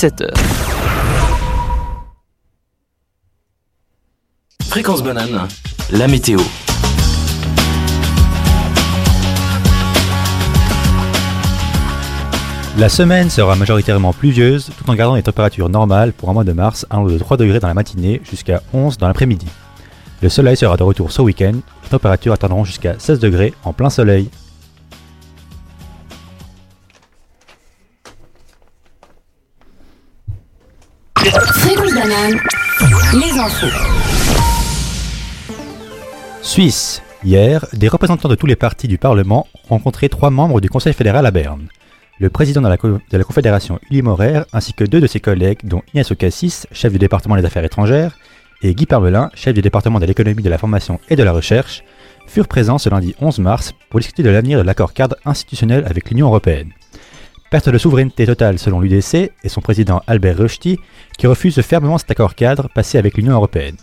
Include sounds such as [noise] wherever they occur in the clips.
17h. Fréquence banane, la météo. La semaine sera majoritairement pluvieuse tout en gardant les températures normales pour un mois de mars allant de 3 degrés dans la matinée jusqu'à 11 dans l'après-midi. Le soleil sera de retour ce week-end, les températures atteindront jusqu'à 16 degrés en plein soleil. Les. Suisse. Hier, des représentants de tous les partis du Parlement ont rencontré trois membres du Conseil fédéral à Berne. Le président de la, Confédération Uli Maurer ainsi que deux de ses collègues, dont Inès Ocassis, chef du département des affaires étrangères, et Guy Parmelin, chef du département de l'économie, de la formation et de la recherche, furent présents ce lundi 11 mars pour discuter de l'avenir de l'accord cadre institutionnel avec l'Union européenne. Perte de souveraineté totale selon l'UDC et son président Albert Rushdie, qui refuse fermement cet accord cadre passé avec l'Union européenne.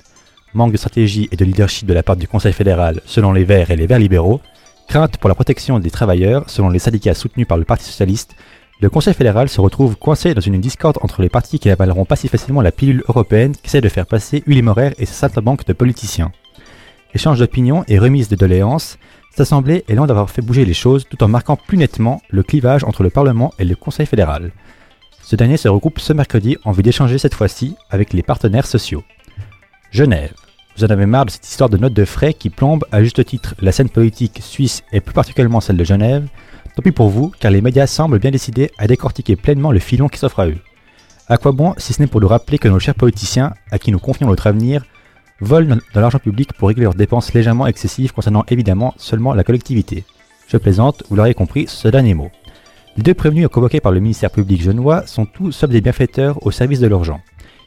Manque de stratégie et de leadership de la part du Conseil fédéral selon les Verts et les Verts libéraux, crainte pour la protection des travailleurs selon les syndicats soutenus par le Parti socialiste, le Conseil fédéral se retrouve coincé dans une discorde entre les partis qui n'avaleront pas si facilement la pilule européenne qu'essaie de faire passer Uli Maurer et sa banque de politiciens. Échange d'opinions et remise de doléances, cette assemblée est loin d'avoir fait bouger les choses tout en marquant plus nettement le clivage entre le Parlement et le Conseil fédéral. Ce dernier se regroupe ce mercredi en vue d'échanger cette fois-ci avec les partenaires sociaux. Genève. Vous en avez marre de cette histoire de notes de frais qui plombe à juste titre la scène politique suisse et plus particulièrement celle de Genève Tant pis pour vous, car les médias semblent bien décidés à décortiquer pleinement le filon qui s'offre à eux. À quoi bon si ce n'est pour nous rappeler que nos chers politiciens, à qui nous confions notre avenir, volent de l'argent public pour régler leurs dépenses légèrement excessives concernant évidemment seulement la collectivité. Je plaisante, vous l'aurez compris, ce dernier mot. Les deux prévenus convoqués par le ministère public genevois sont tous sauf des bienfaiteurs au service de leurs gens.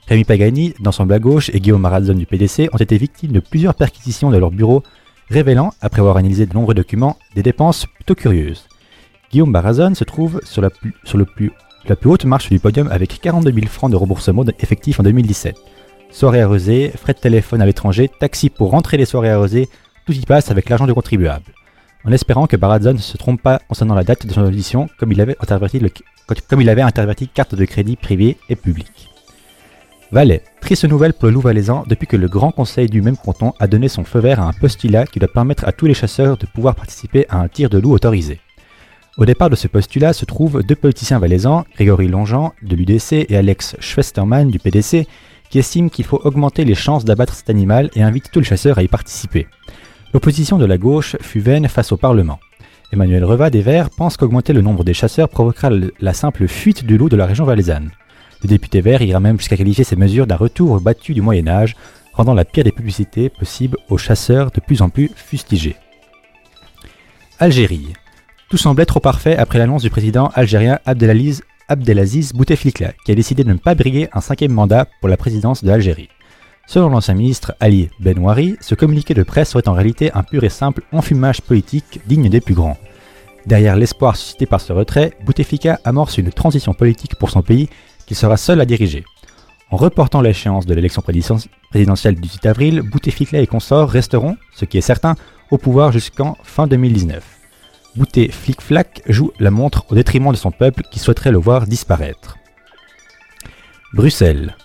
Rémi Pagani, dans son bas gauche, et Guillaume Marazon du PDC ont été victimes de plusieurs perquisitions de leur bureau, révélant, après avoir analysé de nombreux documents, des dépenses plutôt curieuses. Guillaume Barazon se trouve sur, la plus, la plus haute marche du podium avec 42 000 francs de remboursement effectif en 2017. Soirées arrosées, frais de téléphone à l'étranger, taxi pour rentrer les soirées arrosées, tout y passe avec l'argent du contribuable. En espérant que Barazon ne se trompe pas concernant la date de son audition, comme il avait interverti, carte de crédit privée et publique. Valais. Triste nouvelle pour le Loup-Valaisan depuis que le Grand Conseil du même canton a donné son feu vert à un postulat qui doit permettre à tous les chasseurs de pouvoir participer à un tir de loup autorisé. Au départ de ce postulat se trouvent deux politiciens valaisans, Grégory Longeant de l'UDC et Alex Schwestermann du PDC, qui estiment qu'il faut augmenter les chances d'abattre cet animal et invitent tous les chasseurs à y participer. L'opposition de la gauche fut vaine face au Parlement. Emmanuel Reva des Verts pense qu'augmenter le nombre des chasseurs provoquera la simple fuite du loup de la région valaisanne. Le député vert ira même jusqu'à qualifier ces mesures d'un retour battu du Moyen Âge, rendant la pire des publicités possibles aux chasseurs de plus en plus fustigés. Algérie. Tout semblait trop parfait après l'annonce du président algérien Abdelaziz, Abdelaziz Bouteflika, qui a décidé de ne pas briguer un cinquième mandat pour la présidence de l'Algérie. Selon l'ancien ministre Ali Benouari, ce communiqué de presse serait en réalité un pur et simple enfumage politique digne des plus grands. Derrière l'espoir suscité par ce retrait, Bouteflika amorce une transition politique pour son pays qu'il sera seul à diriger. En reportant l'échéance de l'élection présidentielle du 18 avril, Bouteflika et consorts resteront, ce qui est certain, au pouvoir jusqu'en fin 2019. Bouté Flic-Flac joue la montre au détriment de son peuple qui souhaiterait le voir disparaître. Bruxelles.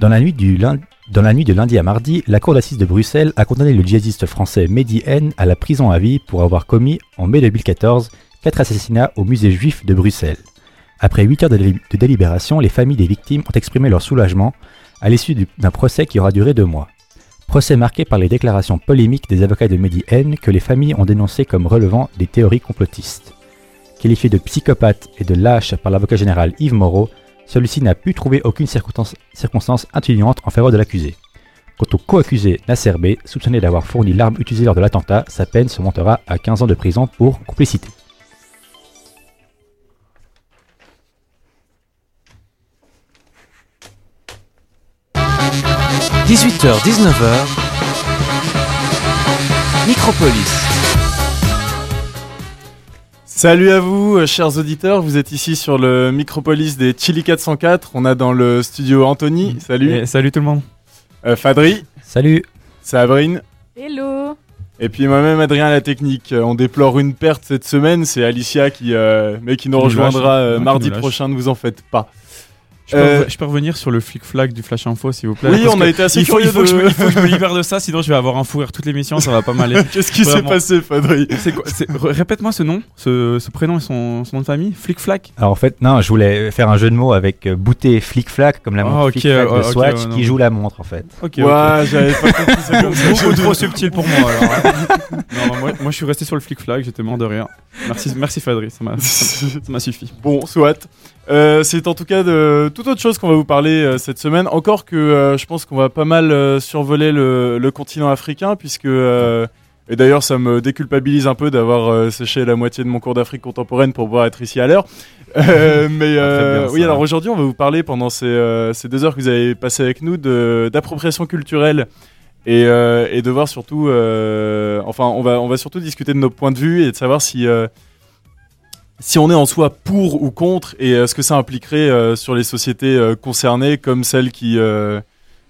Dans la nuit, du de lundi à mardi, la cour d'assises de Bruxelles a condamné le djihadiste français Mehdi N à la prison à vie pour avoir commis, en mai 2014, quatre assassinats au musée juif de Bruxelles. Après 8 heures de, de délibération, les familles des victimes ont exprimé leur soulagement à l'issue d'un procès qui aura duré deux mois. Procès marqué par les déclarations polémiques des avocats de Mehdi N que les familles ont dénoncé comme relevant des théories complotistes. Qualifié de psychopathe et de lâche par l'avocat général Yves Moreau, celui-ci n'a pu trouver aucune circonstance, circonstance en faveur de l'accusé. Quant au co-accusé Nasser B, soupçonné d'avoir fourni l'arme utilisée lors de l'attentat, sa peine se montera à 15 ans de prison pour complicité. 18h-19h, Micropolis. Salut à vous, euh, chers auditeurs. Vous êtes ici sur le Micropolis des Chili 404. On a dans le studio Anthony. Salut. Et salut tout le monde. Euh, Fadri. Salut Sabrine. Hello Et puis moi-même, Adrien à la technique. Euh, On déplore une perte cette semaine. C'est Alicia qui, euh, mais qui nous rejoindra euh, mardi prochain. Ne vous en faites pas. Je peux, Euh, je peux revenir sur le flic-flac du Flash Info, s'il vous plaît Oui, on a été assez il faut, il faut que je me, de- il faut que je me libère de ça, sinon je vais avoir un fou rire toute l'émission, ça va pas m'aller. [laughs] Qu'est-ce qui s'est passé, r- Répète-moi ce nom, ce, ce prénom et son, son nom de famille. Flic-flac Alors en fait, non, je voulais faire un jeu de mots avec euh, bouter flic-flac, comme la Ah, montre ok, flic-flac de ouais, ok, Swatch ouais, qui joue la montre en fait. Ok, Ouais, ok. j'avais pas compris ça comme ça. [laughs] Beaucoup trop subtil pour moi alors. hein. [laughs] non, non, moi, moi, je suis resté sur le flic-flac, j'étais mort de rire. Merci, merci Fadri, ça m'a ça m'a- ça m'a suffi. Bon, soit. Euh, c'est en tout cas de toute autre chose qu'on va vous parler euh, cette semaine. Encore que euh, je pense qu'on va pas mal survoler le, le continent africain, puisque. et d'ailleurs, ça me déculpabilise un peu d'avoir séché la moitié de mon cours d'Afrique contemporaine pour pouvoir être ici à l'heure. [laughs] Mais bien, ça. oui, alors aujourd'hui, on va vous parler pendant ces, ces deux heures que vous avez passées avec nous d'appropriation culturelle et, et de voir surtout. enfin, on va, on va surtout discuter de nos points de vue et de savoir si. Si on est en soi pour ou contre et euh, ce que ça impliquerait euh, sur les sociétés euh, concernées comme celles qui,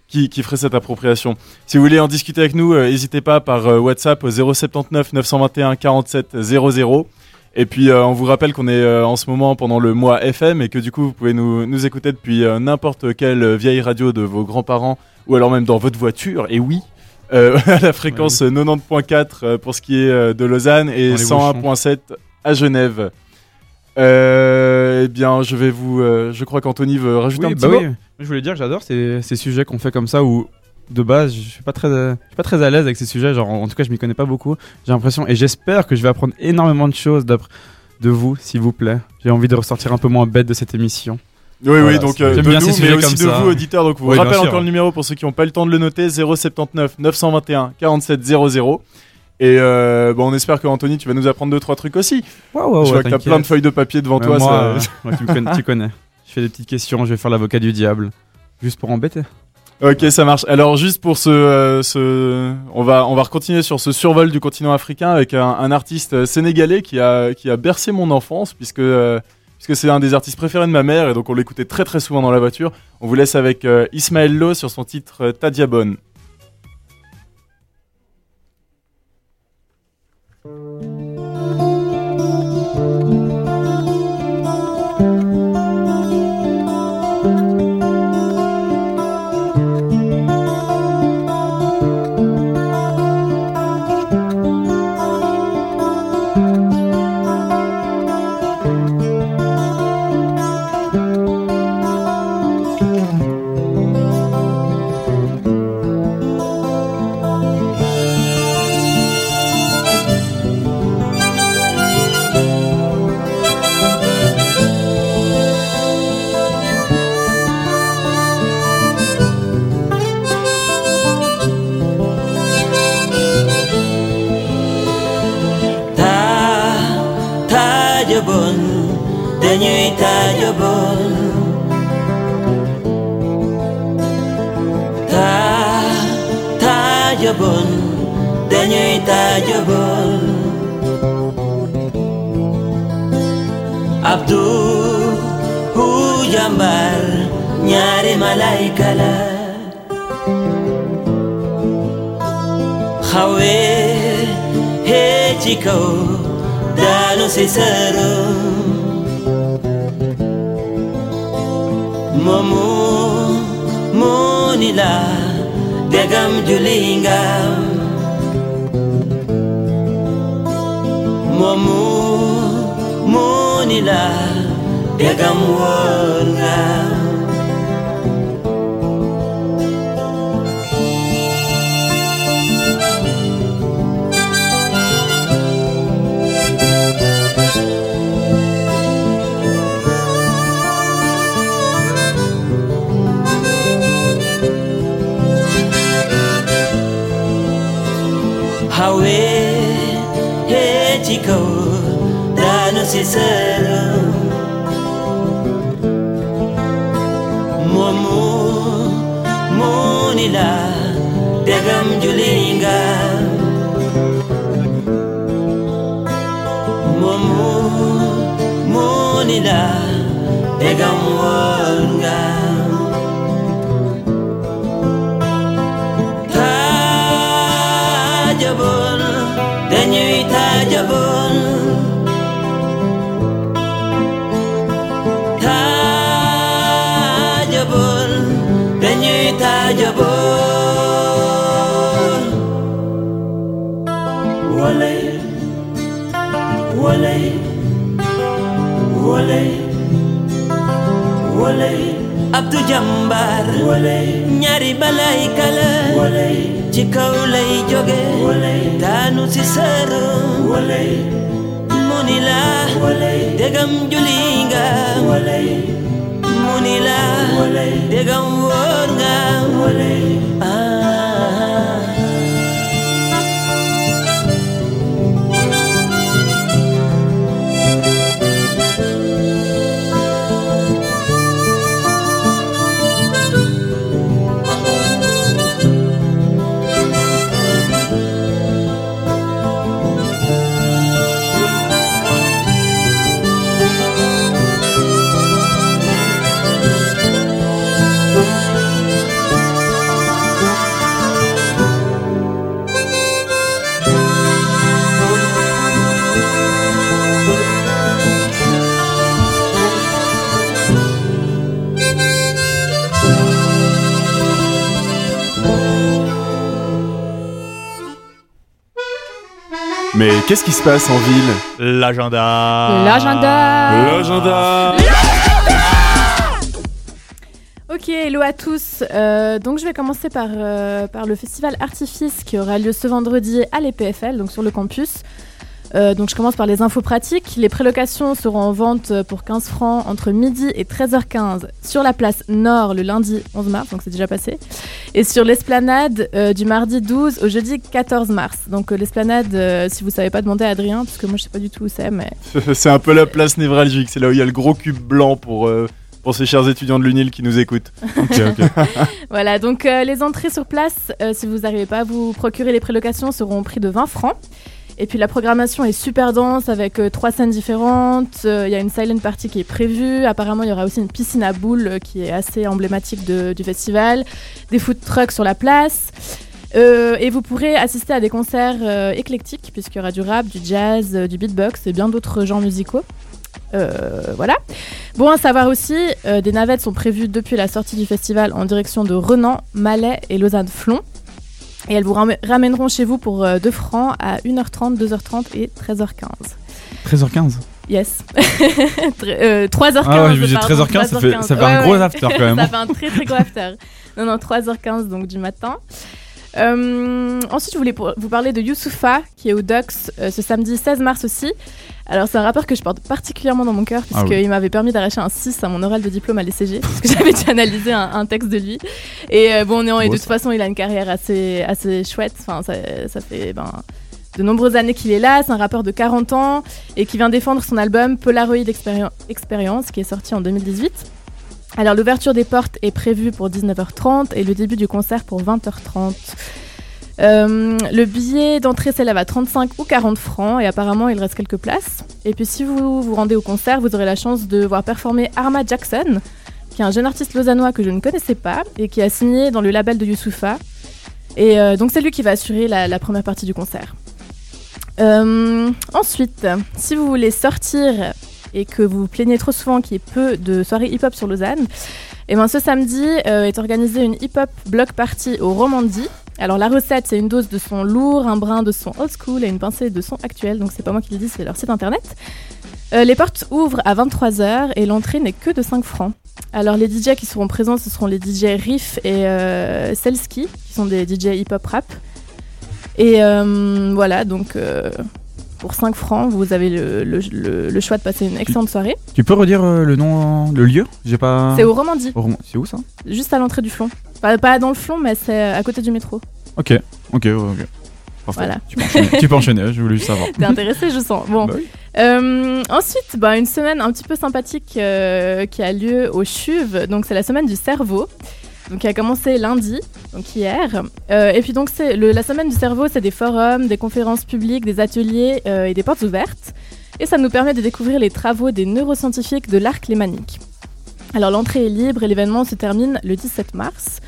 qui, qui feraient cette appropriation. Si vous voulez en discuter avec nous, n'hésitez pas par WhatsApp au 079 921 47 00. Et puis on vous rappelle qu'on est en ce moment pendant le mois FM et que du coup vous pouvez nous, nous écouter depuis n'importe quelle vieille radio de vos grands-parents ou alors même dans votre voiture. Et oui, [laughs] à la fréquence euh, 90.4 euh, pour ce qui est de Lausanne et Dans les 101.7 à Genève. Euh, eh bien, je vais vous. euh, je crois qu'Anthony veut rajouter Oui, un petit bah mot. oui. Moi, Je voulais dire que j'adore ces, ces sujets qu'on fait comme ça où de base je suis pas très, je suis pas très à l'aise avec ces sujets. Genre en tout cas je m'y connais pas beaucoup. J'ai l'impression et j'espère que je vais apprendre énormément de choses d'après de vous, s'il vous plaît. J'ai envie de ressortir un peu moins bête de cette émission. Oui, oui, donc euh, de J'aime nous, bien ces mais aussi de ça. vous, auditeurs. Donc, je vous Oui, rappelle encore le numéro pour ceux qui n'ont pas eu le temps de le noter 079 921 47 00. Et euh, bon, on espère que Anthony, tu vas nous apprendre deux trois trucs aussi. Waouh, je vois que t'as plein de feuilles de papier devant toi. moi, ça- euh, ouais, tu, me connais, tu connais. Je fais des petites questions, je vais faire l'avocat du diable. Juste pour embêter. Ok, ça marche. Alors juste pour ce, euh, ce, on va on va continuer sur ce survol du continent africain avec un, un artiste sénégalais qui a qui a bercé mon enfance puisque euh, puisque c'est un des artistes préférés de ma mère et donc on l'écoutait très très souvent dans la voiture. On vous laisse avec euh, Ismaël Lo sur son titre Tadiabone. Abdul Hujambar Nyare Malaikala Hawe He Chico Dalo Cesaro Momu Munila Degam Julingam Momu nila daga muona Hawe, hey, Chico. hechicero. Momu munila degam julinga. Momu munila begam wa. Abdu Jambar. Ñaari balay kala. Ci kaw lay joge. Tanu si sëru mu degam julinga, nga degam wóor nga qu'est-ce qui se passe en ville L'agenda. L'agenda L'agenda Ok, hello à tous. Euh, donc je vais commencer par, euh, par le festival Artifice qui aura lieu ce vendredi à l'EPFL, donc sur le campus. Euh, donc je commence par les infos pratiques. Les prélocations seront en vente pour 15 francs entre midi et 13h15 sur la place Nord le lundi 11 mars, donc c'est déjà passé, et sur l'esplanade euh, du mardi 12 au jeudi 14 mars. Donc euh, l'esplanade, euh, si vous savez pas, demandez à Adrien, parce que moi je sais pas du tout où c'est, mais [laughs] C'est un peu la place névralgique, c'est là où il y a le gros cube blanc pour, euh, pour ces chers étudiants de l'UNIL qui nous écoutent. [laughs] Ok, ok. [laughs] Voilà, donc euh, les entrées sur place, euh, si vous n'arrivez pas à vous procurer les prélocations, seront au prix de 20 francs. Et puis la programmation est super dense avec euh, trois scènes différentes. Euh, Il y a une silent party qui est prévue. Apparemment, il y aura aussi une piscine à boules euh, qui est assez emblématique du festival. Des food trucks sur la place. Et vous pourrez assister à des concerts éclectiques puisqu'il y aura du rap, du jazz, du beatbox et bien d'autres genres musicaux. Voilà. Bon à savoir aussi, des navettes sont prévues depuis la sortie du festival en direction de Renan, Malais et Lausanne-Flon. Et elles vous ram- ramèneront chez vous pour euh, 2 francs à 1h30, 2h30 et 13h15. 13h15. Yes. [laughs] Euh, 3h15. Ah ouais, je me dis pardon, 13h15, ça fait, 3h15. ça fait un Ouais, gros ouais. after quand même. [laughs] ça fait un très très gros after. Non, non, 3h15 donc du matin. Euh, ensuite, je voulais vous parler de Youssoufa, qui est au DOX euh, ce samedi 16 mars aussi. Alors, c'est un rappeur que je porte particulièrement dans mon cœur, Ah puisqu'il oui. m'avait permis d'arracher un 6 à mon oral de diplôme à l'ECG, parce que [laughs] j'avais déjà analysé un, un texte de lui. Et euh, bon, non, et de toute façon, il a une carrière assez, assez chouette. Enfin, ça, ça fait ben, de nombreuses années qu'il est là. C'est un rappeur de 40 ans et qui vient défendre son album Polaroid Experience, qui est sorti en 2018. Alors l'ouverture des portes est prévue pour 19h30 et le début du concert pour 20h30. Euh, le billet d'entrée s'élève à 35 ou 40 francs et apparemment il reste quelques places. Et puis si vous vous rendez au concert, vous aurez la chance de voir performer Arma Jackson, qui est un jeune artiste lausannois que je ne connaissais pas et qui a signé dans le label de Youssoufa. Et euh, donc c'est lui qui va assurer la, première partie du concert. Euh, ensuite, si vous voulez sortir et que vous plaignez trop souvent qu'il y ait peu de soirées hip-hop sur Lausanne, et ben ce samedi euh, est organisée une hip-hop block party au Romandie. Alors la recette, c'est une dose de son lourd, un brin de son old school et une pincée de son actuel. Donc c'est pas moi qui le dis, c'est leur site internet. Euh, les portes ouvrent à 23h et l'entrée n'est que de 5 francs. Alors les DJ qui seront présents, ce seront les DJ Riff et euh, Selski, qui sont des DJ hip-hop rap. Et euh, voilà, donc pour 5 francs, vous avez le, le- le- le choix de passer une excellente soirée. Tu peux redire euh, le nom, le lieu? J'ai pas. C'est au Romandie, Au C'est où ça? Juste à l'entrée du flon. Pas, pas dans le flon, mais c'est à côté du métro. Ok, ok, ok. Parfait. Voilà. Tu peux enchaîner, tu peux enchaîner, je voulais juste savoir. [laughs] T'es intéressé, je sens. Bon. Bah oui. Euh, ensuite, bah, une semaine un petit peu sympathique euh, qui a lieu au CHUV. Donc, c'est la semaine du cerveau. Qui a commencé lundi. donc hier. Euh, et puis donc la semaine du cerveau, c'est des forums, des conférences publiques, des ateliers euh, et des portes ouvertes. Et ça nous permet de découvrir les travaux des neuroscientifiques de l'arc lémanique. Alors l'entrée est libre et l'événement se termine le 17 mars.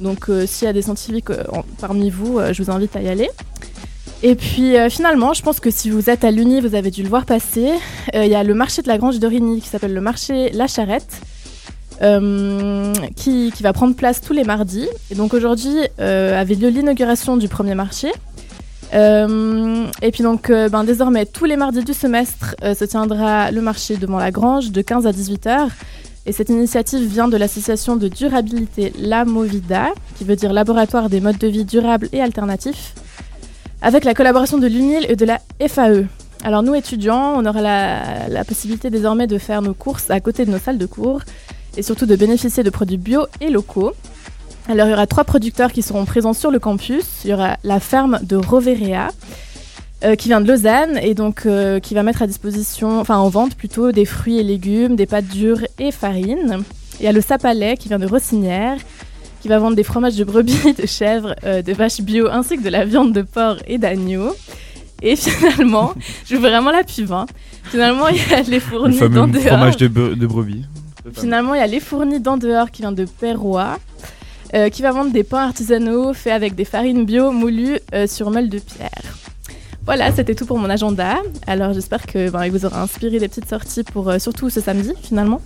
Donc euh, s'il y a des scientifiques en- parmi vous, je vous invite à y aller. Et puis finalement, je pense que si vous êtes à l'Uni, vous avez dû le voir passer. Il y a le marché de la Grange de Rigny qui s'appelle le marché La Charrette, euh, qui, va prendre place tous les mardis. Et donc aujourd'hui euh, avait lieu l'inauguration du premier marché. Euh, et puis donc euh, ben, désormais tous les mardis du semestre se tiendra le marché devant la Grange de 15 à 18 heures. Et cette initiative vient de l'association de durabilité La Movida, qui veut dire laboratoire des modes de vie durables et alternatifs, avec la collaboration de l'UNIL et de la FAE. Alors nous étudiants, on aura la possibilité désormais de faire nos courses à côté de nos salles de cours et surtout de bénéficier de produits bio et locaux. Alors il y aura trois producteurs qui seront présents sur le campus. Il y aura la ferme de Roverea, euh, qui vient de Lausanne et donc euh, qui va mettre à disposition, enfin en vente plutôt, des fruits et légumes, des pâtes dures et farine. Il y a le Sapalais qui vient de Rossinière, qui va vendre des fromages de brebis, [laughs] de chèvres, euh, de vaches bio ainsi que de la viande de porc et d'agneau. Et finalement, [laughs] je veux vraiment la pub. hein. Finalement, il y a les Le fournis fameux d'en dehors. fromage de brebis. Finalement, il y a les fournis d'en dehors qui vient de Perrois, euh, qui va vendre des pains artisanaux faits avec des farines bio moulues euh, sur meule de pierre. Voilà, c'était tout pour mon agenda. Alors j'espère que ben, il vous aura inspiré des petites sorties pour euh, surtout ce samedi finalement,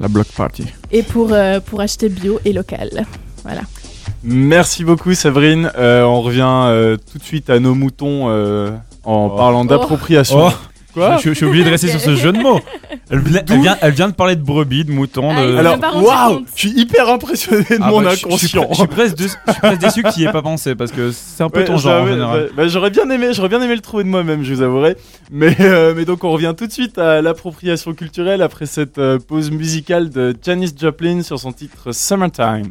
La block party. et pour euh, pour acheter bio et local. Voilà. Merci beaucoup, Séverine. Euh, on revient euh, tout de suite à nos moutons euh, en Oh. parlant d'appropriation. Oh. Quoi je, je suis obligé de rester sur ce jeu de mots. Elle, vient- elle vient, elle vient de parler de brebis, de moutons. Ah, de... Alors, waouh. Je suis hyper impressionné de Ah mon bah, inconscient. Je suis presque, déçu que tu y aies pas pensé parce que c'est un peu Ouais, ton genre en j'aurais- général. bah, bah, j'aurais bien aimé, j'aurais bien aimé le trouver de moi-même, je vous avouerai. Mais, euh, mais donc on revient tout de suite à l'appropriation culturelle après cette euh, pause musicale de Janis Joplin sur son titre Summertime.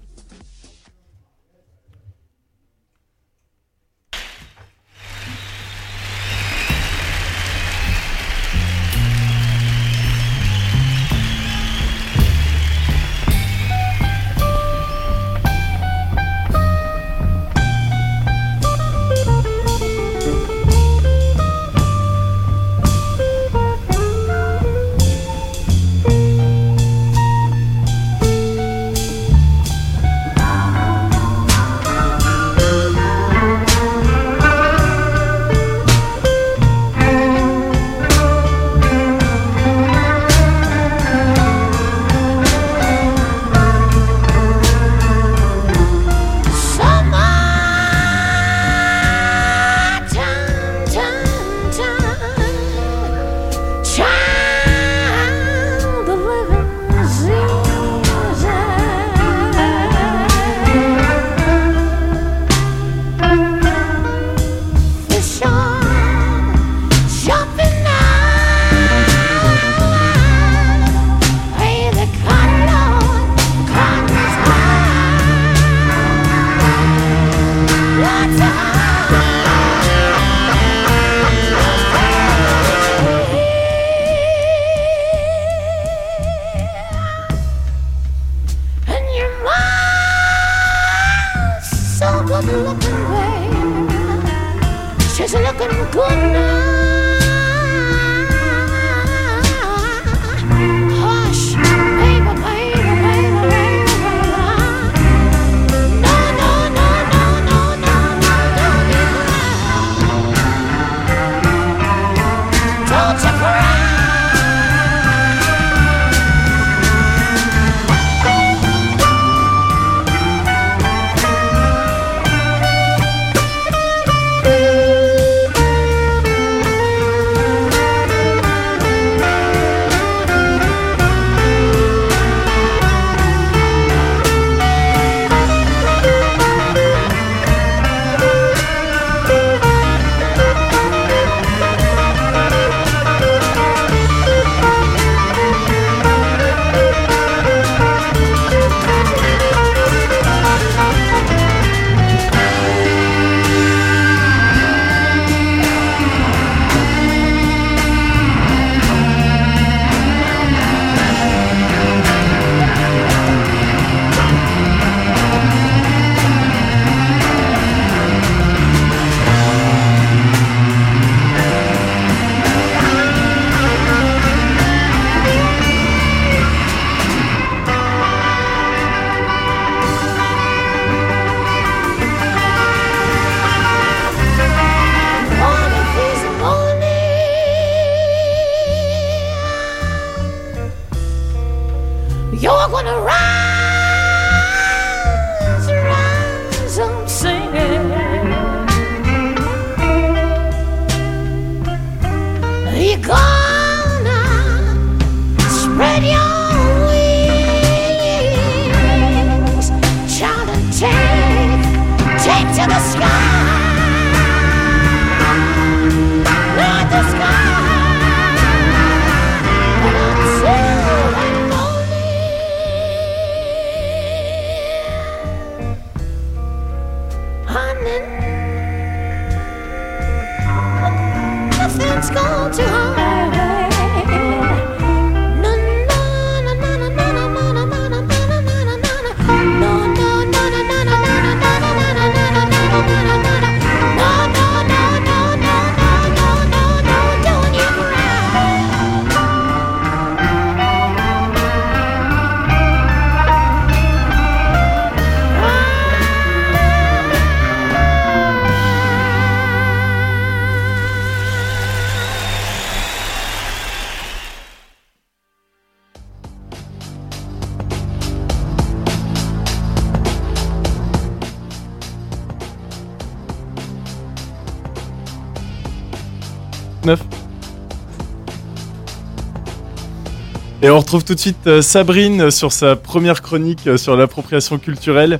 On retrouve tout de suite euh, Sabrine sur sa première chronique euh, sur l'appropriation culturelle.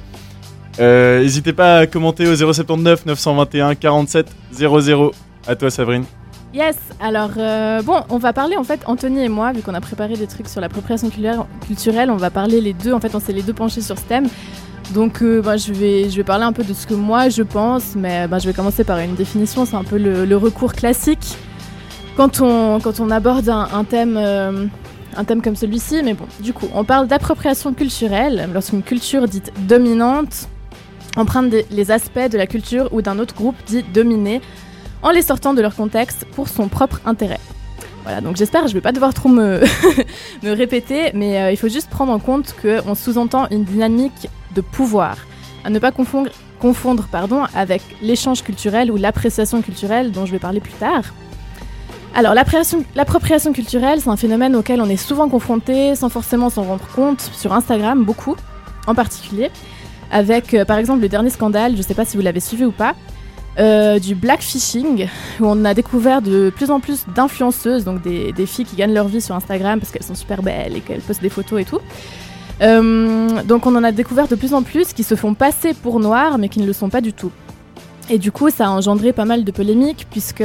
Euh, N'hésitez pas à commenter au 079 921 47 00. À toi Sabrine. Yes, alors bon, on va parler en fait, Anthony et moi, vu qu'on a préparé des trucs sur l'appropriation culturelle- on va parler les deux, en fait on s'est les deux penchés sur ce thème. Donc bah, je, vais, je vais parler un peu de ce que moi je pense, mais bah, je vais commencer par une définition, c'est un peu le, recours classique quand on, quand on aborde un, thème, un thème comme celui-ci. Mais bon, du coup, on parle d'appropriation culturelle lorsqu'une culture dite dominante emprunte les aspects de la culture ou d'un autre groupe dit dominé en les sortant de leur contexte pour son propre intérêt. Voilà, donc j'espère je vais pas devoir trop me, [laughs] me répéter, mais euh, il faut juste prendre en compte qu'on sous-entend une dynamique de pouvoir, à ne pas confondre, confondre pardon, avec l'échange culturel ou l'appréciation culturelle dont je vais parler plus tard. Alors, l'appropriation culturelle, c'est un phénomène auquel on est souvent confronté sans forcément s'en rendre compte, sur Instagram, beaucoup, en particulier, avec euh, par exemple le dernier scandale, je ne sais pas si vous l'avez suivi ou pas, euh, du blackfishing, où on a découvert de plus en plus d'influenceuses, donc des, filles qui gagnent leur vie sur Instagram parce qu'elles sont super belles et qu'elles postent des photos et tout. Euh, donc on en a découvert de plus en plus qui se font passer pour noirs mais qui ne le sont pas du tout. Et du coup ça a engendré pas mal de polémiques puisque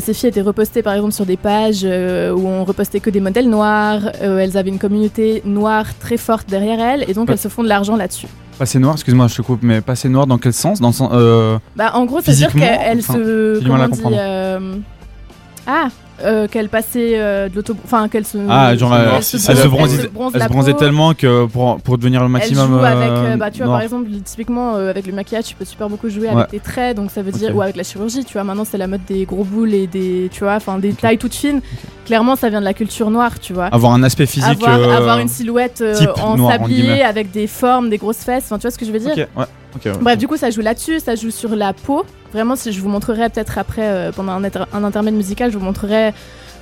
ces filles étaient repostées par exemple sur des pages euh, où on repostait que des modèles noirs, euh, elles avaient une communauté noire très forte derrière elles et donc elles se font de l'argent là-dessus. Passé noir, excuse-moi, je te coupe, mais passé noir dans quel sens? Dans le sens. Euh... Bah, en gros, c'est-à-dire qu'elle enfin, se. Comment dit euh, Ah euh, Qu'elle passait euh, de l'auto. Enfin, qu'elle se. Ah, genre, elle, euh, se, elle se bronze- bronzait, elle se bronze elle la se bronzait peau. tellement que pour, pour devenir le Elle maximum. joue avec, euh, bah, tu vois, noir. par exemple, typiquement avec le maquillage, tu peux super beaucoup jouer Ouais. avec tes traits, donc ça veut dire, ou avec la chirurgie, tu vois. Maintenant, c'est la mode des gros boules et des, tu vois, enfin, des tailles toutes fines. Clairement, ça vient de la culture noire, tu vois. Avoir un aspect physique. avoir, avoir une silhouette en noir, sablier avec des formes, des grosses fesses. Enfin, tu vois ce que je veux dire? Ouais. Ouais. Bref, du coup, ça joue là-dessus, ça joue sur la peau. Vraiment, si je vous montrerai peut-être après, euh, pendant un, inter- un intermède musical, je vous montrerai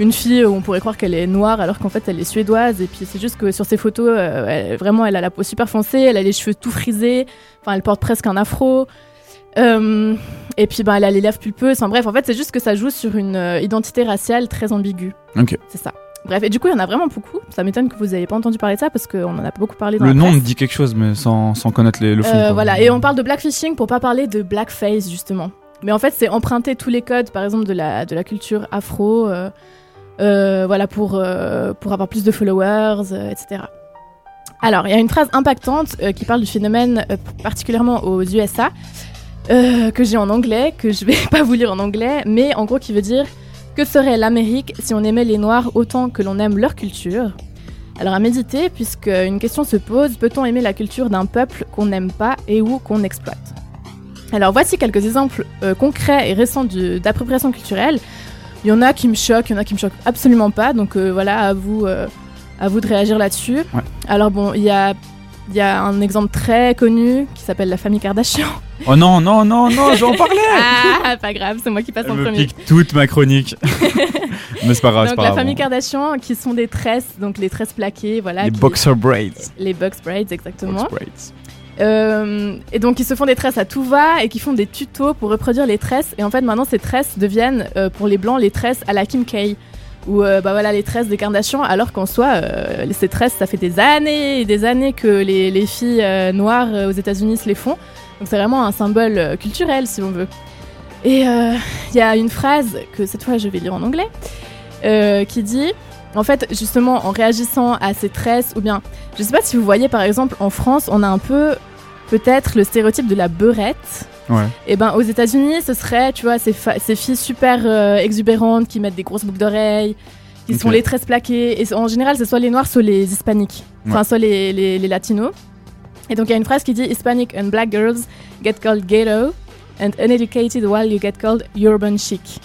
une fille où on pourrait croire qu'elle est noire alors qu'en fait elle est suédoise. Et puis c'est juste que sur ses photos, euh, elle- vraiment, elle a la peau super foncée, elle a les cheveux tout frisés, enfin, elle porte presque un afro. Euh, et puis, ben, elle a les lèvres pulpeuses. Enfin, bref, en fait, c'est juste que ça joue sur une identité raciale très ambiguë. Ok. C'est ça. Bref, et du coup, il y en a vraiment beaucoup. Ça m'étonne que vous n'ayez pas entendu parler de ça parce qu'on en a beaucoup parlé dans Le la nom presse. me dit quelque chose, mais sans, sans connaître les- le fond. Euh, voilà, et on parle de blackfishing pour pas parler de blackface justement. Mais en fait, c'est emprunter tous les codes, par exemple, de la, de la culture afro, euh, euh, voilà, pour, pour avoir plus de followers, etc. Alors, il y a une phrase impactante qui parle du phénomène particulièrement aux USA, que j'ai en anglais, que je vais [laughs] pas vous lire en anglais, mais en gros qui veut dire que serait l'Amérique si on aimait les Noirs autant que l'on aime leur culture? Alors à méditer, puisque une question se pose, peut-on aimer la culture d'un peuple qu'on n'aime pas et ou qu'on exploite? Alors voici quelques exemples euh, concrets et récents d'appropriation culturelle. Il y en a qui me choquent, il y en a qui me choquent absolument pas, donc euh, voilà, à vous, euh, à vous de réagir là-dessus. Ouais. Alors bon, il y a, il y a un exemple très connu qui s'appelle la famille Kardashian. Oh non, non, non, non, j'en parlais [laughs] ah, pas grave, c'est moi qui passe Elle en me premier. pique toute ma chronique. [laughs] mais c'est pas grave, c'est Donc pas la grave. famille Kardashian qui sont des tresses, donc les tresses plaquées, voilà. Les qui- boxer braids. Les box braids, exactement. Box braids. Euh, et donc ils se font des tresses à tout va et qui font des tutos pour reproduire les tresses. Et en fait maintenant ces tresses deviennent euh, pour les blancs les tresses à la Kim K. Ou euh, bah voilà les tresses des Kardashian alors qu'en soi euh, ces tresses ça fait des années et des années que les, les filles euh, noires euh, aux États-Unis se les font. Donc c'est vraiment un symbole culturel si on veut. Et il y a une phrase que cette fois je vais lire en anglais qui dit en fait justement en réagissant à ces tresses ou bien je sais pas si vous voyez par exemple en France on a un peu peut-être le stéréotype de la beurette Ouais. Et ben aux États-Unis, ce serait, tu vois, ces, filles super euh, exubérantes qui mettent des grosses boucles d'oreilles, qui sont les tresses plaquées. Et en général, c'est soit les noirs, soit les hispaniques, enfin soit les, les, les latinos. Et donc il y a une phrase qui dit Hispanic and black girls get called ghetto and uneducated while you get called urban chic.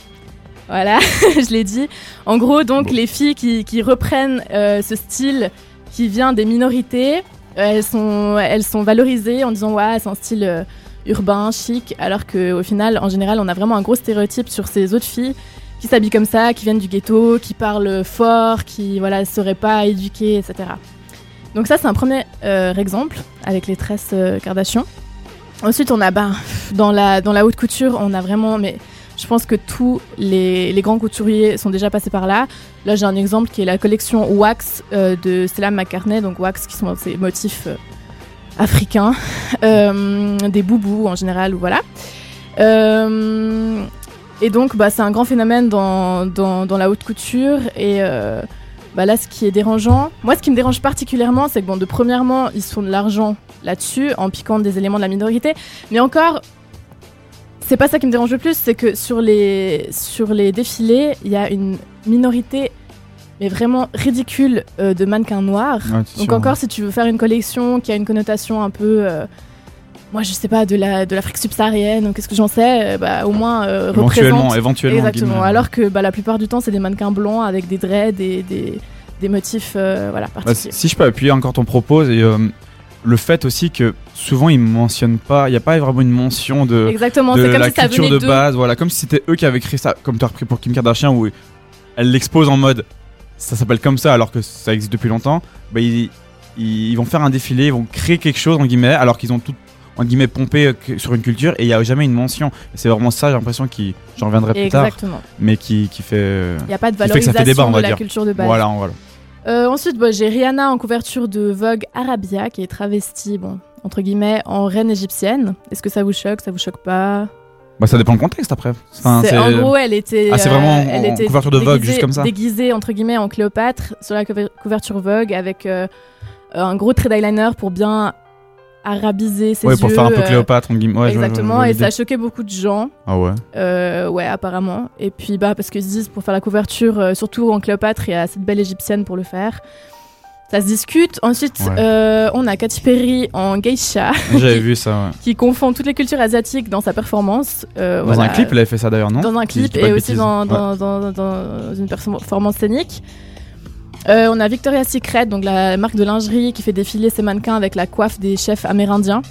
Voilà, [laughs] je l'ai dit. En gros, donc les filles qui, qui reprennent euh, ce style qui vient des minorités, euh, elles sont, elles sont valorisées en disant ouais, c'est un style urbain, chic, alors qu'au final, en général, on a vraiment un gros stéréotype sur ces autres filles qui s'habillent comme ça, qui viennent du ghetto, qui parlent fort, qui voilà, seraient pas éduquées, etc. Donc ça, c'est un premier euh, exemple avec les tresses euh, Kardashian. Ensuite, on a ben, dans la dans la haute couture, on a vraiment mais je pense que tous les, les grands couturiers sont déjà passés par là. Là, j'ai un exemple qui est la collection Wax euh, de Stella McCartney, donc Wax qui sont ces motifs euh, africains, euh, des boubous en général, ou voilà. Euh, et donc, bah, c'est un grand phénomène dans, la haute couture. Et euh, bah, là, ce qui est dérangeant, moi, ce qui me dérange particulièrement, c'est que, bon, de premièrement, ils se font de l'argent là-dessus en piquant des éléments de la minorité. Mais encore, c'est pas ça qui me dérange le plus, c'est que sur les défilés, il y a une minorité, mais vraiment ridicule, euh, de mannequins noirs. Ouais, Donc sûr, encore, ouais. si tu veux faire une collection qui a une connotation un peu, euh, moi je sais pas, de la de l'Afrique subsaharienne ou qu'est-ce que j'en sais, euh, bah au moins euh, Éventuellement, représente. éventuellement. Exactement. Alors que bah, la plupart du temps, c'est des mannequins blancs avec des dreads et des, des motifs, voilà, Bah, particuliers. si je peux appuyer encore ton propos et le fait aussi que souvent ils mentionnent pas, il n'y a pas vraiment une mention de, Exactement. de comme la si culture de base, voilà, comme si c'était eux qui avaient créé ça, comme tu as repris pour Kim Kardashian où elle l'expose en mode ça s'appelle comme ça alors que ça existe depuis longtemps. Bah, ils, vont faire un défilé, ils vont créer quelque chose en guillemets alors qu'ils ont tout en guillemets pompé euh, sur une culture et il y a jamais une mention. C'est vraiment ça, j'ai l'impression qui, j'en reviendrai plus tard, Exactement. mais qui, qui fait. euh, Il n'y a pas de valorisation fait débat, de la dire. culture de base. Voilà, voilà. Euh, ensuite, j'ai Rihanna en couverture de Vogue Arabia, qui est travestie, bon, entre guillemets, en reine égyptienne. Est-ce que ça vous choque Ça vous choque pas? Bah, ça dépend le contexte après. Enfin, C'est- c'est- En gros, elle était, Ah, c'est euh, vraiment elle en était couverture de Vogue, déguisée- juste comme ça Déguisée, entre guillemets, en Cléopâtre, sur la couver- couverture Vogue, avec euh, un gros trait d'eyeliner pour bien arabiser ses ouais, yeux. pour faire un peu euh, Cléopâtre, en guillemets. Ouais, je vois- je exactement, et ça a choqué beaucoup de gens. Ah ouais. Euh, ouais, apparemment. Et puis, bah, parce qu'ils se disent, pour faire la couverture, euh, surtout en Cléopâtre, il y a cette belle égyptienne pour le faire. Ça se discute. Ensuite, Ouais. euh, on a Katy Perry en geisha, J'avais [laughs] vu ça, ouais. qui confond toutes les cultures asiatiques dans sa performance. Euh, Dans voilà. un clip, elle avait fait ça d'ailleurs, non Dans un clip et aussi bêtises. dans, Ouais. dans, dans- dans une performance scénique. Euh, on a Victoria's Secret, donc la marque de lingerie qui fait défiler ses mannequins avec la coiffe des chefs amérindiens.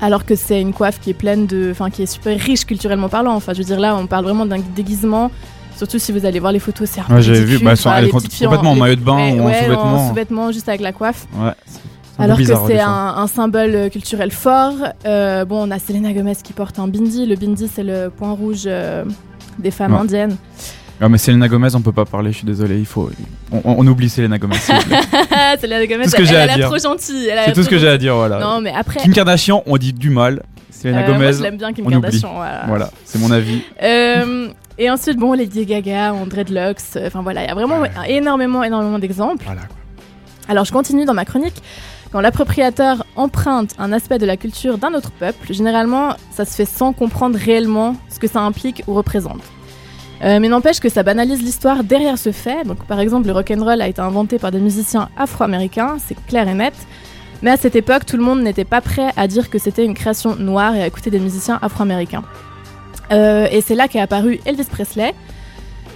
Alors que c'est une coiffe qui est pleine de. Enfin, qui est super riche culturellement parlant. Enfin, je veux dire, là, on parle vraiment d'un déguisement. Surtout si vous allez voir les photos, c'est un peu Ouais, j'avais vu, bah, elles Enfin, sont complètement en maillot de bain ouais, ou en ouais, sous-vêtements. juste avec la coiffe. Ouais. Alors bizarre, que c'est un, un symbole euh, culturel fort. Euh, bon, on a Selena Gomez qui porte un bindi. Le bindi, c'est le point rouge euh, des femmes Ouais. indiennes. Ah, mais Selena Gomez, on peut pas parler, je suis désolé, il faut. On, oublie Selena Gomez. [laughs] Selena Gomez, Tout ce que elle, elle à dire. trop gentille. C'est tout ce que j'ai à dire, voilà. Non, mais après. Kim Kardashian, on dit du mal. Selena euh, Gomez, moi, je l'aime bien, Kim Kardashian. Voilà. Voilà, c'est mon avis. Et ensuite, bon, Lady Gaga en dreadlocks. euh, Enfin voilà, il y a vraiment énormément, énormément d'exemples. Voilà. Alors, je continue dans ma chronique. Quand l'appropriateur emprunte un aspect de la culture d'un autre peuple, généralement, ça se fait sans comprendre réellement ce que ça implique ou représente. Euh, mais n'empêche que ça banalise l'histoire derrière ce fait. Donc, par exemple, le rock'n'roll a été inventé par des musiciens afro-américains, c'est clair et net. Mais à cette époque, tout le monde n'était pas prêt à dire que c'était une création noire et à écouter des musiciens afro-américains. Euh, et c'est là qu'est apparu Elvis Presley.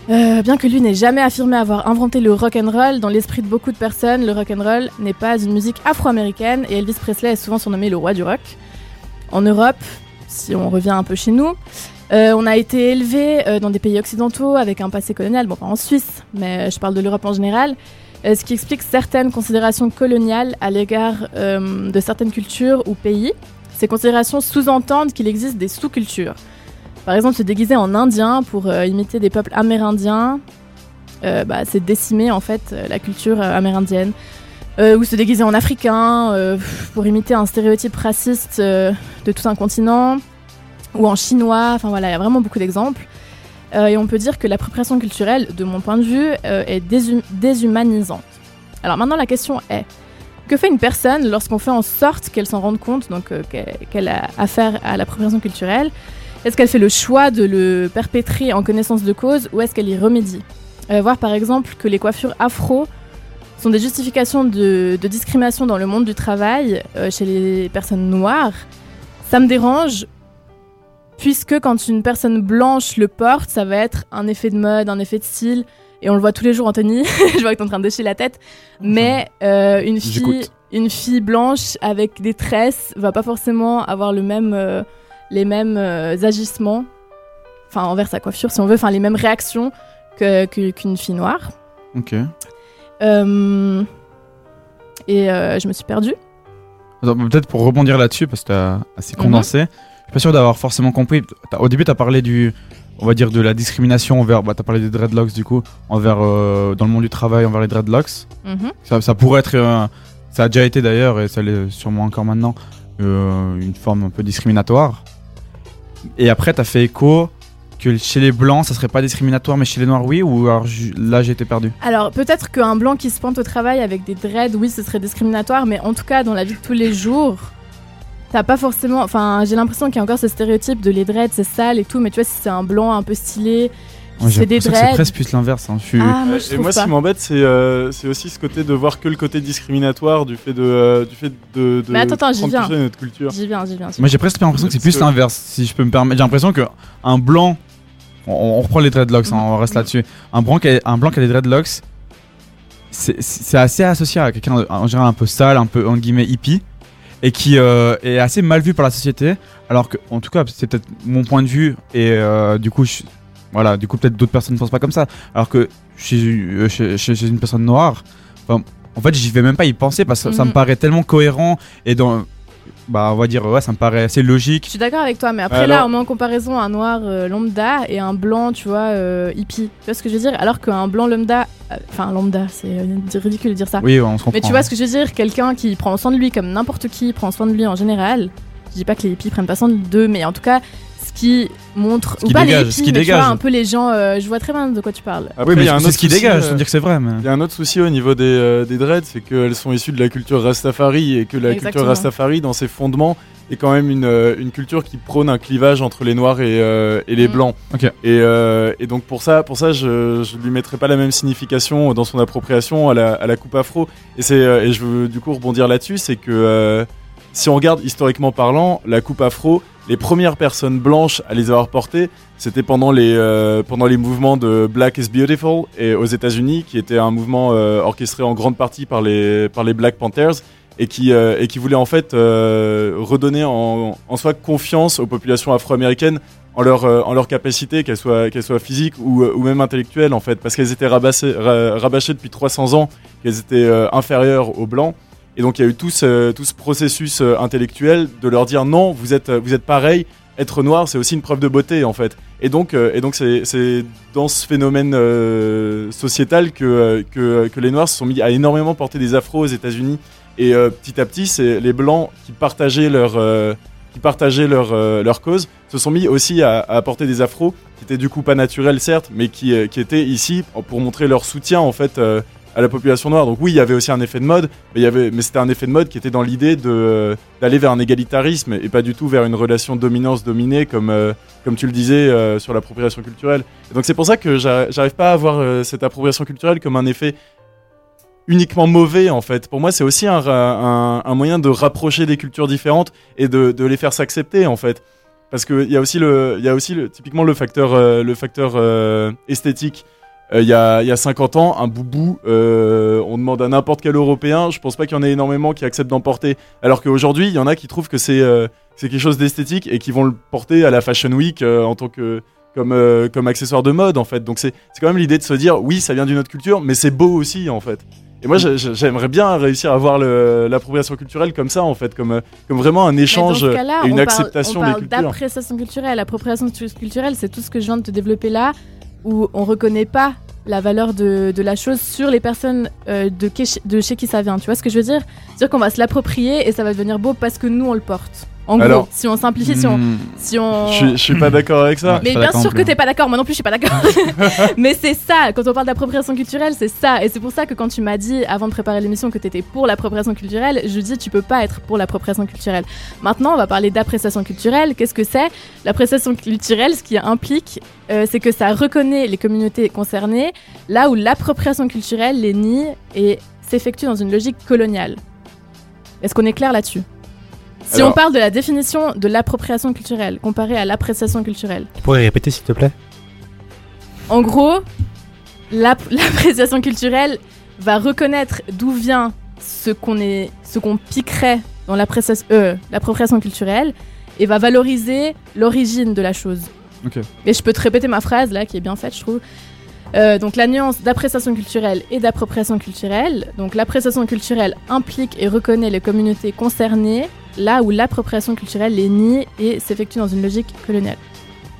Euh, bien que lui n'ait jamais affirmé avoir inventé le rock and roll, dans l'esprit de beaucoup de personnes, le rock and roll n'est pas une musique afro-américaine et Elvis Presley est souvent surnommé le roi du rock. En Europe, si on revient un peu chez nous, euh, on a été élevé dans des pays occidentaux avec un passé colonial, bon pas en Suisse, mais je parle de l'Europe en général, ce qui explique certaines considérations coloniales à l'égard de certaines cultures ou pays. Ces considérations sous-entendent qu'il existe des sous-cultures. Par exemple, se déguiser en indien pour euh, imiter des peuples amérindiens, euh, bah, c'est décimer en fait euh, la culture amérindienne. Ou se déguiser en africain pour imiter un stéréotype raciste de tout un continent, ou en chinois, enfin voilà, il y a vraiment beaucoup d'exemples. Et on peut dire que l'appropriation culturelle, de mon point de vue, est déshum- déshumanisante. Alors maintenant, la question est, Que fait une personne lorsqu'on fait en sorte qu'elle s'en rende compte, donc qu'elle a affaire à l'appropriation culturelle? Est-ce qu'elle fait le choix de le perpétrer en connaissance de cause ou est-ce qu'elle y remédie Euh, Voir par exemple que les coiffures afro sont des justifications de, de discrimination dans le monde du travail euh, chez les personnes noires, ça me dérange puisque quand une personne blanche le porte, ça va être un effet de mode, un effet de style. Et on le voit tous les jours, Anthony. [laughs] Je vois que t'es en train de déchirer la tête. Mais euh, une fille, J'écoute. une fille blanche avec des tresses va pas forcément avoir le même, euh, les mêmes euh, agissements, enfin envers sa coiffure, si on veut, enfin les mêmes réactions que- que- qu'une fille noire. Ok. Euh, et euh, je me suis perdue. Peut-être pour rebondir là-dessus, parce que t'as assez Mhm. condensé. Je suis pas sûr d'avoir forcément compris. Au début, t'as parlé du, on va dire, de la discrimination envers. Bah, t'as parlé des dreadlocks du coup, envers euh, dans le monde du travail envers les dreadlocks. Mhm. Ça, ça pourrait être, ça a déjà été d'ailleurs et ça l'est sûrement encore maintenant, une forme un peu discriminatoire. Et après, t'as fait écho que chez les blancs, ça serait pas discriminatoire, mais chez les noirs, oui. Ou alors là, j'ai été perdu? Alors peut-être qu'un blanc qui se pointe au travail avec des dreads, oui, ce serait discriminatoire, mais en tout cas dans la vie de tous les jours, t'as pas forcément. Enfin, j'ai l'impression qu'il y a encore ce stéréotype de les dreads, c'est sale et tout, mais tu vois, si c'est un blanc un peu stylé, fait des c'est presque plus l'inverse. hein. Je. Ah, moi je et moi, ce qui m'embête, c'est euh, c'est aussi ce côté de voir que le côté discriminatoire du fait de, euh, du fait de, de Mais attends, attends, j'y viens. notre culture. J'y viens, j'y viens. Moi j'ai presque l'impression que c'est plus que- l'inverse, si je peux me permettre. J'ai l'impression que un blanc, on, on reprend les dreadlocks, hein, on reste Mhm. là-dessus. Un blanc, qui a, un blanc qui a des dreadlocks, c'est- c'est assez associé à quelqu'un de- en général un peu sale, un peu en guillemets hippie, et qui euh, est assez mal vu par la société. Alors que, en tout cas, c'est peut-être mon point de vue, et euh, du coup, je- voilà, du coup peut-être d'autres personnes ne pensent pas comme ça. Alors que chez, euh, chez, chez- chez une personne noire, en fait, j'y vais même pas y penser parce que ça me Mhm. paraît tellement cohérent et dans bah on va dire ouais ça me paraît assez logique Je suis d'accord avec toi, mais après Alors- là, on met en comparaison un noir euh, lambda et un blanc, tu vois, euh, hippie. Tu vois ce que je veux dire? Alors qu'un blanc lambda, enfin lambda, c'est ridicule de dire ça. oui on se comprend Mais tu vois ce que je veux dire? Quelqu'un qui prend soin de lui comme n'importe qui prend soin de lui en général. Je dis pas que les hippies prennent pas soin d'eux, mais en tout cas, qui montre. Ce ou qui pas dégage, les ce qui mais tu vois, dégage. un peu les gens. euh, je vois très bien de quoi tu parles. Après, oui mais il y a un c'est autre ce qui souci, dégage euh, sans dire que c'est vrai mais Il y a un autre souci au niveau des, euh, des dreads, c'est qu'elles sont issues de la culture Rastafari et que la Exactement. culture Rastafari, dans ses fondements, est quand même une, euh, une culture qui prône un clivage entre les noirs et, euh, et les Mm. blancs. Ok. Et, euh, et donc pour ça, pour ça je, je lui mettrai pas la même signification dans son appropriation à la, à la coupe afro. Et, c'est, euh, et je veux du coup rebondir là-dessus, c'est que euh, si on regarde historiquement parlant, la coupe afro, les premières personnes blanches à les avoir portées, c'était pendant les, euh, pendant les mouvements de Black is Beautiful et aux États-Unis, qui était un mouvement euh, orchestré en grande partie par les, par les Black Panthers et qui, euh, et qui voulait en fait redonner en, en soi confiance aux populations afro-américaines en leur, en leur capacité, qu'elles soient, qu'elles soient physiques ou, ou même intellectuelles en fait, parce qu'elles étaient rabassées, ra- rabâchées depuis 300 ans, qu'elles étaient inférieures aux blancs. Et donc il y a eu tout ce, tout ce processus euh, intellectuel de leur dire non, vous êtes, vous êtes pareil, être noir c'est aussi une preuve de beauté en fait. Et donc, euh, et donc c'est, dans ce phénomène euh, sociétal que, euh, que, les noirs se sont mis à énormément porter des afros aux États-Unis. Et euh, petit à petit, c'est les blancs qui partageaient leur, euh, qui partageaient leur, euh, leur cause se sont mis aussi à, à porter des afros qui étaient du coup pas naturels certes, mais qui, euh, qui étaient ici pour montrer leur soutien en fait euh, à la population noire. Donc oui, il y avait aussi un effet de mode, mais, c'était un effet de mode qui était dans l'idée euh, d'aller vers un égalitarisme et pas du tout vers une relation dominance-dominée comme, euh, comme tu le disais euh, sur l'appropriation culturelle. Et donc c'est pour ça que j'arri- j'arrive pas à voir cette appropriation culturelle comme un effet uniquement mauvais en fait. Pour moi, c'est aussi un, moyen de rapprocher des cultures différentes et de, les faire s'accepter en fait. Parce qu'il y a aussi, le, y a aussi typiquement le facteur, le facteur euh, Euh, Il y, a, il y a 50 ans, un boubou, euh, on demande à n'importe quel Européen, je pense pas qu'il y en ait énormément qui acceptent d'en porter. Alors qu'aujourd'hui, il y en a qui trouvent que c'est euh, quelque chose d'esthétique et qui vont le porter à la Fashion Week en tant que comme, comme accessoire de mode en fait. Donc c'est quand même l'idée de se dire oui, ça vient d'une autre culture, mais c'est beau aussi en fait. Et moi, j'ai- j'ai- j'aimerais bien réussir à avoir le- l'appropriation culturelle comme ça, en fait, comme, comme vraiment un échange et une on parle- acceptation on des parle cultures. d'appréciation culturelle. L'appropriation tu- culturelle, c'est tout ce que je viens de te développer là, où on reconnaît pas la valeur de, de la chose sur les personnes euh, de, de chez qui ça vient. Tu vois ce que je veux dire? C'est-à-dire qu'on va se l'approprier et ça va devenir beau parce que nous, on le porte. En Alors- gros, si on simplifie, si on, Hmm. si on... Je, suis- je suis pas d'accord avec ça. Mais bien sûr que t'es pas d'accord, moi non plus je suis pas d'accord. [laughs] [laughs] Mais c'est ça, quand on parle d'appropriation culturelle, c'est ça. Et c'est pour ça que quand tu m'as dit avant de préparer l'émission que t'étais pour l'appropriation culturelle, je dis tu peux pas être pour l'appropriation culturelle. Maintenant, on va parler d'appréciation culturelle. Qu'est-ce que c'est? L'appréciation culturelle, ce qui implique, euh, c'est que ça reconnaît les communautés concernées là où l'appropriation culturelle les nie et s'effectue dans une logique coloniale. Est-ce qu'on est clair là-dessus? Si Alors- on parle de la définition de l'appropriation culturelle comparée à l'appréciation culturelle, Tu pourrais répéter s'il te plaît? En gros, l'app- [laughs] l'appréciation culturelle va reconnaître d'où vient ce qu'on est, ce qu'on piquerait dans l'appréciation, euh, l'appropriation culturelle et va valoriser l'origine de la chose. Ok. Et je peux te répéter ma phrase là, qui est bien faite, je trouve. Euh, donc la nuance d'appréciation culturelle et d'appropriation culturelle. Donc l'appréciation culturelle implique et reconnaît les communautés concernées, là où l'appropriation culturelle les nie et s'effectue dans une logique coloniale.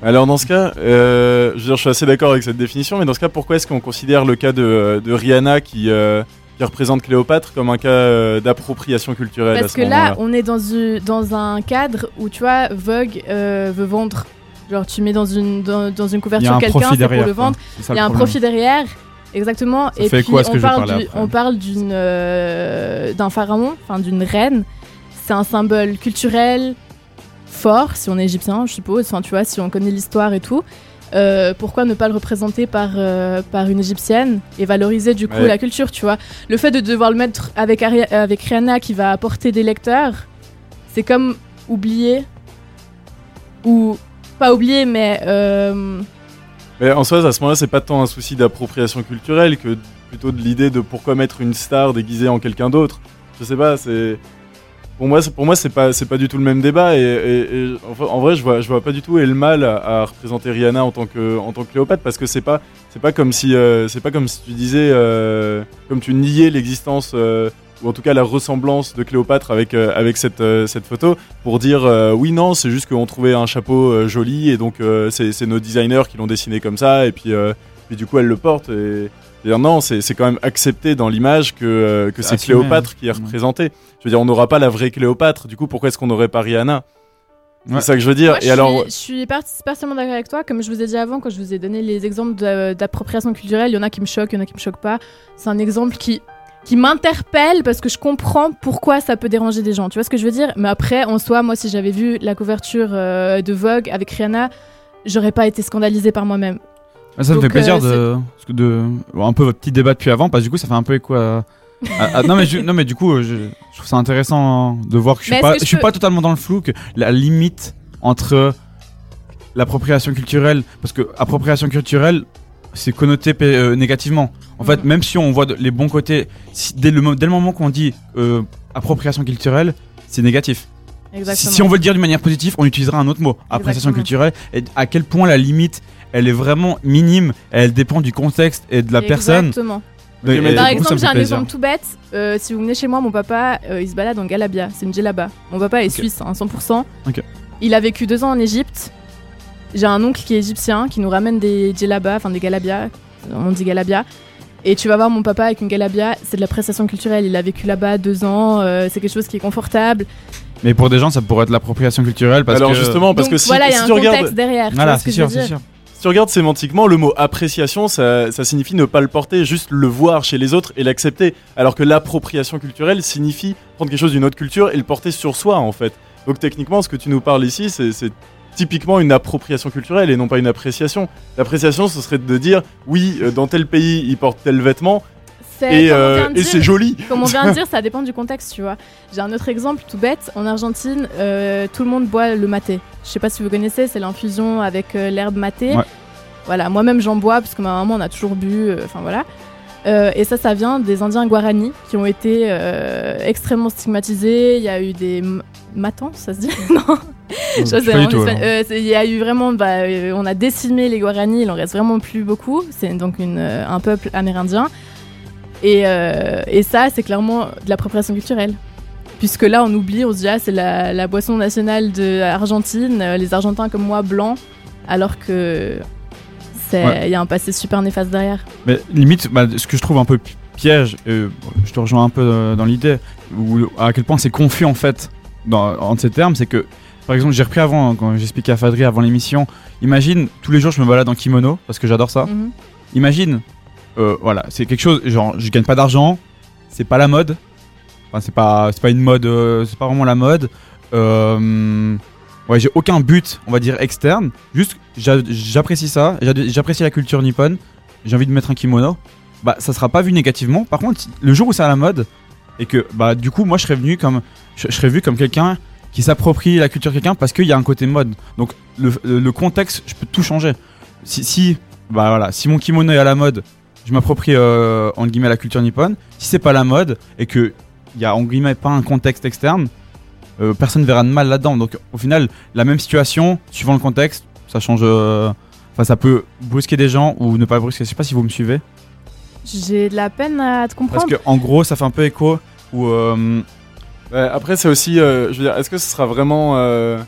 Alors dans ce cas, euh, je veux dire, je suis assez d'accord avec cette définition, mais dans ce cas, pourquoi est-ce qu'on considère le cas de, de Rihanna qui, euh, qui représente Cléopâtre comme un cas euh, d'appropriation culturelle à Parce ce que là, on est dans, une- dans un cadre où, tu vois, Vogue euh, veut vendre. Genre, tu mets dans une, dans, dans une couverture un quelqu'un, c'est pour le vendre. Il y a un profit derrière, exactement. Ça et fait puis, quoi, ce que on, parle parler du- après? on parle d'une, euh, d'un pharaon, enfin d'une reine. C'est un symbole culturel fort, si on est égyptien, je suppose. Enfin, tu vois, si on connaît l'histoire et tout. Euh, pourquoi ne pas le représenter par, euh, par une égyptienne et valoriser du coup Ouais. la culture, tu vois? Le fait de devoir le mettre avec, Ari- avec Rihanna qui va apporter des lecteurs, c'est comme oublier, ou pas oublier, mais euh, Mais en soi, à ce moment-là, c'est pas tant un souci d'appropriation culturelle que plutôt de l'idée de pourquoi mettre une star déguisée en quelqu'un d'autre. Je sais pas, c'est pour moi, pour moi, c'est pas c'est pas du tout le même débat et, et- et en, vrai, je vois je vois pas du tout est le mal à, représenter Rihanna en tant que en tant que Cléopâtre parce que c'est pas c'est pas comme si euh, c'est pas comme si tu disais euh, comme tu niais l'existence euh, ou en tout cas la ressemblance de Cléopâtre avec avec cette cette photo pour dire oui non c'est juste qu'on trouvait un chapeau joli et donc c'est nos designers qui l'ont dessiné comme ça et puis puis du coup elle le porte et et dire non c'est c'est quand même accepté dans l'image que euh, que C'est Cléopâtre qui est représentée je veux dire on n'aura pas la vraie Cléopâtre du coup pourquoi est-ce qu'on n'aurait pas Rihanna? Ouais. c'est ça que je veux dire Moi, je et alors suis, je suis par- partiellement d'accord avec toi. Comme je vous ai dit avant, quand je vous ai donné les exemples de- d'appropriation culturelle, il y en a qui me choquent, il y en a qui me choquent pas. C'est un exemple qui, qui m'interpelle parce que je comprends pourquoi ça peut déranger des gens. Tu vois ce que je veux dire? Mais après, en soi, moi, si j'avais vu la couverture euh, de Vogue avec Rihanna, j'aurais pas été scandalisée par moi-même. Ah, Ça me fait plaisir euh, de, de un peu votre petit débat depuis avant parce que du coup ça fait un peu écho à, à- à- non mais non mais du coup euh, je, je trouve ça intéressant de voir que je suis pas que je je suis peux- pas totalement dans le flou que la limite entre l'appropriation culturelle parce que appropriation culturelle c'est connoté euh, négativement en fait Mhm. même si on voit de- les bons côtés si- dès le dès le moment qu'on dit euh, appropriation culturelle c'est négatif si, on veut le dire d'une manière positive, on utilisera un autre mot, appréciation Exactement. culturelle. Et à quel point la limite, elle est vraiment minime, elle dépend du contexte et de la personne. Exactement. Mais Par exemple, j'ai un plaisir. exemple tout bête. Euh, si vous venez chez moi, mon papa, euh, il se balade en Galabia. C'est une djellaba. Mon papa est suisse, hein, 100%. Ok. Il a vécu deux ans en Égypte. J'ai un oncle qui est égyptien, qui nous ramène des djellabas, enfin des galabia. On dit galabia. Et tu vas voir mon papa avec une galabia, c'est de la prestation culturelle. Il a vécu là-bas deux ans, euh, c'est quelque chose qui est confortable. Mais pour des gens, ça pourrait être l'appropriation culturelle parce alors que. justement parce Donc que si, voilà, il y si a un tu contexte regardes derrière. tu Voilà, vois ce que c'est je veux sûr, c'est dire sûr. Tu regardes sémantiquement, le mot appréciation, ça, ça signifie ne pas le porter, juste le voir chez les autres et l'accepter. Alors que l'appropriation culturelle signifie prendre quelque chose d'une autre culture et le porter sur soi, en fait. Donc techniquement, ce que tu nous parles ici, c'est typiquement une appropriation culturelle et non pas une appréciation. L'appréciation, ce serait de dire, oui, euh, dans tel pays, ils portent tel vêtement et, euh, et c'est joli. Comme on vient de [laughs] dire, ça dépend du contexte, tu vois. J'ai un autre exemple tout bête. En Argentine, euh, tout le monde boit le maté. Je sais pas si vous connaissez, c'est l'infusion avec euh, l'herbe maté. Ouais. Voilà, moi-même j'en bois parce que ma maman on a toujours bu. Enfin voilà. Euh, et ça, ça vient des Indiens Guarani qui ont été euh, extrêmement stigmatisés. Il y a eu des matans, ça se dit? [laughs] Non. Espagne- alors. euh, Il y a eu vraiment, bah, on a décimé les Guarani. Il en reste vraiment plus beaucoup. C'est donc une, un peuple amérindien. Et, euh, et ça, c'est clairement de l'appropriation culturelle. Puisque là, on oublie, on se dit, ah, c'est la, la boisson nationale de Argentine, euh, les Argentins comme moi, blancs, alors que il Ouais. y a un passé super néfaste derrière. Mais limite, bah, ce que je trouve un peu pi- piège, euh, je te rejoins un peu euh, dans l'idée, où à quel point c'est confus en fait dans, en ces termes, c'est que, par exemple, j'ai repris avant, hein, quand j'expliquais à Fadri avant l'émission, imagine, tous les jours je me balade en kimono, parce que j'adore ça. Mhm. Imagine, euh, voilà, c'est quelque chose, genre, je gagne pas d'argent, c'est pas la mode. Enfin, c'est pas, c'est pas une mode, euh, c'est pas vraiment la mode. Euh, ouais, j'ai aucun but, on va dire, externe. Juste, j'a- j'apprécie ça, j'apprécie la culture nippone, j'ai envie de mettre un kimono. Bah, ça sera pas vu négativement. Par contre, le jour où c'est à la mode, et que, bah, du coup, moi, je serais venu comme, je, serais vu comme quelqu'un qui s'approprie la culture de quelqu'un parce qu'il y a un côté mode. Donc, le, le- le contexte, je peux tout changer. Si, si, bah voilà, si mon kimono est à la mode, je m'approprie euh, entre guillemets la culture nippone. Si c'est pas la mode et que il y a en guillemets pas un contexte externe, euh, personne verra de mal là-dedans. Donc au final, la même situation, suivant le contexte, ça change. euh, Enfin, ça peut brusquer des gens ou ne pas brusquer. Je sais pas si vous me suivez. J'ai de la peine à te comprendre. Parce que en gros, ça fait un peu écho où. euh, après, c'est aussi, euh, je veux dire, est-ce que ce sera vraiment euh,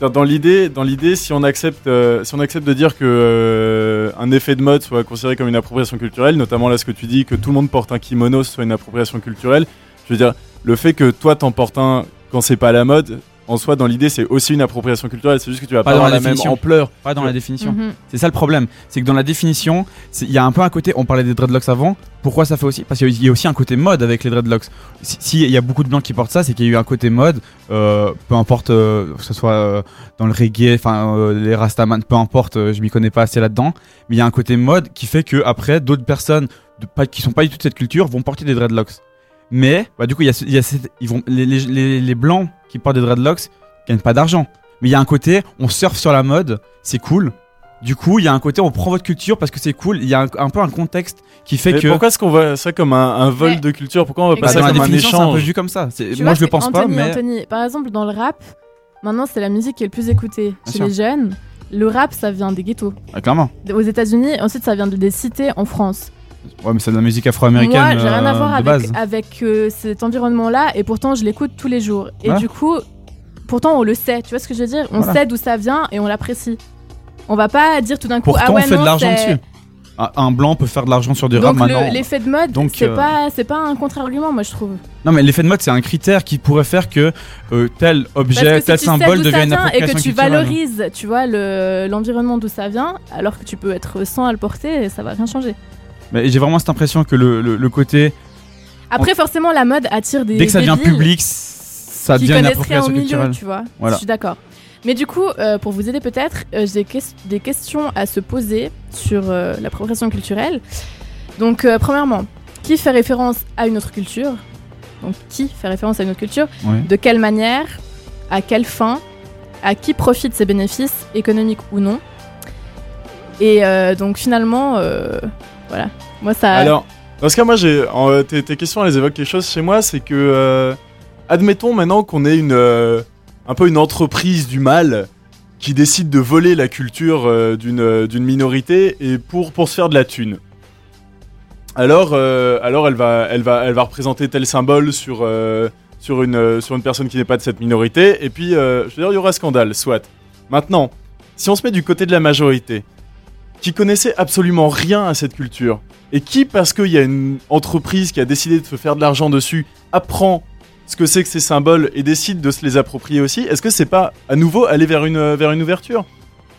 dans l'idée, dans l'idée, si on accepte, euh, si on accepte de dire que euh, un effet de mode soit considéré comme une appropriation culturelle, notamment là ce que tu dis que tout le monde porte un kimono soit une appropriation culturelle, je veux dire, le fait que toi t'en portes un quand c'est pas la mode, en soi, dans l'idée, c'est aussi une appropriation culturelle. C'est juste que tu vas pas, Pas dans avoir la la même définition. ampleur. Pas dans la définition. Mhm. C'est ça le problème. C'est que dans la définition, il y a un peu un côté. On parlait des dreadlocks avant. Pourquoi ça fait aussi Parce qu'il y a aussi un côté mode avec les dreadlocks. Si- S'il y a beaucoup de blancs qui portent ça, c'est qu'il y a eu un côté mode. euh, peu importe euh, que ce soit euh, dans le reggae, enfin euh, les rastaman, peu importe. euh, je m'y connais pas assez là-dedans. Mais il y a un côté mode qui fait que après d'autres personnes de, pas, qui sont pas du tout de cette culture vont porter des dreadlocks. Mais bah, du coup, il y a, ce- il y a cette- ils vont, les, les, les, les blancs qui portent des dreadlocks gagnent pas d'argent. Mais il y a un côté, on surfe sur la mode, c'est cool. Du coup, il y a un côté, on prend votre culture parce que c'est cool. Il y a un, un peu un contexte qui fait Mais que. pourquoi est-ce qu'on voit ça comme un, un vol Mais- de culture? Pourquoi on voit Bah, pas ça dans la comme un définition, c'est un peu échange? vu comme ça. Moi, vois, je le pense pas, mais. Anthony, par exemple, dans le rap, maintenant c'est la musique qui est le plus écoutée Bien chez sûr. les jeunes. Le rap, ça vient des ghettos. Ah, clairement. Aux États-Unis, ensuite ça vient de des cités en France. Ouais, mais c'est de la musique afro-américaine. Moi, j'ai rien à euh, voir avec, base. avec euh, cet environnement-là, et pourtant je l'écoute tous les jours. Et Ouais. du coup, pourtant on le sait, tu vois ce que je veux dire? On Voilà. sait d'où ça vient et on l'apprécie. On va pas dire tout d'un coup, Pourtant, ah ouais, on fait non, de l'argent dessus. Un, blanc peut faire de l'argent sur du rap maintenant. le- l'effet de mode, Donc, c'est euh, pas, c'est pas un contre-argument, moi je trouve. Non, mais l'effet de mode, c'est un critère qui pourrait faire que euh, tel objet, tel symbole ça une vient et appropriation que tu culturelle. valorises, tu vois, le- l'environnement d'où ça vient, alors que tu peux être sans à le porter, ça va rien changer. Mais j'ai vraiment cette impression que le, le- le côté. Après, forcément, la mode attire des Dès que ça devient public, ça devient une appropriation milieu, culturelle. tu vois. Voilà. Je suis d'accord. Mais du coup, euh, pour vous aider peut-être, euh, j'ai des questions à se poser sur euh, l'appropriation culturelle. Donc, euh, premièrement, qui fait référence à une autre culture? Donc, qui fait référence à une autre culture? De quelle manière? À quelle fin? À qui profitent ces bénéfices, économiques ou non? Et donc, finalement, voilà. Moi, ça. Alors, dans ce cas, moi, j'ai tes, questions, elles évoquent quelque chose chez moi, c'est que, euh, admettons maintenant qu'on ait une, euh, un peu une entreprise du mal qui décide de voler la culture euh, d'une d'une minorité et pour, pour se faire de la thune. Alors, alors elle, va, elle, va, elle va représenter tel symbole sur, sur, une, sur une personne qui n'est pas de cette minorité, et puis, je veux dire, il y aura scandale, soit. Maintenant, si on se met du côté de la majorité, qui connaissait absolument rien à cette culture, et qui, parce qu'il y a une entreprise qui a décidé de se faire de l'argent dessus, apprend ce que c'est que ces symboles et décide de se les approprier aussi, est-ce que c'est pas à nouveau aller vers une, vers une ouverture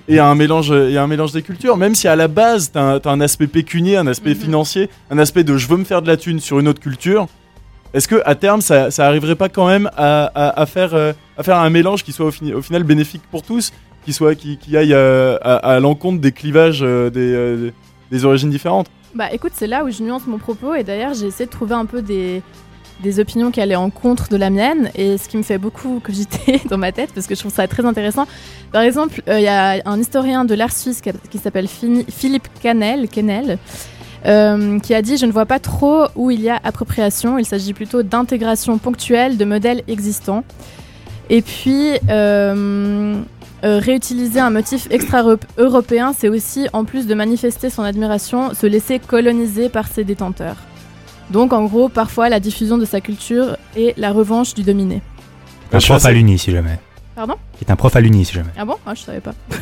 et un mélange et un mélange des cultures, même si à la base t'as un, t'as un aspect pécunier, un aspect Mhm. financier, un aspect de je veux me faire de la thune sur une autre culture, est-ce que à terme ça, ça arriverait pas quand même à, à- à faire, euh, à faire un mélange qui soit au final bénéfique pour tous, qui soit qui, aille euh, à, l'encontre des clivages euh, des, euh, des origines différentes Bah écoute, c'est là où je nuance mon propos et d'ailleurs j'ai essayé de trouver un peu des, des opinions qui allaient en contre de la mienne et ce qui me fait beaucoup [laughs] cogiter dans ma tête parce que je trouve ça très intéressant. Par exemple, il y a un historien de l'art suisse qui, s'appelle Philippe Canel, qui a dit Je ne vois pas trop où il y a appropriation, il s'agit plutôt d'intégration ponctuelle de modèles existants. Et puis, euh, réutiliser un motif extra-européen, c'est aussi, en plus de manifester son admiration, se laisser coloniser par ses détenteurs. Donc, en gros, parfois, la diffusion de sa culture est la revanche du dominé. Un prof à l'uni, si jamais. Pardon? Qui est un prof à l'uni, si jamais. Ah bon? Ah, je savais pas. [laughs]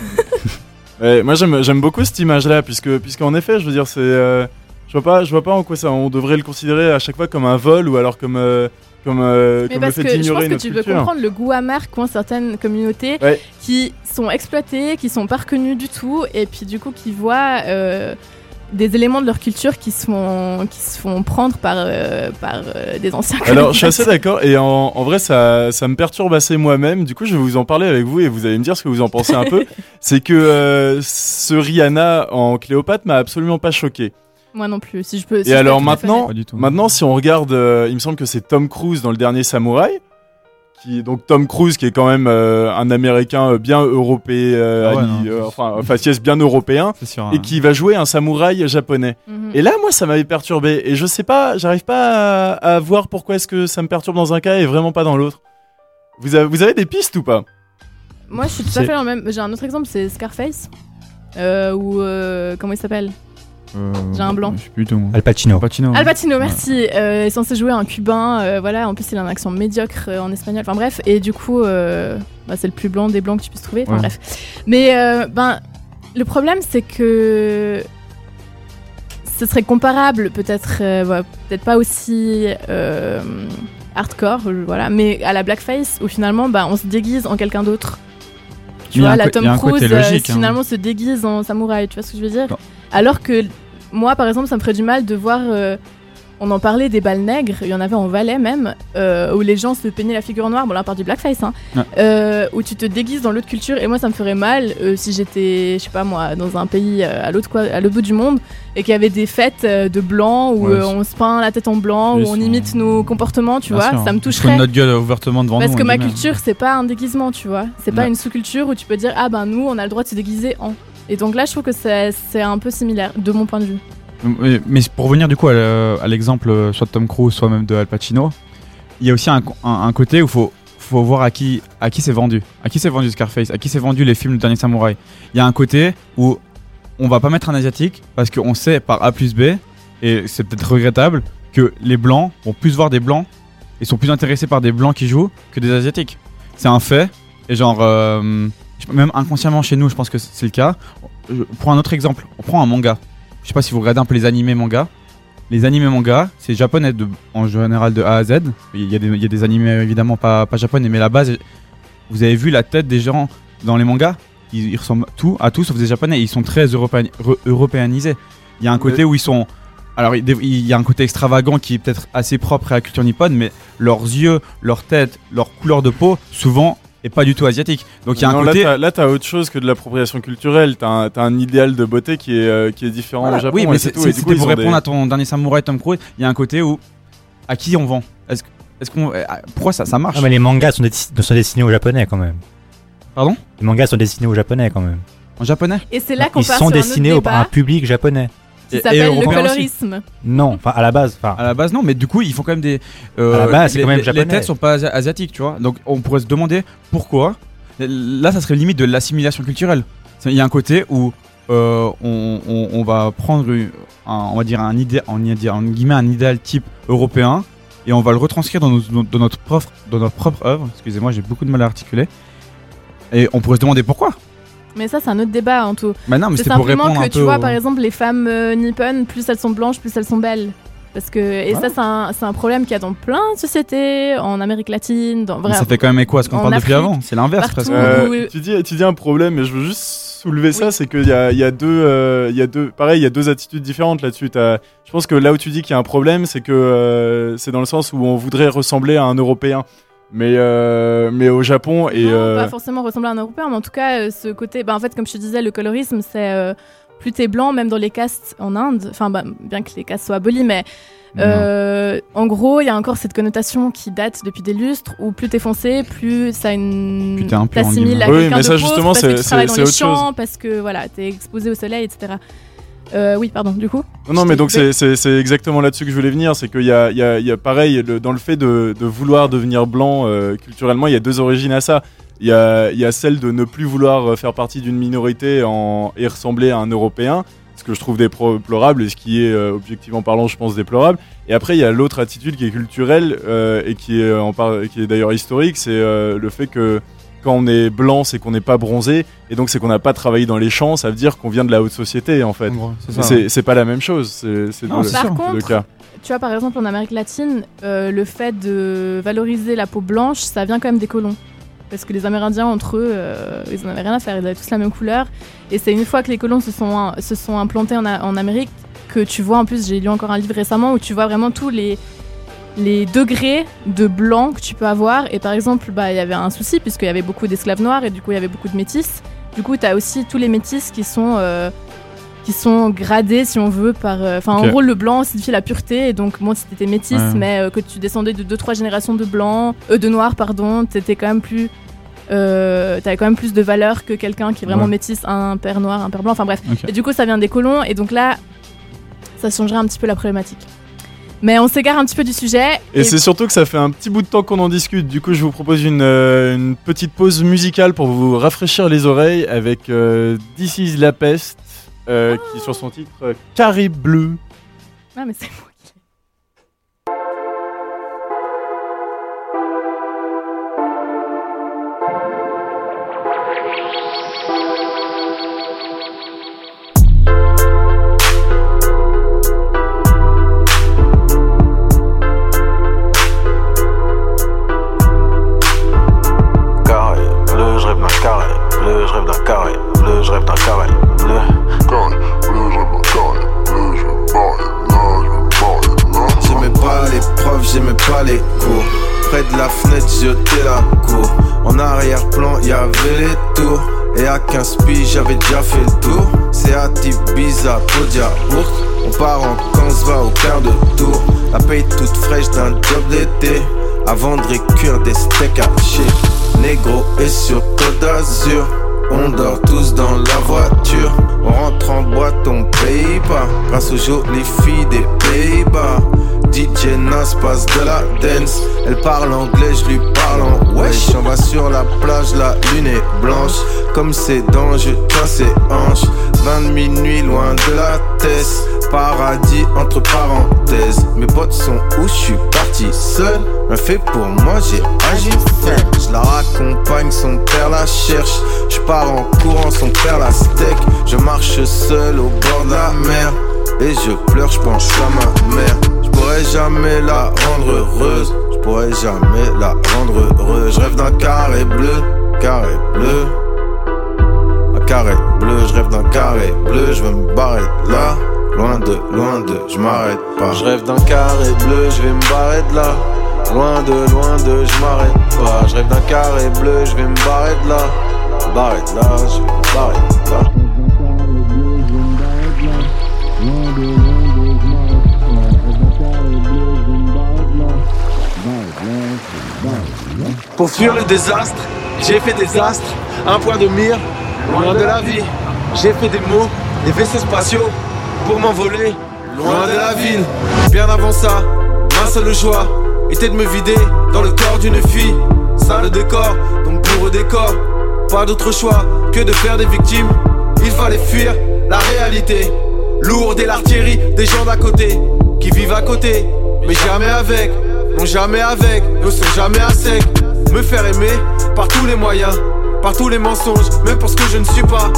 Ouais, moi j'aime j'aime beaucoup cette image-là, puisque puisqu'en effet, je veux dire, c'est, euh, je vois pas, je vois pas en quoi ça, on devrait le considérer à chaque fois comme un vol ou alors comme euh, comme, euh, Mais comme le parce fait que je pense que tu peux comprendre le goût amer qu'ont certaines communautés Ouais. qui sont exploitées, qui sont pas reconnues du tout, et puis du coup qui voient euh, des éléments de leur culture qui se font, qui se font prendre par, euh, par euh, des anciens Alors, je suis assez d'accord, et en, en vrai, ça, ça me perturbe assez moi-même. Du coup, je vais vous en parler avec vous, et vous allez me dire ce que vous en pensez un peu. [laughs] C'est que ce Rihanna en Cléopâtre m'a absolument pas choqué. Moi non plus, si je peux. si Et je alors maintenant, honnête. Pas du tout. maintenant, si on regarde, euh, il me semble que c'est Tom Cruise dans le dernier Samouraï. Qui, donc Tom Cruise, qui est quand même euh, un Américain euh, bien européen, euh, Ah ouais, euh, enfin, faciès bien européen, et hein. qui va jouer un samouraï japonais. Mhm. Et là, moi, ça m'avait perturbé. Et je sais pas, j'arrive pas à, à voir pourquoi est-ce que ça me perturbe dans un cas et vraiment pas dans l'autre. Vous avez, vous avez des pistes ou pas? Moi, je suis tout à fait dans le même. J'ai un autre exemple, c'est Scarface. Euh, ou euh, comment il s'appelle? Euh, J'ai un blanc. Je sais plus. Al Pacino. Pacino. Al Pacino, merci. Euh, est censé jouer un cubain. euh, voilà, en plus, il a un accent médiocre en espagnol. Enfin bref, et du coup, euh, bah, c'est le plus blanc des blancs que tu puisses trouver. Enfin Ouais. bref. Mais euh, ben, le problème, c'est que ce serait comparable, peut-être, euh, peut-être pas aussi euh, hardcore, voilà, mais à la blackface où finalement, bah, on se déguise en quelqu'un d'autre. Tu Il vois, la il Tom Cruise euh, logique, hein. finalement se déguise en samouraï. Tu vois ce que je veux dire? Non. Alors que moi, par exemple, ça me ferait du mal de voir. euh, on en parlait des balles nègres, il y en avait en Valais même, euh, où les gens se peignaient la figure en noir, bon là on part du blackface, hein, Ouais. euh, où tu te déguises dans l'autre culture, et moi ça me ferait mal euh, si j'étais, je sais pas moi, dans un pays à l'autre bout du monde, et qu'il y avait des fêtes de blanc, où Ouais, on se peint la tête en blanc, Oui, où on imite nos comportements, tu vois, sûr. ça me On se fout de toucherait. notre gueule ouvertement devant Parce nous. que ma culture, c'est pas un déguisement, tu vois. C'est pas Ouais. une sous-culture où tu peux dire, ah ben nous, on a le droit de se déguiser en. Et donc là, je trouve que c'est un peu similaire, de mon point de vue. Oui, Mais pour revenir du coup à le- à l'exemple euh, soit de Tom Cruise, soit même de Al Pacino, il y a aussi un, côté où faut faut voir à qui à qui c'est vendu, à qui c'est vendu Scarface, à qui c'est vendu les films du dernier samouraï? Il y a un côté où on va pas mettre un asiatique parce qu'on sait par A plus B et c'est peut-être regrettable que les blancs vont plus voir des blancs et sont plus intéressés par des blancs qui jouent que des asiatiques. C'est un fait et genre euh, même inconsciemment chez nous, je pense que c'est le cas. Je prends un autre exemple, on prend un manga. Je sais pas si vous regardez un peu les animés manga. Les animés manga, c'est japonais de, en général de A à Z. Il y a des, il y a des animés évidemment pas, pas japonais, mais la base, vous avez vu la tête des gens dans les mangas ils, ils ressemblent tout, à tous sauf des japonais. Ils sont très re- européanisés. Il y a un côté où ils sont. Alors, il il y a un côté extravagant qui est peut-être assez propre à la culture nippone, mais leurs yeux, leur tête, leur couleur de peau, souvent, est pas du tout asiatique. Donc, il y a un Non, côté. Là, t'as- autre chose que de l'appropriation culturelle. T'as un, un idéal de beauté qui est, euh, qui est différent Voilà, au Japon. oui, mais et c'est Et pour répondre des- à ton dernier samouraï Tom Cruise. Il y a un côté où à qui on vend? Est-ce est qu'on euh, pourquoi ça ça marche? Ah, mais les mangas sont, sont destinés aux japonais quand même. Pardon? Les mangas sont destinés aux japonais quand même. en japonais? Et c'est là qu'on Ils sont un au, autre à un public japonais. Qui s'appelle le colorisme. Non, enfin à la base. Enfin, À la base non, mais du coup ils font quand même des. euh, À la base, c'est quand même les- japonais. Les têtes sont pas asi- asiatiques, tu vois. Donc on pourrait se demander pourquoi. Là, ça serait limite de l'assimilation culturelle. Il y a un côté où euh, on, on- on va prendre, un, on va dire un idée, on y dire en guillemets un idéal type européen et on va le retranscrire dans, nos- dans notre propre, dans notre propre œuvre. Excusez-moi, j'ai beaucoup de mal à articuler. Et on pourrait se demander pourquoi. Mais ça, c'est un autre débat en tout. Bah non, mais C'est pour simplement que un tu peu. vois, au- par exemple, les femmes euh, nippones, plus elles sont blanches, plus elles sont belles. Parce que, et ça, c'est un, c'est un problème qu'il y a dans plein de sociétés, en Amérique latine, dans Mais vraiment. ça fait quand même écho à ce qu'on parle depuis avant. C'est l'inverse presque. Euh, tu, dis, tu dis un problème, mais je veux juste soulever ça, c'est qu'il y a, il y, a deux, euh, il y a deux, pareil, il y a deux attitudes différentes là-dessus. Je pense que là où tu dis qu'il y a un problème, c'est que euh, c'est dans le sens où on voudrait ressembler à un Européen, mais euh, mais au Japon et Non, euh, pas forcément ressembler à un Européen, mais en tout cas, euh, ce côté. Bah, en fait, comme je te disais, le colorisme, c'est. euh, plus t'es blanc, même dans les castes en Inde, enfin, bah, bien que les castes soient abolies, mais. euh, en gros, il y a encore cette connotation qui date depuis des lustres où plus t'es foncé, plus ça a une. Plus t'es impur, en t'assimiles à. Oui, quelqu'un mais de ça, pauvre justement, parce que c'est- tu travailles c'est- dans les champs, parce que voilà, t'es exposé au soleil, etc. Euh, oui, pardon, du coup. Non, mais donc c'est- exactement là-dessus que je voulais venir, c'est qu'il y y, y a pareil, le- dans le fait de, de vouloir devenir blanc euh, culturellement, il y a deux origines à ça. Il y a, il y a celle de ne plus vouloir euh, faire partie d'une minorité en, et ressembler à un Européen, ce que je trouve déplorable et ce qui est euh, objectivement parlant, je pense, déplorable. Et après, il y a l'autre attitude qui est culturelle et qui est, en par- qui est d'ailleurs historique, c'est le fait que quand on est blanc, c'est qu'on n'est pas bronzé, et donc c'est qu'on n'a pas travaillé dans les champs, ça veut dire qu'on vient de la haute société en fait. C'est pas la même chose, c'est le- le contre, cas. tu vois, par exemple, en Amérique latine, euh, le fait de valoriser la peau blanche, ça vient quand même des colons. Parce que les Amérindiens, entre eux, euh, ils en avaient rien à faire, ils avaient tous la même couleur. Et c'est une fois que les colons se sont, se sont implantés en Amérique que tu vois, en plus, j'ai lu encore un livre récemment où tu vois vraiment tous les, les degrés de blanc que tu peux avoir. Et par exemple, bah, il y avait un souci, puisqu'il y avait beaucoup d'esclaves noirs et du coup, il y avait beaucoup de métis. Du coup, tu as aussi tous les métis qui sont. euh, qui sont gradés si on veut par euh, enfin en gros le blanc signifie la pureté et donc bon si t'étais métis Ouais. mais euh, que tu descendais de deux trois générations de blancs de noirs pardon t'étais quand même plus t'avais quand même plus de valeur que quelqu'un qui est vraiment Ouais. métis un père noir un père blanc enfin bref et du coup ça vient des colons et donc là ça changerait un petit peu la problématique mais on s'égare un petit peu du sujet Et, c'est surtout que ça fait un petit bout de temps qu'on en discute. Du coup, je vous propose une, euh, une petite pause musicale pour vous rafraîchir les oreilles avec euh, This is la peste, euh, qui sur son titre euh, Carré bleu. ah mais c'est moi En arrière-plan, y avait les tours. Et à 15 piges, j'avais déjà fait le tour. C'est à Ibiza, pot de yaourt. On part en se va au quart de tour. La paye toute fraîche d'un job d'été. À vendre et cuire des steaks hachés. Négro et sur Côte d'Azur. On dort tous dans la voiture. On rentre en boîte, on paye pas. Grâce aux jolies filles des Pays-Bas. DJ Nas passe de la dance. Elle parle anglais, je lui parle en wesh. On va sur la plage, la lune est blanche. Comme ses dents, je tiens ses hanches. 20 de minuit, loin de la tête. Paradis entre parenthèses. Mes potes sont où? Je suis parti seul. Un fait pour moi, j'ai agi seul. Je la raccompagne, son père la cherche. Je pars en courant, son père la steak. Je marche seul au bord de la mer. Et je pleure, je pense à ma mère. Pourrais jamais la rendre heureuse. Je pourrais jamais la rendre heureuse. Je rêve d'un carré bleu, carré bleu. Un carré bleu, je rêve d'un carré bleu. Je veux me barrer de là. Loin de, loin de, je m'arrête pas. Je rêve d'un carré bleu, je vais me barrer de là. Loin de, loin de, je m'arrête pas. Je rêve d'un carré bleu, je vais me barrer de là. Barrer de là, je vais me barrer de là. Pour fuir le désastre, j'ai fait des astres, un point de mire, loin de la vie. J'ai fait des mots, des vaisseaux spatiaux, pour m'envoler, loin de la ville. Bien avant ça, ma seule joie était de me vider dans le corps d'une fille. Ça le décor, donc pour décor, pas d'autre choix que de faire des victimes. Il fallait fuir la réalité, lourde et l'artillerie des gens d'à côté, qui vivent à côté, mais jamais avec, non jamais avec, ne sont jamais à sec. Me faire aimer par tous les moyens, par tous les mensonges, même pour ce que je ne suis pas.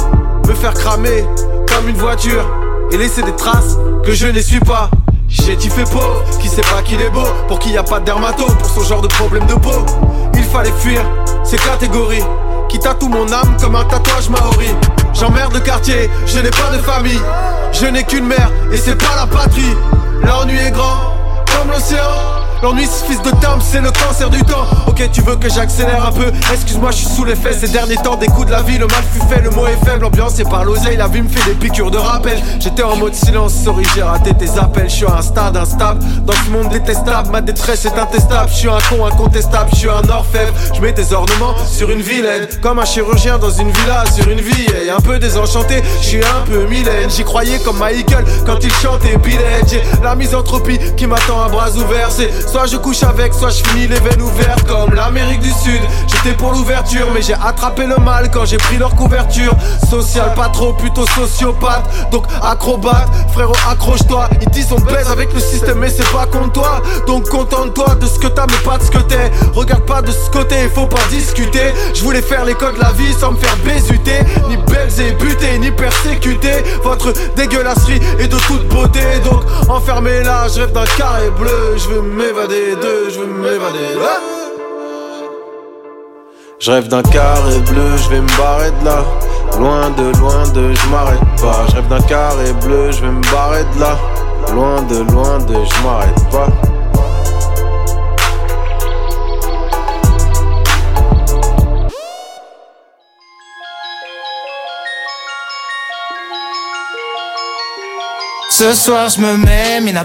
Me faire cramer comme une voiture et laisser des traces que je ne suis pas. Chétif et pauvre, qui sait pas qu'il est beau, pour qui y a pas de pour son genre de problème de peau. Il fallait fuir ces catégories qui tatouent mon âme comme un tatouage maori. J'emmerde le quartier, je n'ai pas de famille, je n'ai qu'une mère et c'est pas la patrie. L'ennui est grand comme l'océan. L'ennui, ce fils de tame, c'est le cancer du temps. Ok, tu veux que j'accélère un peu? Excuse-moi, je suis sous l'effet. Ces derniers temps, des coups de la vie, le mal fut fait, le mot est faible. L'ambiance est par l'oseille, la vie me fait des piqûres de rappel. J'étais en mode silence, sorry, j'ai raté tes appels. Je suis à un stade instable. Dans ce monde détestable, ma détresse est intestable. Je suis un con incontestable, je suis un orfèvre. Je mets des ornements sur une vilaine. Comme un chirurgien dans une villa, sur une vie. Et un peu désenchanté, je suis un peu Mylène. J'y croyais comme Michael quand il chantait Billet. J'ai la misanthropie qui m'attend à bras ouverts. Soit je couche avec, soit je finis les veines ouvertes comme l'Amérique du Sud. J'étais pour l'ouverture, mais j'ai attrapé le mal quand j'ai pris leur couverture. Social, pas trop, plutôt sociopathe. Donc acrobate, frérot, accroche-toi. Ils disent on baise avec le système, mais c'est pas contre toi. Donc contente-toi de ce que t'as, mais pas de ce que t'es. Regarde pas de ce côté, il faut pas discuter. Je voulais faire les codes de la vie sans me faire bésuter. Ni belles et ni persécuter. Votre dégueulasserie est de toute beauté. Donc enfermé là, je rêve d'un carré bleu. Je veux m'évader de, je veux m'évader. Je rêve d'un carré bleu, je vais me barrer de là. Loin de, loin de, je m'arrête pas. Je rêve d'un carré bleu, je vais me barrer de là. Loin de, loin de, je m'arrête pas. Ce soir je me mets mina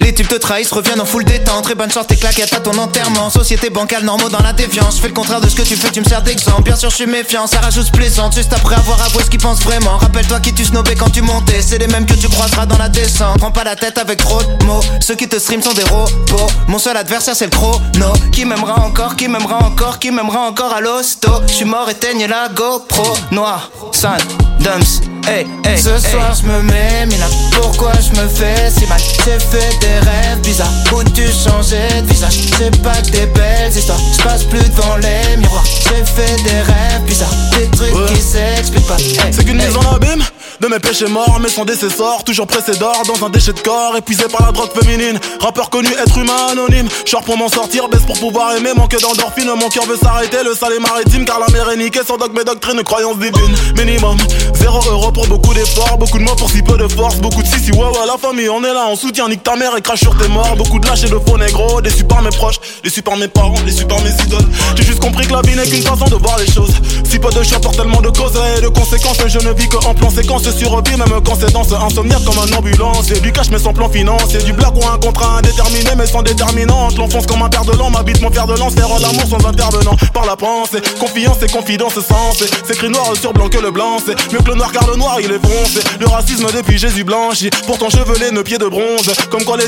les types te trahissent, reviennent en full détente. Très bonne chance, tes claquettes à ton enterrement. Société bancale, normaux dans la déviance. Je fais le contraire de ce que tu fais, tu me sers d'exemple. Bien sûr je suis méfiant, ça rajoute plaisante. Juste après avoir avoué ce qu'ils pensent vraiment. Rappelle-toi qui tu snobais quand tu montais. C'est les mêmes que tu croiseras dans la descente. Prends pas la tête avec trop de mots. Ceux qui te stream sont des robots. Mon seul adversaire c'est le chrono. Qui m'aimera encore, qui m'aimera encore Qui m'aimera encore à l'hosto. Je suis mort, éteigne la GoPro. Noir, sun, dumps Hey, hey, Ce soir je me mets mina Pourquoi je me fais si mal? J'ai fait des rêves bizarres. Où tu changeais de visage. C'est pas que des belles histoires. Je passe plus devant les miroirs. J'ai fait des rêves bizarres. Des trucs qui s'expliquent pas. Hey, C'est qu'une hey. mise en abîme de mes péchés morts, mais sans décessor, toujours pressé d'or dans un déchet de corps, épuisé par la drogue féminine. Rappeur connu, être humain anonyme. Short pour m'en sortir, baisse pour pouvoir aimer, manque d'endorphine. Mon cœur veut s'arrêter, le sale est maritime, car la mer est niquée. Sans dogme et doctrine, croyance divine. Minimum, zéro euro pour beaucoup d'efforts, beaucoup de mots pour si peu de force, beaucoup de si si ouais ouais, la famille, on est là, on soutient, nique ta mère et crache sur tes morts. Beaucoup de lâches et de faux négros, déçus par mes proches, déçus par mes parents, déçus par mes idoles. J'ai juste compris que la vie n'est qu'une façon de voir les choses. Si peu de choix pour tellement de causes et de conséquences, je ne vis que en plan séquence survie, même quand c'est dans ce insomniaque comme un ambulance. Et du cash mais sans plan financier, du blague ou un contrat indéterminé mais sans déterminante. L'enfonce comme un père de l'an, m'habite mon fer de lance, faire l'amour sans intervenant par la pensée. Confiance et confidence sens, c'est écrit noir sur blanc que le blanc, c'est mieux que le noir car le noir il est foncé. Le racisme depuis Jésus blanchi, pourtant chevelé, nos pieds de bronze. Comme quoi les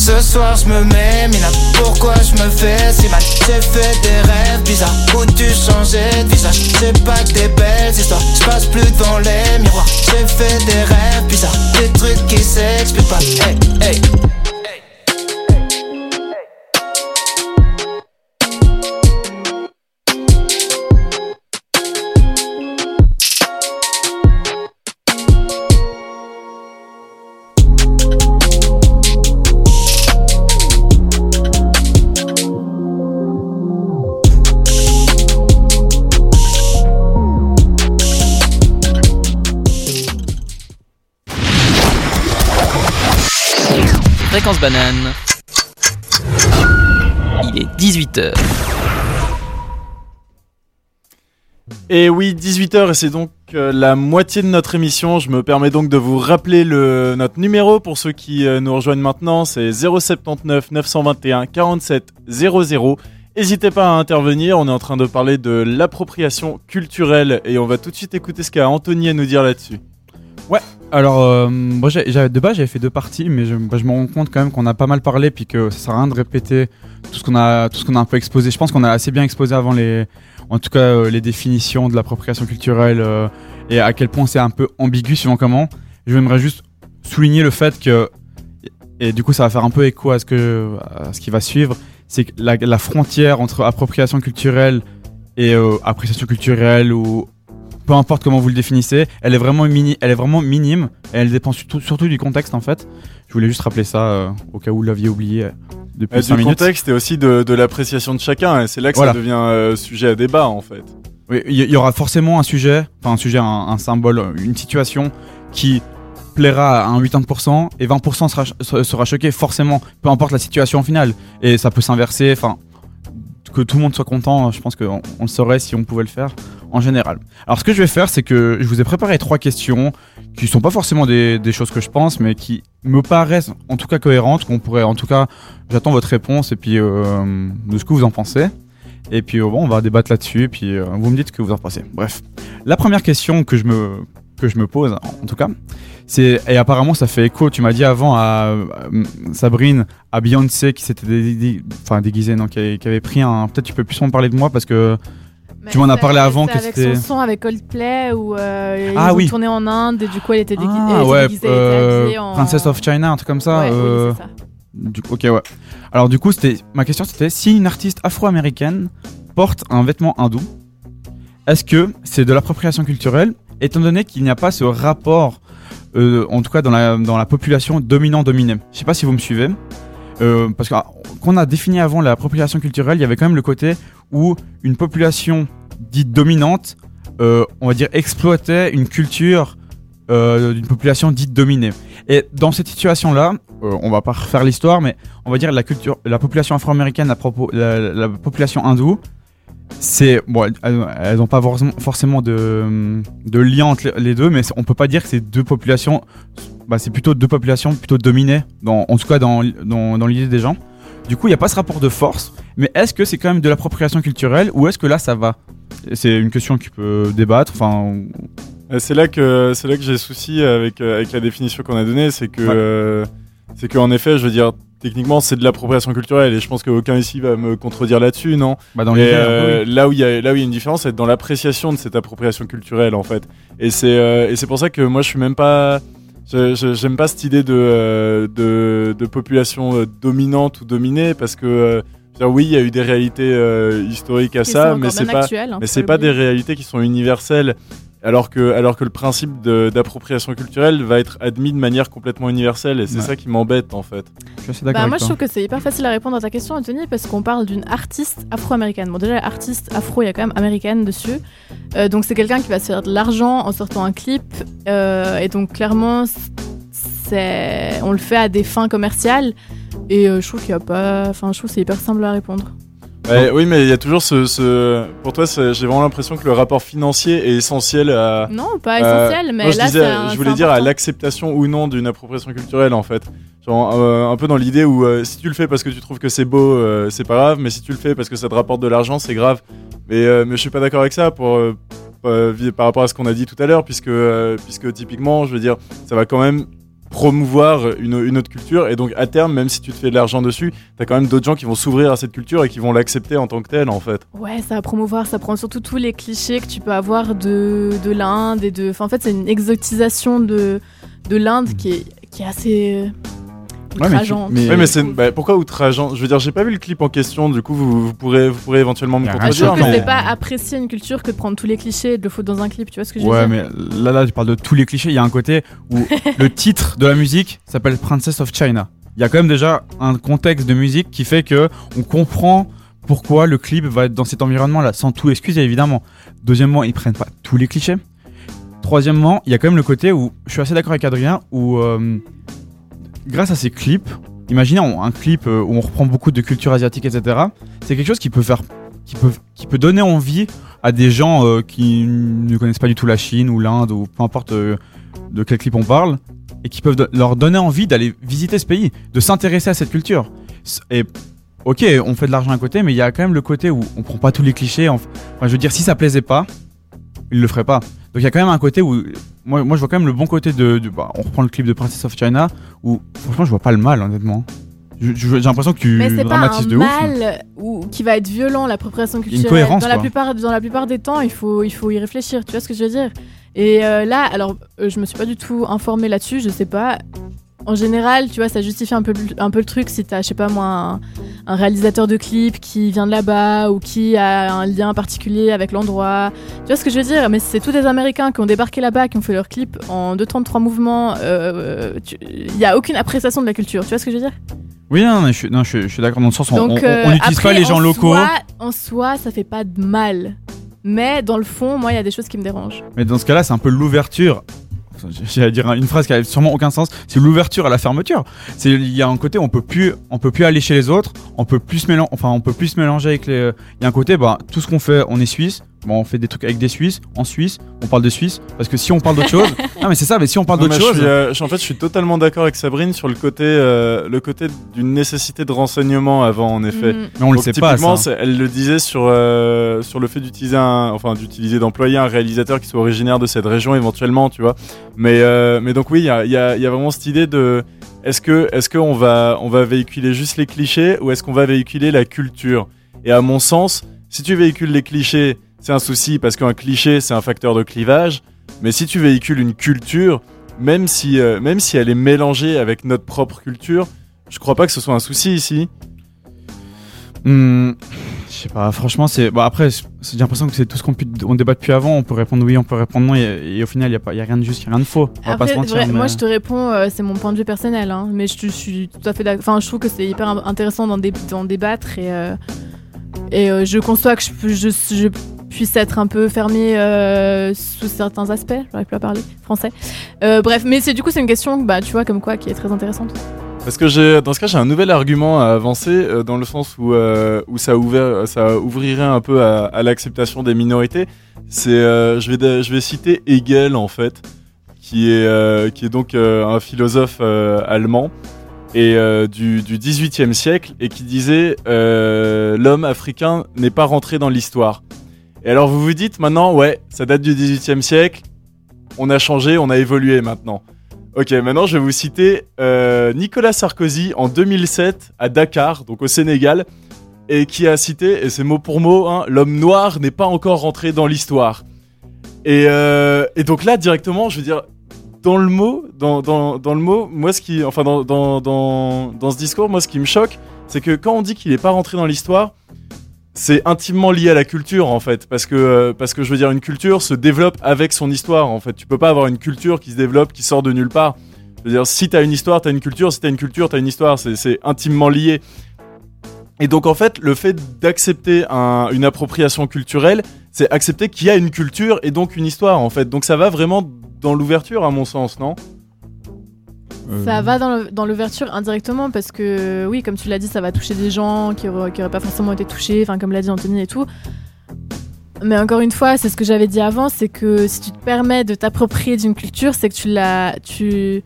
Ce soir je me mets mina Pourquoi je me fais si mal? J'ai fait des rêves bizarres. Où tu changeais de visage? C'est pas que des belles histoires. Je passe plus devant les miroirs. J'ai fait des rêves bizarres. Des trucs qui s'expliquent pas. Hey hey banane. Il est 18h. Et oui, 18h et c'est donc euh, la moitié de notre émission. Je me permets donc de vous rappeler le, notre numéro pour ceux qui euh, nous rejoignent maintenant. C'est 079 921 47 00. N'hésitez pas à intervenir. On est en train de parler de l'appropriation culturelle et on va tout de suite écouter ce qu'a Anthony à nous dire là-dessus. Ouais, alors euh, moi j'avais de base j'avais fait deux parties, mais je, bah, je me rends compte quand même qu'on a pas mal parlé, puis que ça sert à rien de répéter tout ce qu'on a, tout ce qu'on a un peu exposé. Je pense qu'on a assez bien exposé avant les. en tout cas euh, les définitions de l'appropriation culturelle euh, et à quel point c'est un peu ambigu suivant comment. J'aimerais juste souligner le fait que et du coup ça va faire un peu écho à ce que à ce qui va suivre, c'est que la, la frontière entre appropriation culturelle et euh, appréciation culturelle ou peu importe comment vous le définissez, elle est vraiment mini, elle est vraiment minime et elle dépend surtout, surtout du contexte en fait. Je voulais juste rappeler ça euh, au cas où vous l'aviez oublié euh, depuis Euh, 5 du minutes. contexte et aussi de, de l'appréciation de chacun. Et c'est là que Voilà. ça devient sujet à débat en fait. Oui, il y, aura forcément un sujet, enfin un sujet, un, un symbole, une situation qui plaira à un 80% et 20% sera, ch- sera choqué forcément, peu importe la situation finale. Et ça peut s'inverser, enfin que tout le monde soit content, je pense qu'on on le saurait si on pouvait le faire en général. Alors ce que je vais faire, c'est que je vous ai préparé trois questions qui sont pas forcément des, choses que je pense, mais qui me paraissent en tout cas cohérentes, qu'on pourrait, en tout cas, j'attends votre réponse et puis euh, de ce que vous en pensez. Et puis euh, bon, on va débattre là-dessus puis euh, vous me dites ce que vous en pensez. Bref, la première question que je me que je me pose, en tout cas, c'est et apparemment ça fait écho. Tu m'as dit avant à, euh, Sabrine, à Beyoncé qui s'était dé- enfin déguisée, non, qui avait, qui avait pris un. Peut-être tu peux plus m'en parler de moi parce que tu m'en as parlé avant que avec c'était. son son avec Coldplay où euh, Ah ils ont oui. tourné en Inde et du coup elle était, Ah ouais, déguisée, était euh, en... Princess of China, un truc comme ça. Ouais, euh, ça. du- ok, ouais. Alors du coup, c'était ma question, c'était si une artiste afro-américaine porte un vêtement hindou, est-ce que c'est de l'appropriation culturelle, étant donné qu'il n'y a pas ce rapport, euh, en tout cas dans la, dans la population dominant-dominée Je sais pas si vous me suivez. Euh, parce ah, qu'on a défini avant l'appropriation culturelle, il y avait quand même le côté où une population dite dominante, euh, on va dire, exploitait une culture euh, d'une population dite dominée. Et dans cette situation-là, euh, on va pas refaire l'histoire, mais on va dire la culture, la population afro-américaine, la, la population hindoue, c'est bon, elles- n'ont pas forcément- de, de lien entre les- deux, mais on peut pas dire que c'est deux populations. Bah, c'est plutôt deux populations plutôt dominées, dans, en tout cas dans, dans, dans l'idée des gens. Du coup, il n'y a pas ce rapport de force, mais est-ce que c'est quand même de l'appropriation culturelle ou est-ce que là ça va? C'est une question qui peut débattre. Enfin, Euh, C'est là que c'est là que j'ai souci avec euh, avec la définition qu'on a donnée, c'est que Ouais. euh, c'est que en effet, je veux dire techniquement c'est de l'appropriation culturelle et je pense qu'aucun ici va me contredire là-dessus, non? Bah, dans Et, l'idée, euh, oui. là où il y a là où il y a une différence, c'est dans l'appréciation de cette appropriation culturelle en fait. Et c'est euh, et c'est pour ça que moi je suis même pas J'aime pas cette idée de, euh, de, de population euh, dominante ou dominée parce que euh, oui, il y a eu des réalités euh, historiques à Qui ça, mais c'est pas, hein, mais c'est pas pas des réalités qui sont universelles. Alors que, alors que le principe d'appropriation culturelle va être admis de manière complètement universelle et c'est Ouais. ça qui m'embête en fait. Je suis assez Bah, moi je trouve que c'est hyper facile à répondre à ta question Anthony parce qu'on parle d'une artiste afro-américaine. Bon déjà artiste afro il y a quand même américaine dessus. Euh, donc c'est quelqu'un qui va se faire de l'argent en sortant un clip Euh, et donc clairement c'est on le fait à des fins commerciales et euh, je trouve qu'il y a pas enfin je trouve que c'est hyper simple à répondre. Ouais, oui, mais il y a toujours ce, ce... pour toi, j'ai vraiment l'impression que le rapport financier est essentiel à. Non, pas essentiel, mais non, je là, disais- c'est un- je voulais dire à l'acceptation ou non d'une appropriation culturelle en fait. Genre euh, un peu dans l'idée où euh, si tu le fais parce que tu trouves que c'est beau, euh, c'est pas grave, mais si tu le fais parce que ça te rapporte de l'argent, c'est grave. Mais, mais je suis pas d'accord avec ça pour, par rapport à ce qu'on a dit tout à l'heure, puisque, puisque typiquement, je veux dire, ça va quand même promouvoir une, une autre culture et donc à terme même si tu te fais de l'argent dessus t'as quand même d'autres gens qui vont s'ouvrir à cette culture et qui vont l'accepter en tant que telle en fait Ouais, ça va promouvoir, ça prend surtout tous les clichés que tu peux avoir de, de l'Inde et de. En fait, c'est une exotisation de, de l'Inde qui est, qui est assez outrageante. Ouais, mais c'est bah, pourquoi outrageant? Je veux dire, j'ai pas vu le clip en question. Du coup, vous, vous pourrez, vous pourrez éventuellement me Ah, je contredire. trouve que mais- c'est pas apprécier une culture que de prendre tous les clichés et de le foutre dans un clip, tu vois ce que je veux Ouais, dire? mais là, là, tu parles de tous les clichés. Il y a un côté où [laughs] le titre de la musique s'appelle Princess of China. Il y a quand même déjà un contexte de musique qui fait que on comprend pourquoi le clip va être dans cet environnement-là, sans tout excuser évidemment. Deuxièmement, ils prennent pas tous les clichés. Troisièmement, il y a quand même le côté où je suis assez d'accord avec Adrien, où euh, grâce à ces clips, imaginez un clip euh, où on reprend beaucoup de culture asiatique, etc. C'est quelque chose qui peut faire, qui peut, qui peut donner envie à des gens euh, qui ne connaissent pas du tout la Chine ou l'Inde ou peu importe euh, de quel clip on parle et qui peuvent leur donner envie d'aller visiter ce pays, de s'intéresser à cette culture. Et ok, on fait de l'argent à côté, mais il y a quand même le côté où on prend pas tous les clichés. en- Enfin, je veux dire, si ça plaisait pas, ils le feraient pas. Donc il y a quand même un côté où moi, moi je vois quand même le bon côté de, de- bah, on reprend le clip de Princess of China où franchement je vois pas le mal honnêtement. J'ai l'impression que tu Mais c'est pas un de ouf. mais- mal où, qui va être violent, l'appropriation culturelle, dans, la quoi. plupart, dans la plupart des temps, il faut, il faut y réfléchir. Tu vois ce que je veux dire? Et euh, là, alors, euh, je me suis pas du tout informée là-dessus, je sais pas. En général, tu vois, ça justifie un peu, le- un peu le truc si t'as, je sais pas moi, un, un réalisateur de clip qui vient de là-bas ou qui a un lien particulier avec l'endroit. Tu vois ce que je veux dire? Mais c'est tous des Américains qui ont débarqué là-bas, qui ont fait leur clip en 2 temps de 3 mouvements. euh, Il y a aucune appréciation de la culture. Tu vois ce que je veux dire? Oui, non, je suis, non, je, suis- je suis d'accord dans le sens où on- donc, on euh, on n'utilise après, pas les gens en locaux. Soi, en soi, ça fait pas de mal. Mais dans le fond, moi, il y a des choses qui me dérangent. Mais dans ce cas-là, c'est un peu l'ouverture. J'allais dire une phrase qui a sûrement aucun sens. C'est l'ouverture à la fermeture. C'est il y a un côté on peut plus on peut plus aller chez les autres. On peut plus. Enfin on peut plus se mélanger avec les. Il y a un côté bah tout ce qu'on fait on est suisse. Bon on fait des trucs avec des Suisses en Suisse. On parle de Suisse parce que si on parle d'autre chose. [laughs] non mais c'est ça. Mais si on parle d'autre je chose. suis, euh, je en fait, je suis totalement d'accord avec Sabrine sur le côté, euh, le côté d'une nécessité de renseignement avant, en effet. Mhm. Mais on le Donc, sait pas, ça. elle le disait sur euh, sur le fait d'utiliser un, enfin d'utiliser d'employer un réalisateur qui soit originaire de cette région éventuellement, tu vois. Mais euh, mais donc oui, il y a, il y, a, y a vraiment cette idée de est-ce que est-ce qu'on va on va véhiculer juste les clichés ou est-ce qu'on va véhiculer la culture? Et à mon sens, si tu véhicules les clichés, c'est un souci parce qu'un cliché c'est un facteur de clivage. Mais si tu véhicules une culture, même si euh, même si elle est mélangée avec notre propre culture, je crois pas que ce soit un souci ici. Hmm, je sais pas, franchement, c'est. Bon, après, c'est- j'ai l'impression que c'est tout ce qu'on on débat depuis avant. On peut répondre oui, on peut répondre non, et, et au final, il n'y a, a rien de juste, il a rien de faux. On va pas Après, se mentir. vrai, mais- moi, je te réponds, euh, c'est mon point de vue personnel, hein, mais je, je suis tout à fait d'accord. Enfin, je trouve que c'est hyper in- intéressant d'en, dé- d'en débattre et, euh, et euh, je conçois que je, peux- je, je puisse être un peu fermé euh, sous certains aspects. J'arrive plus à parler français. Euh, bref, mais c'est du coup, c'est une question, bah, tu vois, comme quoi, qui est très intéressante. Parce que dans ce cas, j'ai un nouvel argument à avancer, euh, dans le sens où, ça, ouvrirait un peu à, l'acceptation des minorités. C'est, je, vais, je citer Hegel, en fait, qui est, donc un philosophe allemand et du, du 18e siècle, et qui disait l'homme africain n'est pas rentré dans l'histoire. Et alors vous vous dites maintenant, ouais, ça date du 18e siècle, on a changé, on a évolué maintenant. Ok, maintenant je vais vous citer euh, Nicolas Sarkozy en 2007 à Dakar, donc au Sénégal, et qui a cité, et c'est mot pour mot, hein, l'homme noir n'est pas encore rentré dans l'histoire. Et, euh, et donc là, directement, je veux dire, dans le mot, dans, le mot, moi ce qui, enfin dans ce discours, moi ce qui me choque, c'est que quand on dit qu'il n'est pas rentré dans l'histoire, c'est intimement lié à la culture en fait parce que euh, parce que je veux dire une culture se développe avec son histoire en fait. Tu peux pas avoir une culture qui se développe qui sort de nulle part. Je veux dire si t'as une histoire t'as une culture si t'as une culture t'as une histoire c'est intimement lié. Et donc en fait le fait d'accepter un- une appropriation culturelle c'est accepter qu'il y a une culture et donc une histoire en fait. Donc ça va vraiment dans l'ouverture à mon sens non? Ça va dans l'ouverture indirectement parce que, oui, comme tu l'as dit, ça va toucher des gens qui auraient, qui auraient pas forcément été touchés, enfin, comme l'a dit Anthony et tout. Mais encore une fois, c'est ce que j'avais dit avant, c'est que si tu te permets de t'approprier d'une culture, c'est que tu l'as, tu,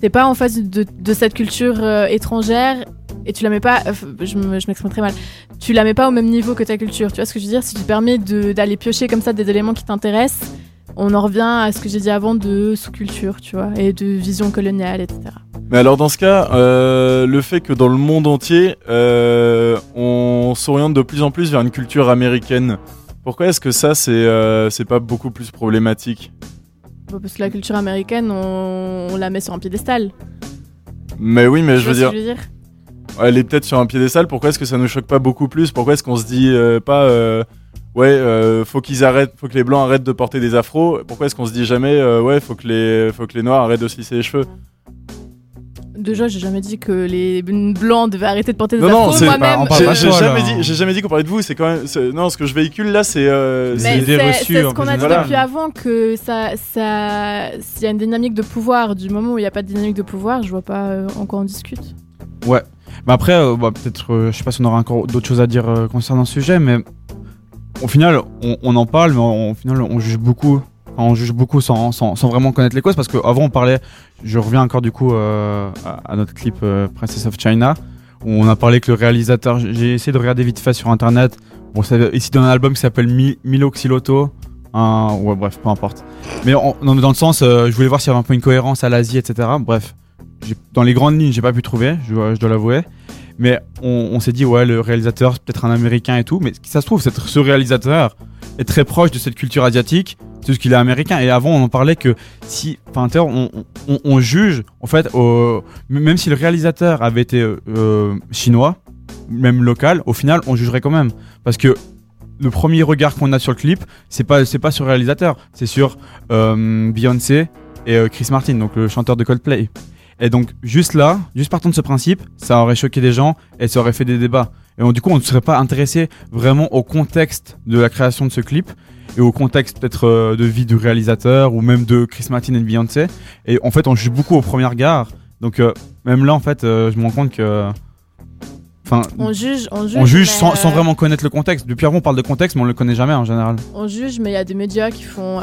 t'es pas en face de, de cette culture euh, étrangère et tu la mets pas, euh, je me- je m'exprime très mal, tu la mets pas au même niveau que ta culture. Tu vois ce que je veux dire? Si tu te permets d'aller piocher comme ça des éléments qui t'intéressent, on en revient à ce que j'ai dit avant de sous-culture, tu vois, et de vision coloniale, etc. Mais alors dans ce cas, euh, le fait que dans le monde entier, euh, on s'oriente de plus en plus vers une culture américaine, pourquoi est-ce que ça c'est euh, c'est pas beaucoup plus problématique? Bon, Parce que la culture américaine, on, on la met sur un piédestal. Mais oui, mais je veux dire, je veux dire? Elle est peut-être sur un piédestal. Pourquoi est-ce que ça nous choque pas beaucoup plus? Pourquoi est-ce qu'on se dit euh, pas euh, ouais, euh, faut qu'ils arrêtent, faut que les blancs arrêtent de porter des afros Pourquoi est-ce qu'on se dit jamais euh, ouais, faut que les faut que les noirs arrêtent de se lisser les cheveux? Déjà, j'ai jamais dit que les blancs devaient arrêter de porter des Non, non, afros. c'est Moi-même, J'ai jamais dit, j'ai jamais dit qu'on parlait de vous. C'est quand même, non, ce que je véhicule là, c'est euh, l'idée c'est reçue, c'est ce qu'on a dit voilà. depuis avant que ça, ça, s'il y a une dynamique de pouvoir, du moment où il n'y a pas de dynamique de pouvoir, je vois pas euh, en quoi on discute. Mais après, euh, bah, peut-être, euh, je sais pas si on aura encore d'autres choses à dire euh, concernant ce sujet, mais au final, on, en parle, mais on- au final, on juge beaucoup. On juge beaucoup sans, vraiment connaître les causes, parce qu'avant, on parlait. Je reviens encore du coup euh, à, notre clip euh, Princess of China, où on a parlé que le réalisateur. J'ai essayé de regarder vite fait sur internet. Ici dans un album qui s'appelle Mi- Milo Xiloto. Un- ouais, bref, peu importe. Mais dans, le sens, euh, je voulais voir s'il y avait un peu une cohérence à l'Asie, etc. Bref, dans les grandes lignes, j'ai pas pu trouver, je dois l'avouer. Mais on, s'est dit, ouais, le réalisateur, c'est peut-être un américain et tout. Mais ça se trouve, ce réalisateur est très proche de cette culture asiatique. C'est juste qu'il est américain. Et avant, on en parlait que si. Enfin, on, on, juge, en fait, même si le réalisateur avait été euh, chinois, même local, au final, on jugerait quand même. Parce que le premier regard qu'on a sur le clip, c'est pas, pas sur le réalisateur, c'est sur euh, Beyoncé et euh, Chris Martin, donc le chanteur de Coldplay. Et donc, juste là, juste partant de ce principe, ça aurait choqué des gens et ça aurait fait des débats. Et donc, du coup, on ne serait pas intéressé vraiment au contexte de la création de ce clip et au contexte peut-être euh, de vie du réalisateur ou même de Chris Martin et de Beyoncé. Et en fait, on juge beaucoup au premier regard. Donc, euh, même là, en fait, euh, je me rends compte que. Enfin, On juge, on juge. on juge sans, sans vraiment connaître le contexte. Depuis avant, on parle de contexte, mais on le connaît jamais en général. On juge, mais il y a des médias qui font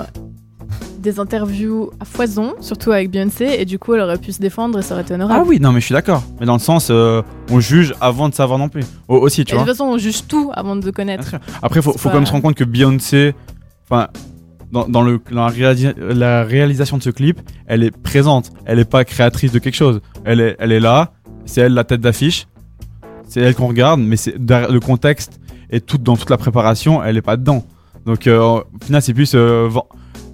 des interviews à foison, surtout avec Beyoncé, et du coup, elle aurait pu se défendre et ça aurait été honorable. Ah oui, non, mais je suis d'accord. Mais dans le sens, euh, on juge avant de savoir non plus. Au- aussi, Et tu de vois. toute façon, on juge tout avant de connaître. Après, faut, faut pas- quand même se rendre compte que Beyoncé, enfin, dans, dans le, dans la, réalisa- la réalisation de ce clip, elle est présente. Elle est pas créatrice de quelque chose. Elle est, elle est là. C'est elle la tête d'affiche. C'est elle qu'on regarde, mais c'est le contexte et tout dans toute la préparation, elle est pas dedans. Donc, euh, au final, c'est plus, euh,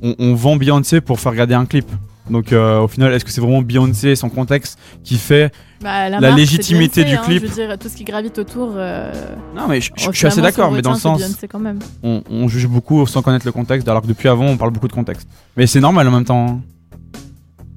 on, on vend Beyoncé pour faire regarder un clip. Donc, euh, au final, est-ce que c'est vraiment Beyoncé et son contexte qui fait Bah, la, marque, légitimité Beyoncé, du hein, clip je veux dire, tout ce qui gravite autour. euh, Non, mais je, je- oh, je suis assez d'accord, qu'on mais dans le sens. Beyoncé quand même. on, on juge beaucoup sans connaître le contexte, alors que depuis avant, on parle beaucoup de contexte. Mais c'est normal en même temps. hein.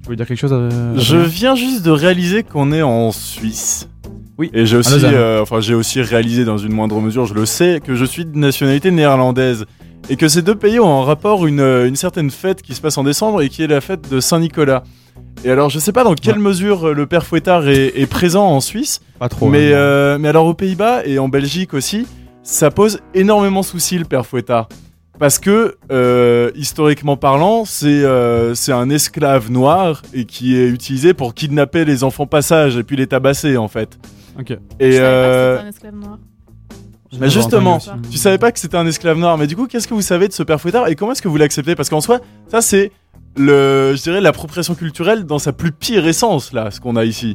Tu veux dire quelque chose euh, Je viens juste de réaliser qu'on est en Suisse. Oui. Et j'ai aussi, euh, enfin, j'ai aussi réalisé dans une moindre mesure, je le sais, que je suis de nationalité néerlandaise. Et que ces deux pays ont en rapport une, euh, une certaine fête qui se passe en décembre et qui est la fête de Saint-Nicolas. Et alors, je sais pas dans quelle mesure euh, le père Fouettard est, est présent en Suisse, Pas trop. mais, hein. euh, mais alors aux Pays-Bas et en Belgique aussi, ça pose énormément souci le père Fouettard. Parce que, euh, historiquement parlant, c'est euh, un esclave noir et qui est utilisé pour kidnapper les enfants passage et puis les tabasser en fait. Ok. Et Je pas que un esclave noir. Bah justement, tu savais pas que c'était un esclave noir, mais du coup, qu'est-ce que vous savez de ce père Fouettard et comment est-ce que vous l'acceptez? Parce qu'en soi, ça c'est le, je dirais, l'appropriation culturelle dans sa plus pire essence là, ce qu'on a ici.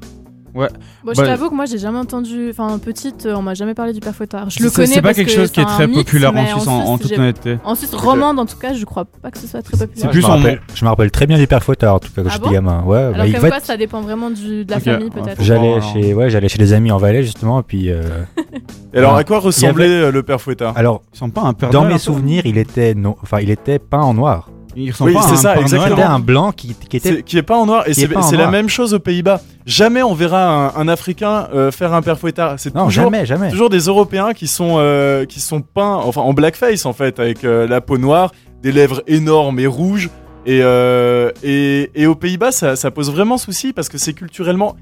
Bon, je Bah, t'avoue que moi, j'ai jamais entendu. Enfin, petite, euh, on m'a jamais parlé du père Fouettard. Je le connais. C'est pas parce quelque que chose qui est très mythe, populaire en Suisse, en, en toute honnêteté. En Suisse romande, en tout cas, je crois pas que ce soit très populaire. C'est plus je, me en- rappelle, je me rappelle très bien du père Fouettard, en tout cas, quand Ah j'étais bon gamin. Ouais, bah, Alors, il comme va quoi, ça dépend vraiment du, de la famille, ouais, peut-être. J'allais alors. chez, ouais, j'allais chez des amis en Valais, justement, et puis. euh, Et alors, Ah. à quoi ressemblait euh, le père Fouettard? Alors, Ils sont pas un père dans mes souvenirs, il était, non, enfin, il était peint en noir. Ils ressemblent Oui, pas à c'est un ça, Père exactement. Noël. Un blanc qui, qui était. C'est- qui est pas en noir et est c'est la même chose aux Pays-Bas. Jamais on verra un, un Africain euh, faire un père Fouettard. C'est Non, toujours, jamais, jamais. toujours des Européens qui sont euh, qui sont peints, enfin en blackface en fait, avec euh, la peau noire, des lèvres énormes et rouges. Et euh, et, et aux Pays-Bas, ça, ça pose vraiment souci parce que c'est culturellement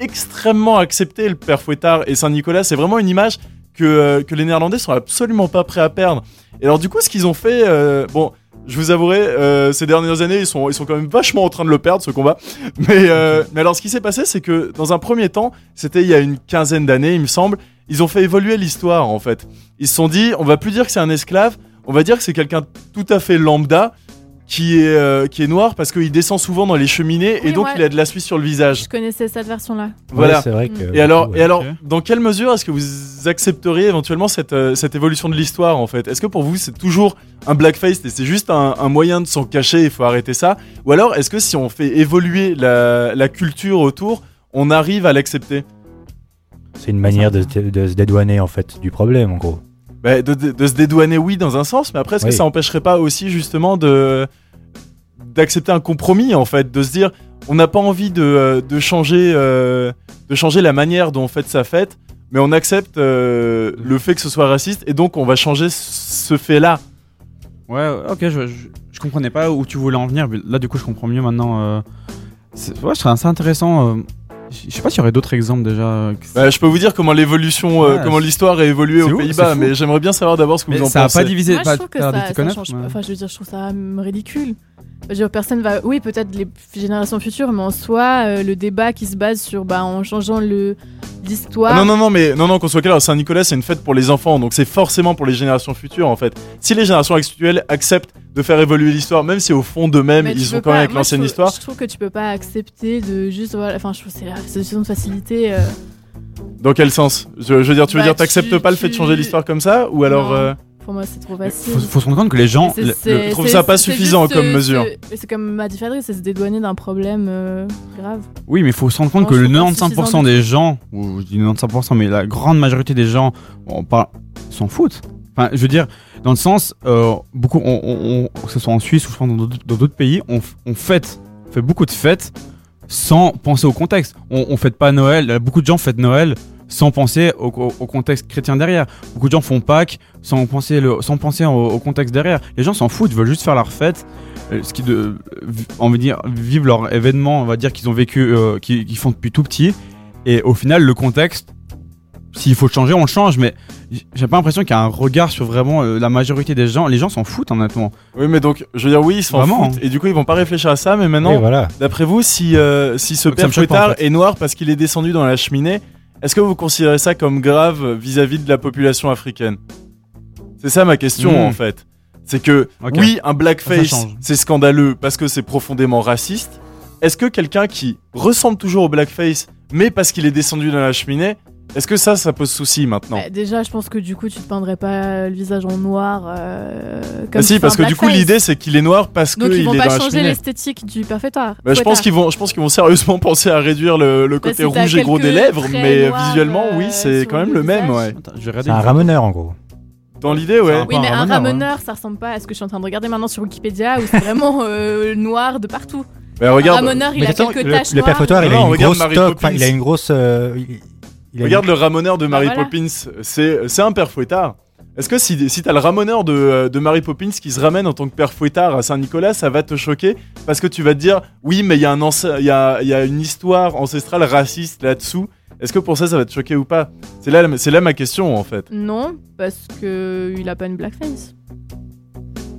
extrêmement accepté le père Fouettard et Saint-Nicolas. C'est vraiment une image que, euh, que les Néerlandais sont absolument pas prêts à perdre. Et alors du coup, ce qu'ils ont fait, euh, bon, je vous avouerai, euh, ces dernières années, ils sont, ils quand même vachement en train de le perdre ce combat. Mais, euh, mais alors, ce qui s'est passé, c'est que dans un premier temps, c'était il y a une quinzaine d'années, il me semble, ils ont fait évoluer l'histoire en fait. Ils se sont dit, on va plus dire que c'est un esclave, on va dire que c'est quelqu'un tout à fait lambda qui est, euh, qui est noir parce qu'il descend souvent dans les cheminées et donc ouais. il a de la suie sur le visage. Je connaissais cette version-là. Voilà. Ouais, c'est vrai que. Et alors, ouais. et alors dans quelle mesure est-ce que vous accepteriez éventuellement cette, euh, cette évolution de l'histoire en fait? Est-ce que pour vous c'est toujours un blackface et c'est juste un, un moyen de s'en cacher, il faut arrêter ça? Ou alors est-ce que si on fait évoluer la, la culture autour, on arrive à l'accepter? C'est une manière de se dédouaner, en fait, du problème, en gros. Bah, de, de- de se dédouaner, oui, dans un sens, mais après, est-ce que ça empêcherait pas aussi justement de d'accepter un compromis en fait, de se dire on n'a pas envie de, euh, de changer euh, de changer la manière dont on fait sa fête, mais on accepte euh, le fait que ce soit raciste et donc on va changer ce fait-là. Ouais, ok, je, je, je comprenais pas où tu voulais en venir. mais Là, du coup, je comprends mieux maintenant. euh, Ouais, je serais assez intéressant. Je sais pas s'il y aurait d'autres exemples déjà. euh, Bah, je peux vous dire comment l'évolution, euh, Ouais, comment l'histoire a évolué aux Pays-Bas, mais j'aimerais bien savoir d'abord ce que Mais vous en ça a pensez. pas divisé. Moi, pas- je trouve que ça, change pas. Enfin, je veux dire, je trouve ça ridicule. Personne va. Oui, peut-être les générations futures, mais en soi, euh, le débat qui se base sur, bah, en changeant le l'histoire. Non, non, non, mais non, non, qu'on soit clair, Saint-Nicolas, c'est une fête pour les enfants, donc c'est forcément pour les générations futures, en fait. Si les générations actuelles acceptent de faire évoluer l'histoire, même si au fond d'eux-mêmes, ils sont quand même avec l'ancienne histoire. Je trouve que tu peux pas accepter de juste. Voilà, enfin, je trouve que c'est la solution de facilité. euh. Dans quel sens? Je, je veux dire, tu veux Bah, dire, t'acceptes pas le fait de changer l'histoire comme ça Ou alors. Pour moi, c'est trop facile. Faut, faut se rendre compte que les gens. Le- c'est- je trouve c'est- ça pas suffisant comme euh, mesure. c'est- comme m'a dit Fadri, c'est se dédouaner d'un problème euh, grave. Oui, mais il faut se rendre compte Non, que le trouve pas 95% suffisant des gens, ou je dis 95%, mais la grande majorité des gens, on parle, s'en foutent. Enfin, je veux dire, dans le sens, euh, beaucoup, on, on- on- que ce soit en Suisse ou je pense dans d'autres- pays, on, fête, on fait beaucoup de fêtes sans penser au contexte. On, on fête pas Noël, beaucoup de gens fêtent Noël sans penser au, au- au contexte chrétien derrière. Beaucoup de gens font Pâques sans penser, le, sans penser au, au contexte derrière. Les gens s'en foutent, ils veulent juste faire leur fête. euh, Ce qui de, on veut dire, vivre leur événement, on va dire qu'ils ont vécu, euh, qu'ils qu'ils font depuis tout petit. Et au final, le contexte, s'il faut le changer, on le change. Mais j'ai pas l'impression qu'il y a un regard sur vraiment euh, la majorité des gens. Les gens s'en foutent, honnêtement. Oui, mais donc, je veux dire, oui, ils s'en Vraiment, foutent. Et du coup, ils vont pas réfléchir à ça. Mais maintenant, voilà. d'après vous, si, euh, si ce Donc père fouettard en fait. est noir parce qu'il est descendu dans la cheminée, est-ce que vous considérez ça comme grave vis-à-vis de la population africaine? C'est ça ma question, Hmm. en fait. C'est que, oui, un blackface, c'est scandaleux parce que c'est profondément raciste. Est-ce que quelqu'un qui ressemble toujours au blackface, mais parce qu'il est descendu dans la cheminée, est-ce que ça, ça pose souci maintenant Bah, déjà, je pense que du coup, tu te peindrais pas le visage en noir. euh, comme Bah si, parce que du coup, l'idée, c'est qu'il est noir parce Donc qu'il ils est vont pas changer cheminée. l'esthétique du perfectoire. Bah, je pense qu'ils vont, je pense qu'ils vont sérieusement penser à réduire le, le Bah, côté rouge et gros des lèvres, mais visuellement, euh, oui, c'est sur quand même le le même, ouais. C'est un ramoneur en gros. Dans l'idée, ouais. Oui, mais un ramoneur, ramoneur, ça ressemble pas à ce que je suis en train de regarder maintenant sur Wikipédia où c'est vraiment euh, [laughs] noir de partout. Bah, Un regarde, ramoneur, il a quelques le, taches le fouettoir, il a une grosse toque, enfin, Poppins. il a une grosse. Euh, il- regarde le ramoneur de Mary Bah, voilà. Poppins, c'est c'est un père fouettard. Est-ce que si, si t'as le ramoneur de, euh, de Mary Poppins qui se ramène en tant que père fouettard à Saint-Nicolas, ça va te choquer parce que tu vas te dire oui, mais il y, a un y, a, il y a une histoire ancestrale raciste là-dessous. Est-ce que pour ça, ça va te choquer ou pas? C'est là, c'est là ma question en fait. Non, parce que il a pas une blackface.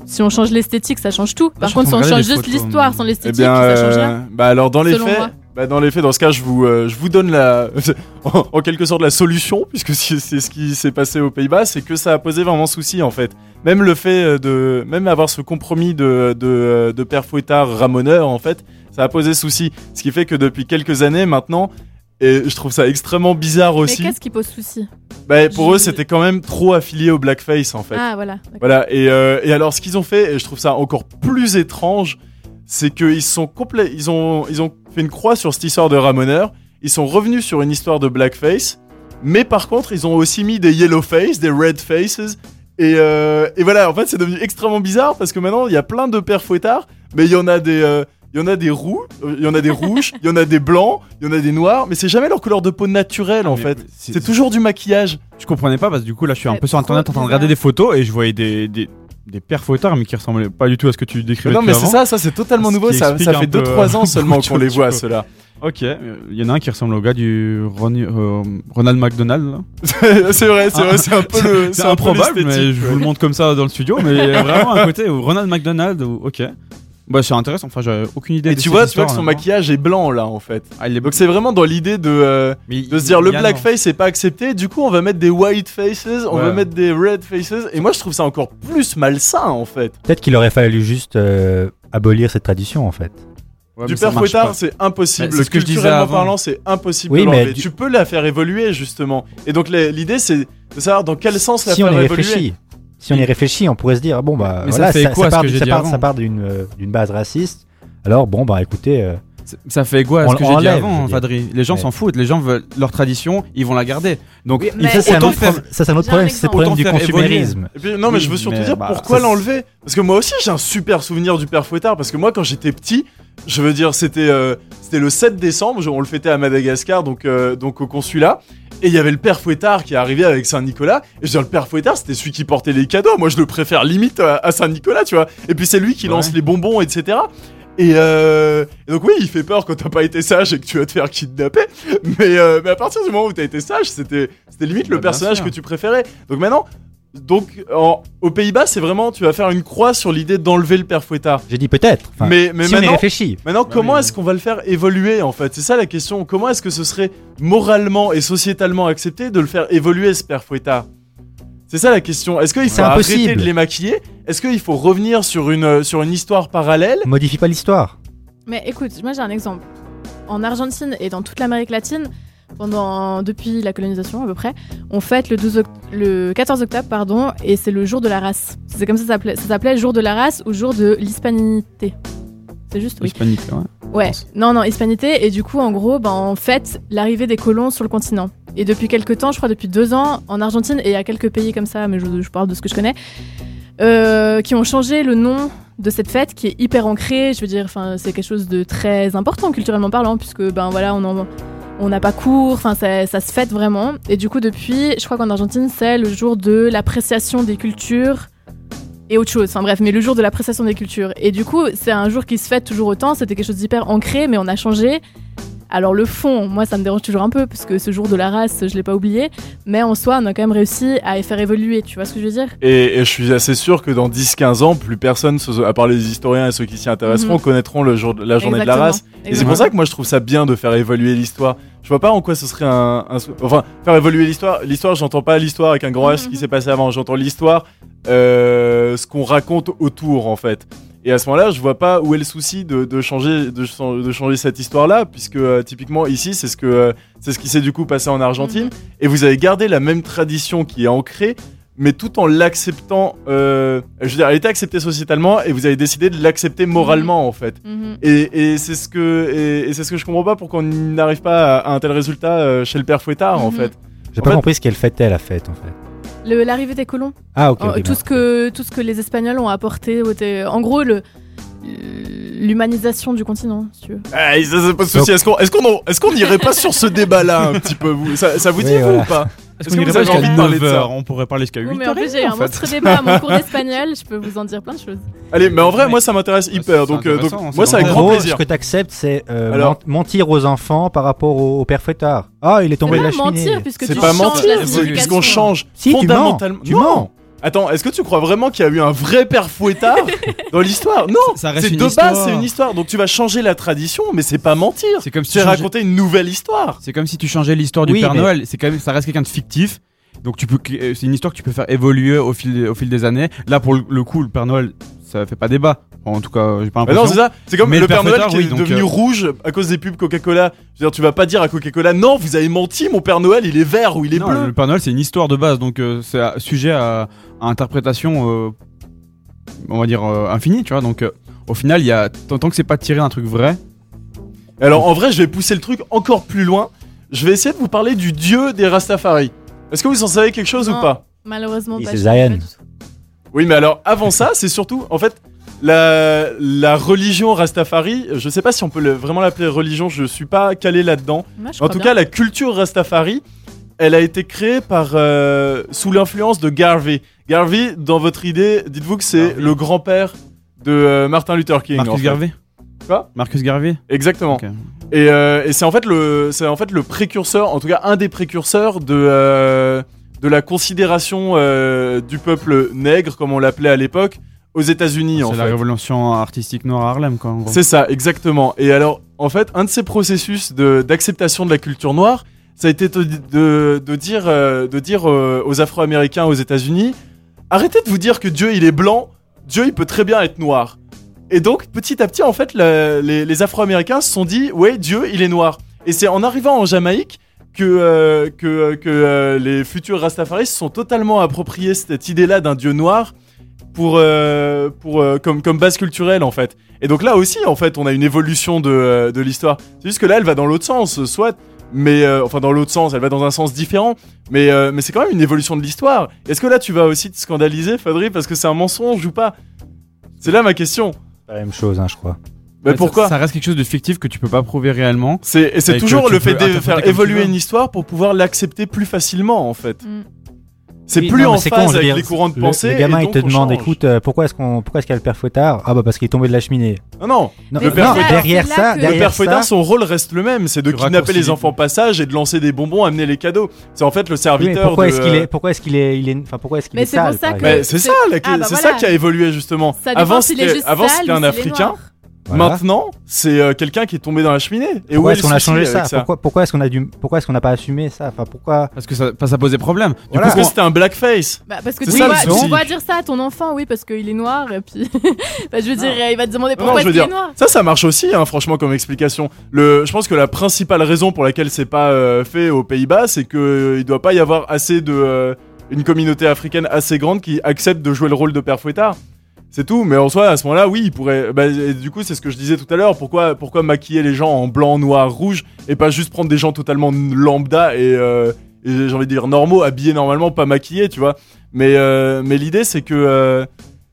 Si on change l'esthétique, ça change tout. Par en contre, si on change juste l'histoire sans Eh l'esthétique, bien, ça change euh, rien. bah alors dans les Selon faits, moi. Bah dans les faits, dans ce cas, je vous, euh, je vous donne la, [laughs] en, en quelque sorte la solution, puisque [laughs] c'est ce qui s'est passé aux Pays-Bas, c'est que ça a posé vraiment souci en fait. Même le fait euh, de, même avoir ce compromis de, de, euh, de père fouettard ramoneur en fait, ça a posé souci. Ce qui fait que depuis quelques années maintenant, et je trouve ça extrêmement bizarre Mais aussi. qu'est-ce qui pose souci? Bah, pour Je- eux, c'était quand même trop affilié au blackface en fait. Ah, voilà. Voilà, et, euh, et alors ce qu'ils ont fait, et je trouve ça encore plus étrange, c'est qu'ils sont complets, ils ont, ils ont fait une croix sur cette histoire de Ramoneur, ils sont revenus sur une histoire de blackface, mais par contre ils ont aussi mis des yellow faces, des red faces, et, euh, et voilà, en fait c'est devenu extrêmement bizarre parce que maintenant il y a plein de pères fouettards, mais il y en a des... euh, il y en a des roux, euh, il y en a des rouges, il y en a des blancs, il y en a des noirs, mais c'est jamais leur couleur de peau naturelle en fait. c'est- toujours du maquillage. Je comprenais pas parce que du coup là je suis un peu sur internet en train de regarder des photos et je voyais des, des, des pères fouettards mais qui ressemblaient pas du tout à ce que tu décrivais non tout mais c'est ça, ça c'est totalement nouveau, ça, un fait peu, 2-3 ans [laughs] euh, seulement beaucoup qu'on les voit ceux-là. Ok, il y en a un qui ressemble au gars du euh, Ronald McDonald [laughs] c'est vrai, c'est vrai, c'est un peu [laughs] le. C'est un peu improbable mais je vous le montre comme ça dans le studio mais vraiment à côté ou Ronald McDonald ou ok. Bah c'est intéressant, enfin j'avais aucune idée Et de tu vois, tu vois que son honnêtement. maquillage est blanc là en fait. Ah, il est Donc c'est vraiment dans l'idée de, euh, de se dire le blackface est pas accepté, du coup on va mettre des white faces, on Ouais. va mettre des red faces, et moi je trouve ça encore plus malsain en fait. Peut-être qu'il aurait fallu juste euh, abolir cette tradition en fait. Ouais, du père fouettard c'est impossible, Ouais, c'est ce que je disais culturellement avant. parlant c'est impossible Oui, de mais du- Tu peux la faire évoluer justement. Et donc l'idée c'est de savoir dans quel sens la Si on faire y évoluer. réfléchit, si on y réfléchit, on pourrait se dire bon bah Mais ça fait quoi part, que j'ai ça dit part- avant ça part d'une euh, d'une base raciste. Alors bon bah écoutez, euh, Ça fait quoi à On ce que j'ai dit avant, Les gens Ouais. s'en fautent, les gens veulent leur tradition, ils vont la garder. Donc Mais ça c'est un autre, faire- problème- ça, c'est un autre J'ai un problème, c'est le problème du consumérisme. Puis, non, mais Oui, je veux surtout dire bah, pourquoi ça, l'enlever? Parce que moi aussi, j'ai un super souvenir du père Fouettard. Parce que moi, quand j'étais petit, je veux dire, c'était euh, c'était le 7 décembre, on le fêtait à Madagascar, donc, euh, donc au consulat. Et il y avait le père Fouettard qui est arrivé avec Saint-Nicolas. Et je veux dire, le père Fouettard, c'était celui qui portait les cadeaux. Moi, je le préfère limite à, à Saint-Nicolas, tu vois. Et puis, c'est lui qui Ouais. lance les bonbons, etc. Et, euh, et donc oui, il fait peur quand t'as pas été sage et que tu vas te faire kidnapper. Mais, euh, mais à partir du moment où t'as été sage, c'était c'était limite le Bah, personnage que tu préférais. Donc maintenant, donc en- aux Pays-Bas, c'est vraiment tu vas faire une croix sur l'idée d'enlever le père Fouettard. J'ai dit peut-être. Enfin, mais mais si on y maintenant, réfléchit. maintenant Bah comment oui. est-ce qu'on va le faire évoluer en fait? C'est ça la question. Comment est-ce que ce serait moralement et sociétalement accepté de le faire évoluer ce père Fouettard? C'est ça la question. Est-ce qu'il faut arrêter impossible. de les maquiller? Est-ce qu'il faut revenir sur une euh, sur une histoire parallèle? Modifie pas l'histoire. Mais écoute, moi j'ai un exemple. En Argentine et dans toute l'Amérique latine, pendant depuis la colonisation à peu près. On fête le 12 oct- le 14 octobre pardon et c'est le jour de la race. C'est comme ça ça s'appelait ça s'appelait jour de la race ou jour de l'hispanité. C'est juste oui. Hispanique, ouais. Ouais, non, non, hispanité. Et du coup, en gros, ben, on fête l'arrivée des colons sur le continent. Et depuis quelques temps, je crois depuis deux ans, en Argentine, et il y a quelques pays comme ça, mais je, je parle de ce que je connais, euh, qui ont changé le nom de cette fête qui est hyper ancrée. Je veux dire, enfin, c'est quelque chose de très important culturellement parlant, puisque ben voilà, on en- on n'a pas cours, enfin ça, se fête vraiment. Et du coup, depuis, je crois qu'en Argentine, c'est le jour de l'appréciation des cultures et autre chose. Enfin bref, mais le jour de l'appréciation des cultures. Et du coup, c'est un jour qui se fête toujours autant. C'était quelque chose d'hyper ancré, mais on a changé. Alors le fond, moi ça me dérange toujours un peu parce que ce jour de la race, je l'ai pas oublié, mais en soi, on a quand même réussi à les faire évoluer, tu vois ce que je veux dire? Et, et je suis assez sûr que dans 10-15 ans, plus personne, à part les historiens et ceux qui s'y intéresseront, Mhm. connaîtront le jour la journée de la Exactement. race. Et c'est pour ça que moi je trouve ça bien de faire évoluer l'histoire. Je vois pas en quoi ce serait un, un- enfin faire évoluer l'histoire. L'histoire, j'entends pas l'histoire avec un grand H, ce Mhm. qui s'est passé avant. J'entends l'histoire, euh, ce qu'on raconte autour en fait. Et à ce moment-là, je vois pas où est le souci de, de changer, de, chan- de changer cette histoire-là, puisque euh, typiquement ici, c'est ce que euh, c'est ce qui s'est du coup passé en Argentine, et vous avez gardé la même tradition qui est ancrée, mais tout en l'acceptant. euh, je veux dire, elle était acceptée sociétalement, et vous avez décidé de l'accepter moralement en fait. Mhm. Et, et c'est ce que et, et c'est ce que je comprends pas pourquoi on n'arrive pas à, à un tel résultat euh, chez le père Fouettard en Mhm. fait. J'ai En pas fait- compris ce qu'elle fêtait la fête en fait. L'arrivée des colons. Ah, ok, Euh, tout, bien. ce que, tout ce que les Espagnols ont apporté. En gros, le l'humanisation du continent, si tu veux. Ah, ça, c'est pas de souci. Est-ce qu'on qu'on n'irait pas sur ce débat-là un petit peu vous? Ça, ça vous dit Oui, vous voilà. ou pas? Est-ce qu'on que irait pas jusqu'à envie de parler de 9 ça heures On pourrait parler jusqu'à 8 Oui, mais en plus, j'ai eu un monstre débat à mon cours d'espagnol. Je peux vous en dire plein de choses. Allez, mais en vrai, moi ça m'intéresse hyper. c'est Donc, euh, moi c'est c'est avec En grand gros, plaisir. ce que t'acceptes, c'est euh, mentir aux enfants par rapport au, au père Fouettard. Ah, il est tombé de pas la cheminée. mentir, puisque C'est tu pas changes mentir, c'est signification. puisqu'on change Si, tu mens. Attends, est-ce que tu crois vraiment qu'il y a eu un vrai père Fouettard [laughs] dans l'histoire Non, Ça reste c'est une de histoire. base, c'est une histoire. Donc tu vas changer la tradition, mais c'est pas mentir. C'est comme si tu changeais- raconter une nouvelle histoire. C'est comme si tu changeais l'histoire du Oui, Père mais- Noël. C'est quand même, ça reste quelqu'un de fictif. Donc tu peux, euh, c'est une histoire que tu peux faire évoluer au fil, au fil des années. Là, pour le coup, le Père Noël, ça fait pas débat. En tout cas, j'ai pas Mais l'impression. non, c'est ça. C'est comme Mais le Père Père Noël qui oui, est donc, devenu euh, rouge à cause des pubs Coca-Cola. Je veux dire, tu vas pas dire à Coca-Cola, non, vous avez menti, mon Père Noël, il est vert ou il est Non, bleu. le Père Noël, c'est une histoire de base, donc euh, c'est sujet à, à interprétation, euh, on va dire euh, infinie, tu vois. Donc, euh, au final, il y a tant tant que c'est pas tiré d'un truc vrai. Alors en vrai, je vais pousser le truc encore plus loin. Je vais essayer de vous parler du dieu des Rastafari. Est-ce que vous en savez quelque chose Non. ou pas? Malheureusement, pas. c'est Zion. Oui, mais alors avant ça, c'est surtout en fait la, la religion Rastafari. Je sais pas si on peut le- vraiment l'appeler religion. Je suis pas calé là-dedans. Moi, je En crois tout bien. cas, la culture Rastafari, elle a été créée par euh, sous l'influence de Garvey. Garvey, dans votre idée, dites-vous que c'est Garvey. le grand-père de euh, Martin Luther King. en Marcus fait. Garvey. Quoi? Marcus Garvey? Exactement. Et, euh, et c'est en fait le, c'est en fait le précurseur, en tout cas un des précurseurs de euh, de la considération euh, du peuple nègre, comme on l'appelait à l'époque, aux États-Unis. C'est la fait. révolution artistique noire à Harlem, quoi. C'est ça, exactement. Et alors, en fait, un de ces processus de- d'acceptation de, la culture noire, ça a été de, de- de dire, euh, de dire euh, aux Afro-Américains aux États-Unis arrêtez de vous dire que Dieu il est blanc, Dieu il peut très bien être noir. Et donc, petit à petit, en fait, la- les, les Afro-Américains se sont dit ouais, Dieu il est noir. Et c'est en arrivant en Jamaïque que, euh, que, que euh, les futurs Rastafaris se sont totalement appropriés cette idée-là d'un Dieu noir pour, euh, pour, euh, comme, comme base culturelle en fait. Et donc là aussi, en fait, on a une évolution de, euh, de l'histoire. C'est juste que là, elle va dans l'autre sens, soit, mais euh, enfin dans l'autre sens, elle va dans un sens différent, mais, euh, mais c'est quand même une évolution de l'histoire. Est-ce que là, tu vas aussi te scandaliser, Fadri, parce que c'est un mensonge ou pas? C'est là ma question. La même chose, hein, je crois. Mais pourquoi ça, ça reste quelque chose de fictif que tu peux pas prouver réellement. C'est et c'est toujours le fait de faire évoluer une histoire pour pouvoir l'accepter plus facilement, en fait. Mm. C'est Oui, plus non, en c'est phase con, avec dire, les courants de le- pensée. Le gamin, et il te demande, change. écoute, euh, pourquoi est-ce qu'on, pourquoi est-ce qu'il y a le père Fouettard? Ah bah parce qu'il est tombé de la cheminée. Non, non. Non, Le non, père mais Fouettard- derrière c'est ça, que- Le derrière père Fouettard, ça, son rôle reste le même, c'est de kidnapper les enfants passage et de lancer des bonbons, amener les cadeaux. C'est en fait le Oui, serviteur pourquoi de. est-ce qu'il est, pourquoi est-ce qu'il est, il est, enfin pourquoi est-ce qu'il Mais est c'est sale ça par que- exemple? Mais c'est c'est- ça, Ah, bah c'est ça qui a évolué justement. Ça Avant c'était un Africain. Voilà. Maintenant, c'est euh, quelqu'un qui est tombé dans la cheminée. Et où Pourquoi est est-ce qu'on a changé ça, Pourquoi, pourquoi est-ce qu'on a dû, pourquoi est-ce qu'on n'a pas assumé ça Enfin, pourquoi Parce que ça, ça posait problème. Du Voilà. Parce coup, que c'était un blackface. Bah, parce que tu, ça, le dois, tu dois dire ça à ton enfant, oui, parce qu'il est noir, et puis. [laughs] bah, je veux dire, il va te demander Non, pourquoi je veux est-ce qu'il dire, est noir. ça, ça marche aussi, hein, franchement, comme explication. Le, je pense que la principale raison pour laquelle c'est pas euh, fait aux Pays-Bas, c'est que euh, il doit pas y avoir assez de euh, une communauté africaine assez grande qui accepte de jouer le rôle de père fouettard. C'est tout, mais en soi, à ce moment-là, oui, il pourrait. Bah, et du coup, c'est ce que je disais tout à l'heure. Pourquoi, pourquoi maquiller les gens en blanc, noir, rouge et pas juste prendre des gens totalement lambda et, euh, j'ai envie de dire normaux, habillés normalement, pas maquillés, tu vois. Mais, euh, mais l'idée, c'est que euh,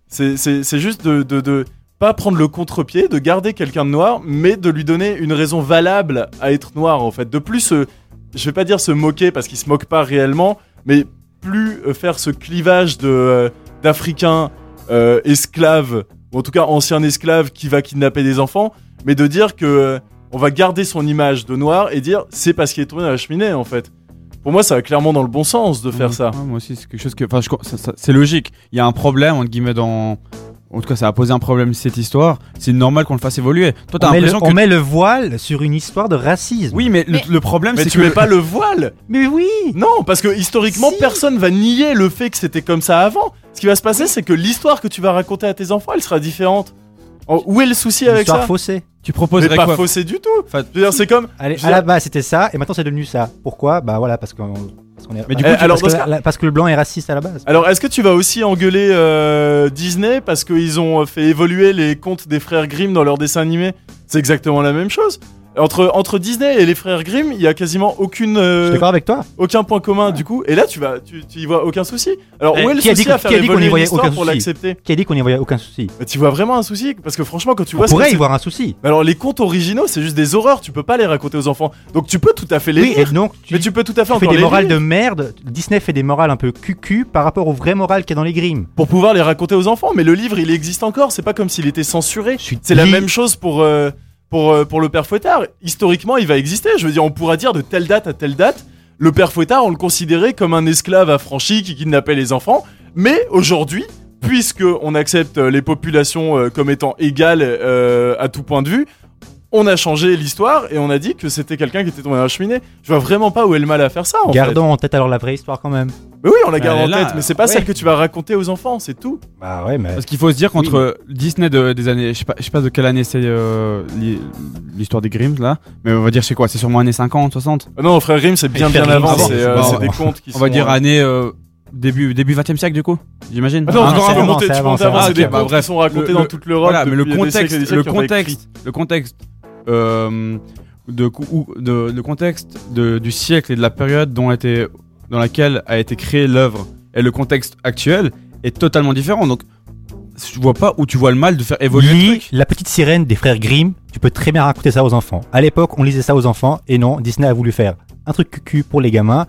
c'est- juste de, de, de pas prendre le contre-pied, de garder quelqu'un de noir, mais de lui donner une raison valable à être noir, en fait. De plus, je vais pas dire se moquer parce qu'il se moque pas réellement, mais plus faire ce clivage d'Africains euh, esclaves, ou en tout cas anciens esclaves qui va kidnapper des enfants, mais de dire que euh, on va garder son image de noir et dire c'est parce qu'il est tombé dans la cheminée, en fait. Pour moi, ça va clairement dans le bon sens de faire Ouais, ça. ouais, moi aussi, c'est quelque chose que. Enfin, je- c'est logique. Il y a un problème, entre guillemets, dans. En tout cas, ça a posé un problème cette histoire. C'est normal qu'on le fasse évoluer. Toi, t'as on met, le, l'impression on que. met le voile sur une histoire de racisme. Oui, mais, le- Mais- Le, problème, c'est tu que. mets pas le voile Mais oui Non, parce que historiquement, Si. personne va nier le fait que c'était comme ça avant. Ce qui va se passer, c'est que l'histoire que tu vas raconter à tes enfants, elle sera différente. En- Où est le souci avec histoire ça Tu faussée. Mais pas quoi faussé du tout. Enfin, c'est comme. Allez, à la base c'était ça, et maintenant c'est devenu ça. Pourquoi? Bah voilà, parce qu'on parce qu'on est. Mais du coup, Eh, tu- alors, parce, que la- parce le blanc est raciste à la base. Alors, est-ce que tu vas aussi engueuler euh, Disney parce qu'ils ont fait évoluer les contes des frères Grimm dans leurs dessins animés? C'est exactement la même chose. Entre, entre Disney et les frères Grimm, il y a quasiment aucune, Je euh, suis d'accord avec toi. aucun point commun du coup. Et là, tu vas, tu, tu y vois aucun souci. Alors, Eh, où est le qui a dit souci à faire qui a dit qu'on y évoluer voyait l'histoire aucun pour souci l'accepter? Qui a dit qu'on n'y voyait aucun souci? Mais tu vois vraiment un souci Parce que franchement, quand tu On vois ce que pourrait y c'est- voir un souci. Mais Alors les contes originaux, c'est juste des horreurs, tu peux pas les raconter aux enfants. Donc tu peux tout à fait les Oui, et lire. donc tu, Mais tu peux tout à fait tu fais encore des les morales lire de merde. Disney fait des morales un peu cucu par rapport aux vraies morales qu'il y a dans les Grimm. pour pouvoir les raconter aux enfants. Mais le livre, il existe encore. C'est pas comme s'il était censuré. Je suis C'est la même chose pour euh, pour euh, pour le père Fouettard. Historiquement, il va exister. Je veux dire, on pourra dire de telle date à telle date. Le père Fouettard, on le considérait comme un esclave affranchi qui kidnappait les enfants. Mais aujourd'hui, puisque on accepte les populations euh, comme étant égales euh, à tout point de vue, on a changé l'histoire et on a dit que c'était quelqu'un qui était tombé dans la cheminée. Je vois vraiment pas où est le mal à faire ça. En fait. Gardons en tête alors la vraie histoire quand même. Mais oui, on la garde en là, tête, mais c'est pas ouais. celle que tu vas raconter aux enfants, c'est tout. Bah ouais, mais. Parce qu'il faut se dire qu'entre Disney de- des années, je sais pas, je sais pas de quelle année c'est euh, l'histoire des Grimm là, mais on va dire c'est quoi, c'est sûrement années 50, 60. Ah non, frère Grimm, c'est bien bien Grimm, avant. c'est- euh, bon. des contes qui On va sont, dire euh, année euh, début début 20e siècle du coup, j'imagine. Ah non, Ah, tu c'est peux avant, monter, c'est tu avant, c'est des bah, contes qui bref, sont racontés le- dans toute l'Europe. Voilà, mais le contexte, le contexte, le contexte, euh, de, ou- de, le contexte de- du siècle et de la période dont dans laquelle a été créée l'œuvre et le contexte actuel est totalement différent. Donc, je vois pas où tu vois le mal de faire évoluer le truc. La petite sirène des frères Grimm, tu peux très bien raconter ça aux enfants. À l'époque, on lisait ça aux enfants, et non, Disney a voulu faire un truc cucu pour les gamins,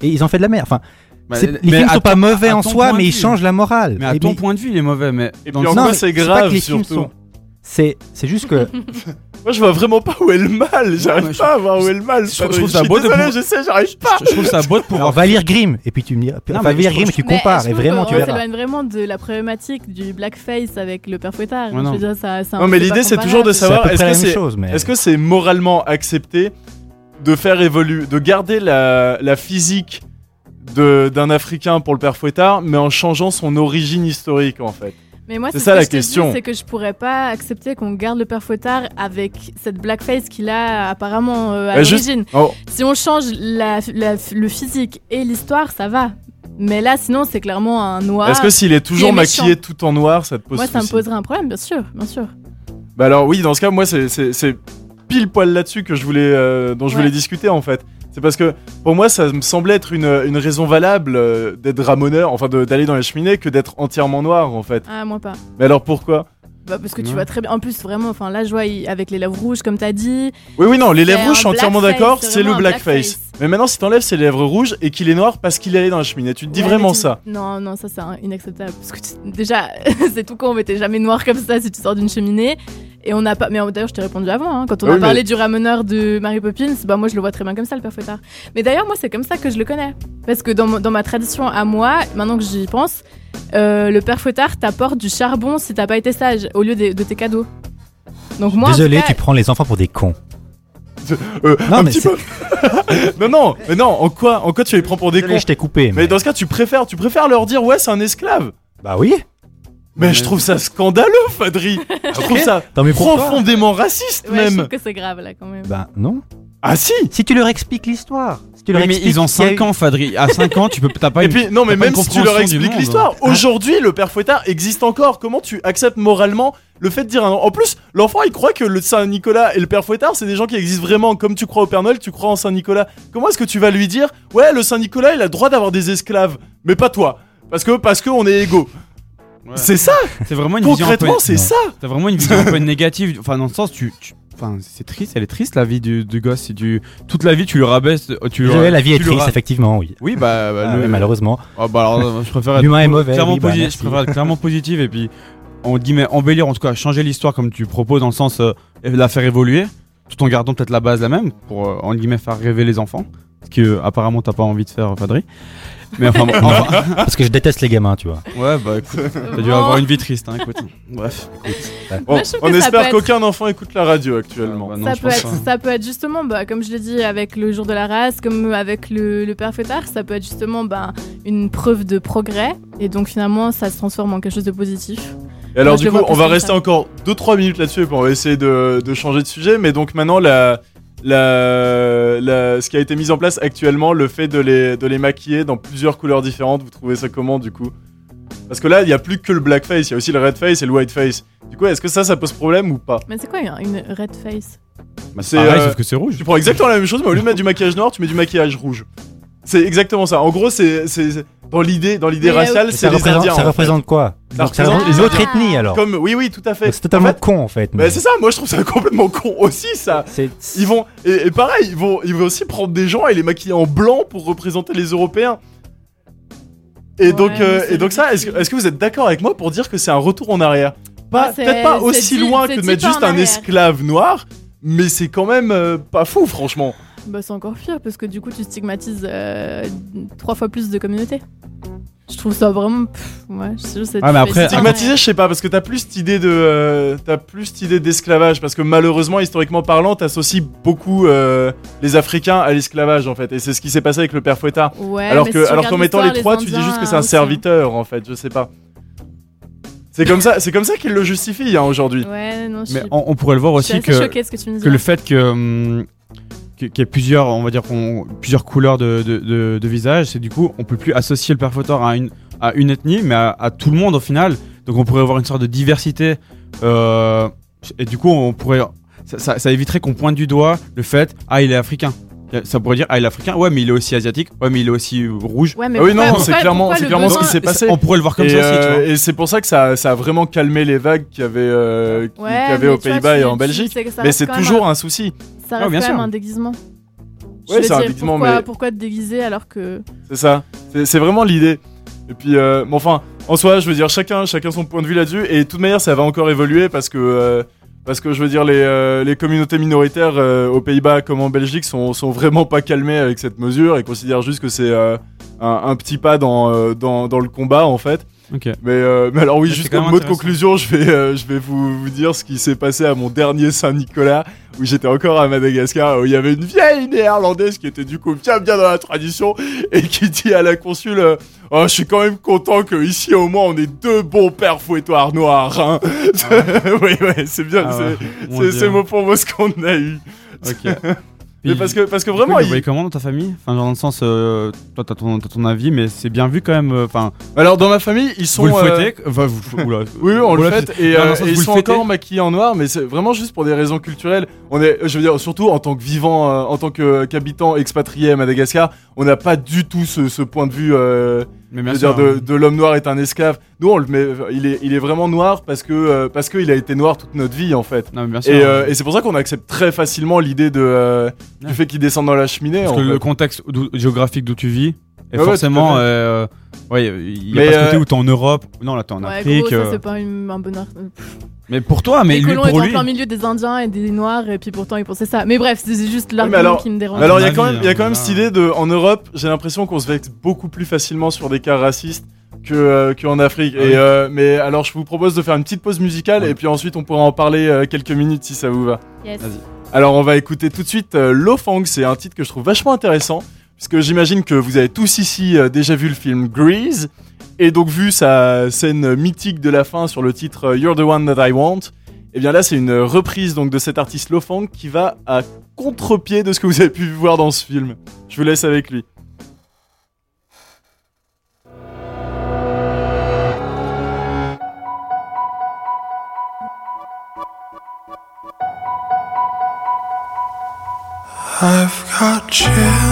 et ils ont fait de la merde. Enfin, Bah, les films sont pas mauvais en soi, point mais ils changent la morale. Mais à Et ton mais- point de vue, il est mauvais. Mais Et dans puis le en Non, c'est grave surtout sont- C'est c'est juste que [laughs] Moi, je vois vraiment pas où est le mal. J'arrive je- pas à voir où est le mal. je trouve ça suis beau de je sais, j'arrive pas. je, je trouve ça beau de pouvoir. Alors, va lire Grimm et puis tu me dis. Va mais lire Grimm et tu compares et vraiment tu verras. s'éloigne vraiment de la problématique du blackface avec le père Fouettard. Ouais, non. je veux dire, ça, ça- Non, mais l'idée, c'est toujours de savoir est-ce que c'est moralement accepté de faire évoluer, de garder la, la physique de- d'un Africain pour le père Fouettard, mais en changeant son origine historique en fait? Mais moi, C'est ça ce que la je question. C'est que je pourrais pas accepter qu'on garde le père Fouettard avec cette blackface qu'il a apparemment euh, à Bah, juste- l'origine. Oh, Si on change la- la- le physique et l'histoire, ça va. Mais là, sinon, c'est clairement un noir. Est-ce que s'il est toujours est maquillé tout en noir, ça te pose Moi, ça me poserait un problème, bien sûr, bien sûr. Bah alors oui, dans ce cas, moi c'est pile poil là-dessus que je voulais, euh, dont je Ouais. voulais discuter en fait. C'est parce que pour moi, ça me semblait être une, une raison valable euh, d'être ramoneur, enfin d'aller dans les cheminées, que d'être entièrement noir en fait. Ah, moi pas. Mais alors pourquoi? Bah, parce que tu vois très bien. En plus, vraiment, enfin là, je vois avec les lèvres rouges, comme t'as dit. Oui, oui, non, les lèvres rouges, je suis entièrement d'accord, c'est le blackface. Mais maintenant, si t'enlèves ses lèvres rouges et qu'il est noir parce qu'il est allé dans la cheminée, tu te dis Ouais, vraiment mais tu- ça. Non, non, ça c'est inacceptable. Parce que tu- déjà, [laughs] c'est tout con, on mettait jamais noir comme ça si tu sors d'une cheminée. Et on n'a pas. Mais d'ailleurs, je t'ai répondu avant. hein. Quand on a parlé mais- du rameneur de Mary Poppins, bah moi je le vois très bien comme ça, le père Fouettard. Mais d'ailleurs, moi c'est comme ça que je le connais. Parce que dans, dans ma tradition à moi, maintenant que j'y pense, euh, le père Fouettard t'apporte du charbon si t'as pas été sage, au lieu de, de tes cadeaux. Donc moi, Désolé, cas, tu prends les enfants pour des cons. Euh, Non, un mais petit c'est- peu. [laughs] non, non, mais non, en quoi, en quoi tu les prends pour des Désolé, cons je t'ai coupé. Mais dans ce cas, tu préfères, tu préfères leur dire ouais, c'est un esclave. Bah oui. Mais je trouve ça scandaleux, Fadri. Je trouve ça Non, mais profondément raciste ouais, je même. trouve que c'est grave là quand même. Bah non. Ah si. Si tu leur expliques l'histoire. Si tu leur Oui, mais ils ont qu'il y a 5 eu- ans, Fadri. À 5 ans, tu peux, t'as pas Et une- puis non, mais même si tu leur expliques l'histoire, aujourd'hui le père Fouettard existe encore. Comment tu acceptes moralement le fait de dire un En plus, l'enfant il croit que le Saint Nicolas et le père Fouettard c'est des gens qui existent vraiment. Comme tu crois au Père Noël, tu crois en Saint Nicolas. Comment est-ce que tu vas lui dire Ouais, le Saint Nicolas il a le droit d'avoir des esclaves, mais pas toi, parce que parce que on est égaux. Ouais. C'est ça. C'est vraiment une peu. Concrètement, c'est ça. T'as vraiment une vision un peu négative. Enfin, dans le sens, tu. tu- Enfin, c'est triste, elle est triste la vie du, du gosse. Toute la vie, tu le rabaisses. Tu le- la vie est triste, effectivement, oui. Oui, bah, bah, Ah, le- malheureusement. Ah, bah alors, euh, je préfère être L'humain est mauvais, clairement oui, bah, je préfère être clairement positive et puis on guillemets embellir, en tout cas changer l'histoire comme tu proposes dans le sens euh, et la faire évoluer, tout en gardant peut-être la base la même pour euh, en guillemets faire rêver les enfants, ce que euh, apparemment t'as pas envie de faire, Fadri. Mais enfin, bon, [laughs] enfin- Parce que je déteste les gamins, tu vois. ouais, bah écoute, t'as dû Bon. avoir une vie triste, hein, écoute. Bref. Bon, Moi, je trouve on que ça espère peut être- qu'aucun enfant écoute la radio actuellement. Ah, bah non, ça, je peut pense être, pas. ça peut être justement, bah, comme je l'ai dit, avec le jour de la race, comme avec le, le père Fouettard, ça peut être justement bah, une preuve de progrès. Et donc finalement, ça se transforme en quelque chose de positif. Et alors Moi, du coup, on va rester ça. encore 2-3 minutes là-dessus et puis on va essayer de, de changer de sujet. Mais donc maintenant, la, la, la- ce qui a été mis en place actuellement, le fait de les, de les maquiller dans plusieurs couleurs différentes, vous trouvez ça comment du coup? Parce que là, il n'y a plus que le blackface, il y a aussi le redface et le whiteface. Du coup, est-ce que ça, ça pose problème ou pas? Mais c'est quoi une, une red face Bah, C'est, c'est pareil, euh, sauf que c'est rouge. Tu prends exactement la même chose, mais au lieu de mettre du maquillage noir, tu mets du maquillage rouge. C'est exactement ça. En gros, c'est dans l'idée, dans l'idée euh, raciale, c'est les représente, Indiens. ça représente quoi Ça Donc ça représente l'autre Indiens. ethnie alors. Comme oui, oui, tout à fait. C'est totalement En fait, con en fait. bah, mais- c'est ça. Moi, je trouve ça [laughs] complètement con aussi, ça. C'est Ils vont et, et pareil, ils vont ils vont aussi prendre des gens et les maquiller en blanc pour représenter les Européens. Et Ouais, donc euh, et donc ça, est-ce que, vous êtes d'accord avec moi pour dire que c'est un retour en arrière? Pas Ouais, c'est- peut-être pas aussi dit- loin que de mettre juste un esclave noir, mais c'est quand même euh, pas fou, franchement. Bah, C'est encore pire parce que du coup, tu stigmatises euh, trois fois plus de communautés. Je trouve ça vraiment. pff, ouais, je je sais Ah, mais après- Stigmatisé, je sais pas, parce que t'as plus cette idée de, euh, t'as plus cette idée d'esclavage, parce que malheureusement, historiquement parlant, t'associes beaucoup euh, les Africains à l'esclavage en fait, et c'est ce qui s'est passé avec le père Fouettard. Ouais, alors que, si alors qu'en mettant les trois, tu dis juste que c'est un aussi, serviteur en fait, je sais pas. C'est comme ça, c'est comme ça qu'il le justifie hein, aujourd'hui. Ouais, non, je Mais suis- on, on pourrait le voir je suis aussi que, choquée de ce que tu me dis. que le fait que hum, que- qu'il y ait plusieurs, on va dire, plusieurs couleurs de, visage, c'est du coup, on peut plus associer le Fouettard à une, à une ethnie, mais à, tout le monde au final. Donc on pourrait avoir une sorte de diversité. euh, et du coup, on pourrait, ça- ça éviterait qu'on pointe du doigt le fait, ah, il est africain. Ça pourrait dire, ah, il est africain, ouais, mais il est aussi asiatique, ouais, mais il est aussi euh, rouge. Ouais, mais Ah oui, pourquoi- non, c'est clairement, c'est clairement ce qui s'est passé. On pourrait le voir comme et, ça aussi, tu euh, vois. et c'est pour ça que ça, ça a vraiment calmé les vagues qu'il y avait, euh, Ouais, y avait aux Pays-Bas et en Belgique. Mais c'est toujours un- un souci. Ça Ouais, reste bien quand sûr. même un déguisement. Ouais, c'est un déguisement, pourquoi, mais- pourquoi te déguiser alors que. C'est ça. C'est c'est vraiment l'idée. Et puis, euh, mais enfin, en soi, je veux dire, chacun, chacun son point de vue là-dessus. Et de toute manière, ça va encore évoluer parce que, euh, parce que je veux dire, les, euh, les communautés minoritaires euh, aux Pays-Bas comme en Belgique sont, sont vraiment pas calmées avec cette mesure et considèrent juste que c'est euh, un, petit pas dans, dans, dans le combat en fait. Mais, euh, mais alors oui, juste comme mot de conclusion, je vais, euh, je vais vous, vous dire ce qui s'est passé à mon dernier Saint-Nicolas, où j'étais encore à Madagascar, où il y avait une vieille néerlandaise qui était du coup bien bien dans la tradition, et qui dit à la consul, euh, oh, je suis quand même content que ici au moins on ait deux bons pères fouettoirs noirs. Hein. [laughs] oui, ouais, c'est bien, Ah c'est ouais, mot pour mot ce qu'on a eu. Mais parce que, parce que coup, vraiment, vous il- voyez comment dans ta famille? Enfin, genre dans le sens, euh, toi, t'as ton, t'as ton avis, mais c'est bien vu quand même. euh, Enfin, alors dans ma famille, ils sont. vous le euh, fouettez Enfin, vous, oula. [laughs] Oui, on le fait. Et, euh, ils vous sont encore maquillés en noir, mais c'est vraiment juste pour des raisons culturelles. On est, je veux dire, surtout en tant que vivant, euh, en tant qu'habitant expatrié à Madagascar, on n'a pas du tout ce, ce point de vue. Mais bien sûr. dire, de, de l'homme noir est un esclave. Nous, on le met, il est, il est vraiment noir parce que, euh, parce qu'il a été noir toute notre vie en fait. Non, mais bien sûr. Et, euh, et c'est pour ça qu'on accepte très facilement l'idée de, euh, du fait qu'il descende dans la cheminée. Parce en que le contexte géographique d'où tu vis, et Ouais, forcément, euh, ouais, il y a Mais, pas ce côté euh, où t'es en Europe. Non, là, t'es en Ouais, Afrique. gros, ça, euh, c'est pas une- un. Mais pour toi, mais les lui, colons étaient pour en lui. plein milieu des Indiens et des Noirs, et puis pourtant ils pensaient ça. Mais bref, c'est juste mais l'argument alors- qui me dérange. Alors il y a quand même, il y a quand hein, même cette idée de, en Europe, j'ai l'impression qu'on se vexe beaucoup plus facilement sur des cas racistes que euh, qu'en Afrique. Ah et oui. euh, mais alors je vous propose de faire une petite pause musicale et puis ensuite on pourra en parler euh, quelques minutes si ça vous va. Yes. Vas-y. Alors on va écouter tout de suite euh, Lofang, c'est un titre que je trouve vachement intéressant puisque j'imagine que vous avez tous ici euh, déjà vu le film Grease et donc vu sa scène mythique de la fin sur le titre euh, You're the one that I want. Et bien là c'est une reprise donc de cet artiste Lofang qui va à contre-pied de ce que vous avez pu voir dans ce film. Je vous laisse avec lui. I've got chills,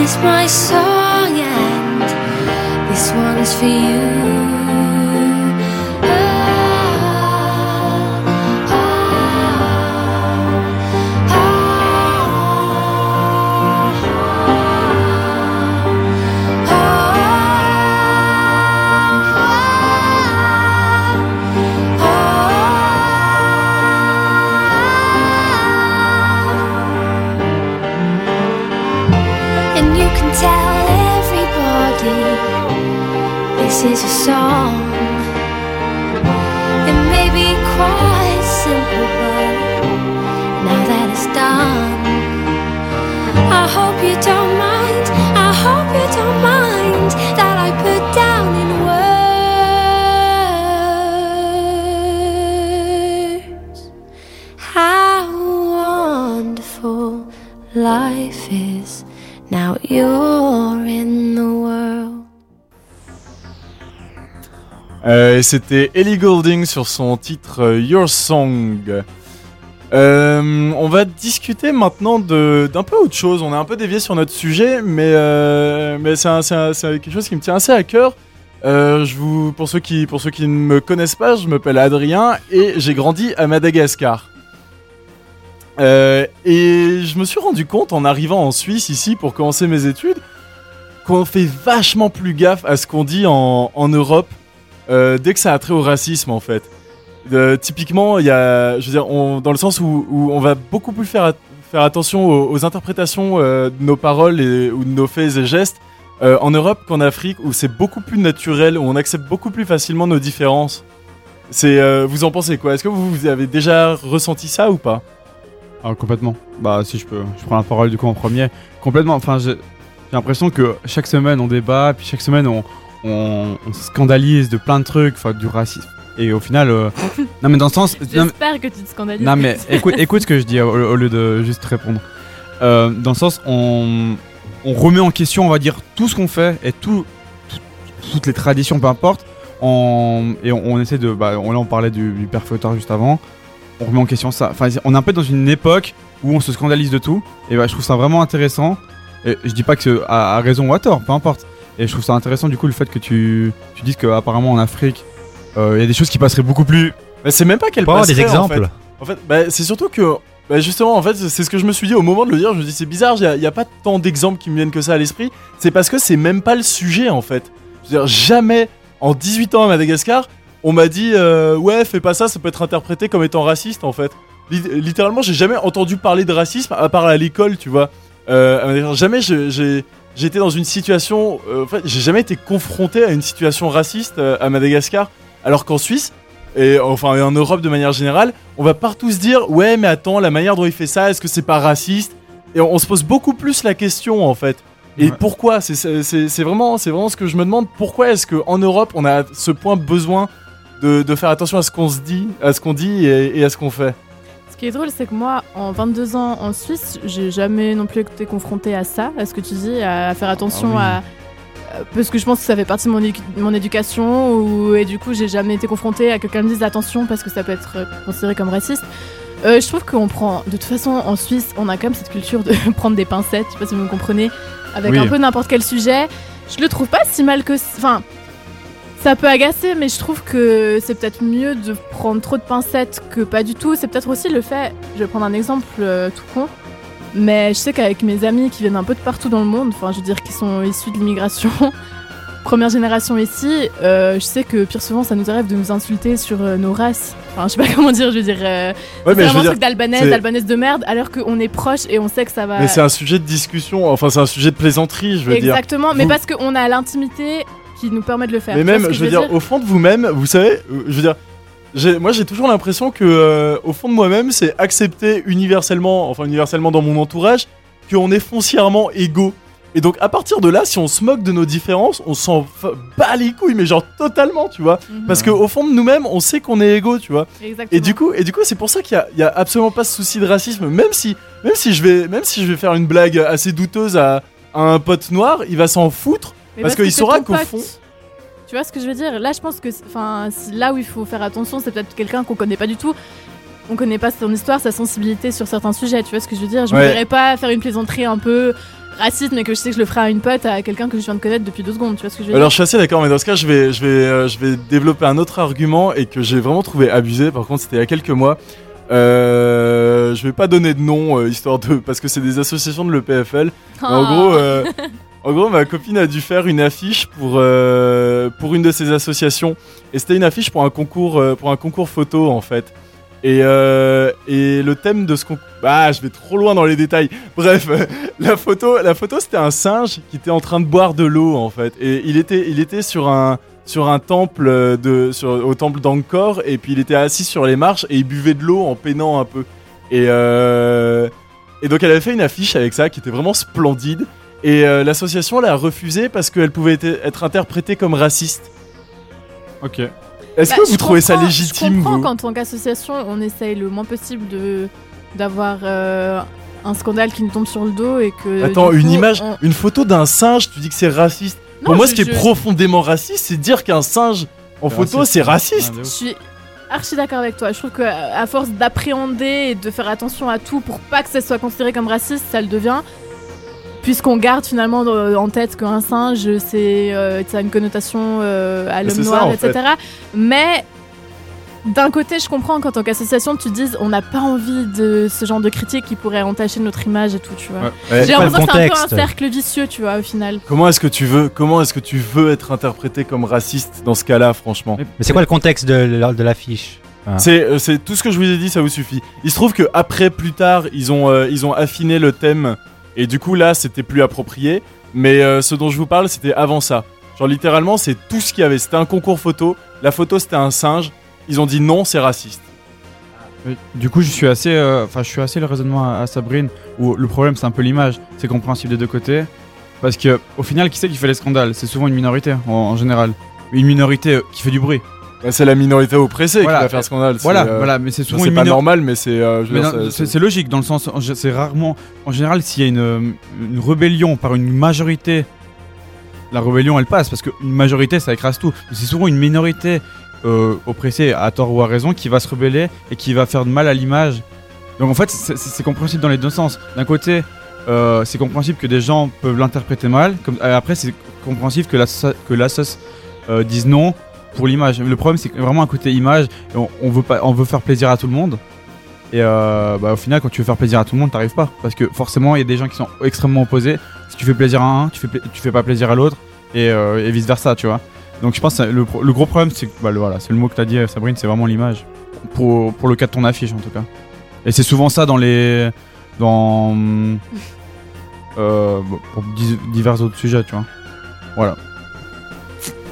gift is my song, and this one's for you. Life is. Now you're in the world. Euh, C'était Ellie Goulding sur son titre euh, Your Song. Euh, on va discuter maintenant d'un peu autre chose. On a un peu dévié sur notre sujet, mais, mais c'est quelque chose qui me tient assez à cœur. Je vous, pour, ceux qui, pour ceux qui ne me connaissent pas, je m'appelle Adrien et j'ai grandi à Madagascar. Euh, et je me suis rendu compte en arrivant en Suisse ici pour commencer mes études qu'on fait vachement plus gaffe à ce qu'on dit en, Europe euh, dès que ça a trait au racisme en fait. Euh, typiquement, il y a, je veux dire, dans le sens où, on va beaucoup plus faire, at- faire attention aux, interprétations de nos paroles et, ou de nos faits et gestes en Europe qu'en Afrique où c'est beaucoup plus naturel, où on accepte beaucoup plus facilement nos différences. C'est, vous en pensez quoi? Est-ce que vous avez déjà ressenti ça ou pas? Ah, complètement. Bah, si je peux, je prends la parole du coup en premier. Complètement. Enfin, j'ai l'impression que chaque semaine on débat, puis chaque semaine on, on, on se scandalise de plein de trucs, enfin, du racisme. Et au final, euh, [laughs] non mais dans le sens. mais- J'espère que tu te scandalises. non mais écoute, écoute ce que je dis au, au lieu de juste répondre. Euh, dans le sens, on, on remet en question, on va dire, tout ce qu'on fait et tout, tout- toutes les traditions, peu importe. en- et on, on essaie de. Bah, on, là, on parlait du, du père Fouettard juste avant. On remet en question ça. Enfin, on est un peu dans une époque où on se scandalise de tout. Et bah, je trouve ça vraiment intéressant. Et je dis pas que c'est à, à raison ou à tort, peu importe. Et je trouve ça intéressant du coup le fait que tu, tu dises qu'apparemment en Afrique, euh, il y a des choses qui passeraient beaucoup plus. Bah, c'est même pas qu'elle Pour avoir des passerait, en exemples. fait. En fait, bah, c'est surtout que, bah, justement, en fait, c'est ce que je me suis dit au moment de le dire. Je me dis, c'est bizarre, il n'y a, pas tant d'exemples qui me viennent que ça à l'esprit. C'est parce que c'est même pas le sujet, en fait. Je veux dire, jamais, en 18 ans à Madagascar, on m'a dit, euh, ouais, fais pas ça, ça peut être interprété comme étant raciste, en fait. Lit- littéralement, j'ai jamais entendu parler de racisme, à part à l'école, tu vois. Euh, jamais j'ai. J'étais dans une situation, euh, en fait, j'ai jamais été confronté à une situation raciste à Madagascar, alors qu'en Suisse, et enfin et en Europe de manière générale, on va partout se dire ouais mais attends la manière dont il fait ça est-ce que c'est pas raciste? Et on, on se pose beaucoup plus la question en fait. Et Ouais. pourquoi? C'est- vraiment c'est vraiment ce que je me demande. Pourquoi est-ce que en Europe on a à ce point besoin de, de faire attention à ce qu'on se dit, à ce qu'on dit et, et à ce qu'on fait Ce qui est drôle, c'est que moi, en 22 ans en Suisse, j'ai jamais non plus été confrontée à ça, à ce que tu dis, à faire attention Ah à. euh, Parce que je pense que ça fait partie de mon, édu- mon éducation, ou, et du coup, j'ai jamais été confrontée à que quelqu'un me dise attention parce que ça peut être euh, considéré comme raciste. Euh, je trouve qu'on prend, de toute façon, en Suisse, on a quand même cette culture de [laughs] prendre des pincettes, je sais pas si vous me comprenez, avec Oui. un peu n'importe quel sujet. Je le trouve pas si mal que. Enfin, ça peut agacer, mais je trouve que c'est peut-être mieux de prendre trop de pincettes que pas du tout. C'est peut-être aussi le fait, je vais prendre un exemple euh, tout con, mais je sais qu'avec mes amis qui viennent un peu de partout dans le monde, enfin je veux dire qui sont issus de l'immigration, [laughs] première génération ici, euh, je sais que pire souvent ça nous arrive de nous insulter sur euh, nos races. Enfin, je sais pas [laughs] comment dire, je veux dire. euh, Ouais, c'est un truc d'albanaise, d'albanaise de merde, alors qu'on est proche et on sait que ça va. Mais c'est un sujet de discussion, enfin c'est un sujet de plaisanterie, je veux dire. Exactement, mais Vous- parce qu'on a l'intimité qui nous permet de le faire. Mais même, je veux dire, au fond de vous-même, vous savez, euh, je veux dire, moi j'ai toujours l'impression que, euh, au fond de moi-même, c'est accepté universellement, enfin universellement dans mon entourage, qu'on est foncièrement égaux. Et donc à partir de là, si on se moque de nos différences, on s'en bat les couilles, mais genre totalement, tu vois. Mhm. Parce qu'au fond de nous-mêmes, on sait qu'on est égaux, tu vois. Exactement. Et du coup, et du coup, c'est pour ça qu'il y y a absolument pas ce souci de racisme, même si, même si je vais, même si je vais faire une blague assez douteuse à, à un pote noir, il va s'en foutre Mais parce que qu'il saura qu'au fond. Tu vois ce que je veux dire? Là, je pense que, enfin, là où il faut faire attention, c'est peut-être quelqu'un qu'on connaît pas du tout. On connaît pas son histoire, sa sensibilité sur certains sujets. Tu vois ce que je veux dire? Je Ouais. me verrais pas faire une plaisanterie un peu raciste, mais que je sais que je le ferai à une pote, à quelqu'un que je viens de connaître depuis deux secondes. Tu vois ce que je veux Alors je dire suis assez d'accord, mais dans ce cas, je vais, je vais, euh, je vais développer un autre argument et que j'ai vraiment trouvé abusé. Par contre, c'était il y a quelques mois. Euh, je vais pas donner de nom, euh, histoire de, parce que c'est des associations de l'EPFL. En Oh. gros, euh, [laughs] en gros, ma copine a dû faire une affiche pour euh, pour une de ces associations, et c'était une affiche pour un concours, euh, pour un concours photo en fait. Et, euh, et le thème de ce concours, ah, je vais trop loin dans les détails. Bref, [laughs] la photo, la photo, c'était un singe qui était en train de boire de l'eau en fait, et il était, il était sur un sur un temple de sur, au temple d'Angkor. Et puis il était assis sur les marches et il buvait de l'eau en peinant un peu. Et et donc elle avait fait une affiche avec ça qui était vraiment splendide et euh, l'association l'a refusée parce qu'elle pouvait être, interprétée comme raciste. Ok. Est-ce Bah, que vous trouvez ça légitime Je comprends vous qu'en tant qu'association, on essaye le moins possible de d'avoir euh, un scandale qui nous tombe sur le dos et que. Attends, une coup, image, on- une photo d'un singe, tu dis que c'est raciste. Non, Pour moi, je- ce qui est profondément raciste, c'est dire qu'un singe en photo, c'est raciste. Je suis archi d'accord avec toi. Je trouve que à force d'appréhender et de faire attention à tout pour pas que ça soit considéré comme raciste, ça le devient. Puisqu'on garde finalement euh, en tête qu'un singe, c'est, euh, ça a une connotation euh, à l'homme ça, noir, etc. Mais d'un côté, je comprends qu'en tant qu'association, tu dises on n'a pas envie de ce genre de critique qui pourrait entacher notre image et tout, tu vois. Ouais. J'ai l'impression que c'est un peu un cercle vicieux, tu vois, au final. Comment est-ce que tu veux, comment est-ce que tu veux être interprété comme raciste dans ce cas-là, franchement Mais c'est quoi le contexte de, de l'affiche Enfin, C'est, c'est tout ce que je vous ai dit, ça vous suffit. Il se trouve que après, plus tard, ils ont, euh, ils ont affiné le thème et du coup là, c'était plus approprié. Mais euh, ce dont je vous parle, c'était avant ça. Genre littéralement, c'est tout ce qu'il y avait. C'était un concours photo. La photo, c'était un singe. Ils ont dit non, c'est raciste. Du coup, je suis assez, euh, enfin, je suis assez le raisonnement à, Sabrine. Où le problème, c'est un peu l'image. C'est compréhensible des deux côtés, parce que au final, qui c'est qui fait les scandales? C'est souvent une minorité en, général. Une minorité qui fait du bruit. Bah, c'est la minorité oppressée Voilà. qui va faire scandale. c'est, Voilà, euh, voilà, mais c'est souvent C'est une pas minor- normal, mais c'est. euh, c'est- logique dans le sens, c'est rarement, en général, s'il y a une, une rébellion par une majorité, la rébellion elle passe parce qu'une majorité ça écrase tout. C'est souvent une minorité euh, oppressée à tort ou à raison qui va se rebeller et qui va faire de mal à l'image. Donc en fait, c'est- compréhensible dans les deux sens. D'un côté, euh, c'est compréhensible que des gens peuvent l'interpréter mal. Comme, après, c'est compréhensible que la euh, dise non pour l'image. Le problème, c'est vraiment un côté image. On, veut pas, on veut faire plaisir à tout le monde. Et euh, bah, au final, quand tu veux faire plaisir à tout le monde, t'arrives pas. Parce que forcément, il y a des gens qui sont extrêmement opposés. Si tu fais plaisir à un, tu fais, tu fais pas plaisir à l'autre. Et, euh, vice versa, tu vois. Donc je pense que le, gros problème, c'est bah, le, voilà, c'est le mot que t'as dit, Sabrine, c'est vraiment l'image. Pour, pour le cas de ton affiche, en tout cas. Et c'est souvent ça dans les. dans. euh, pour divers autres sujets, tu vois. Voilà.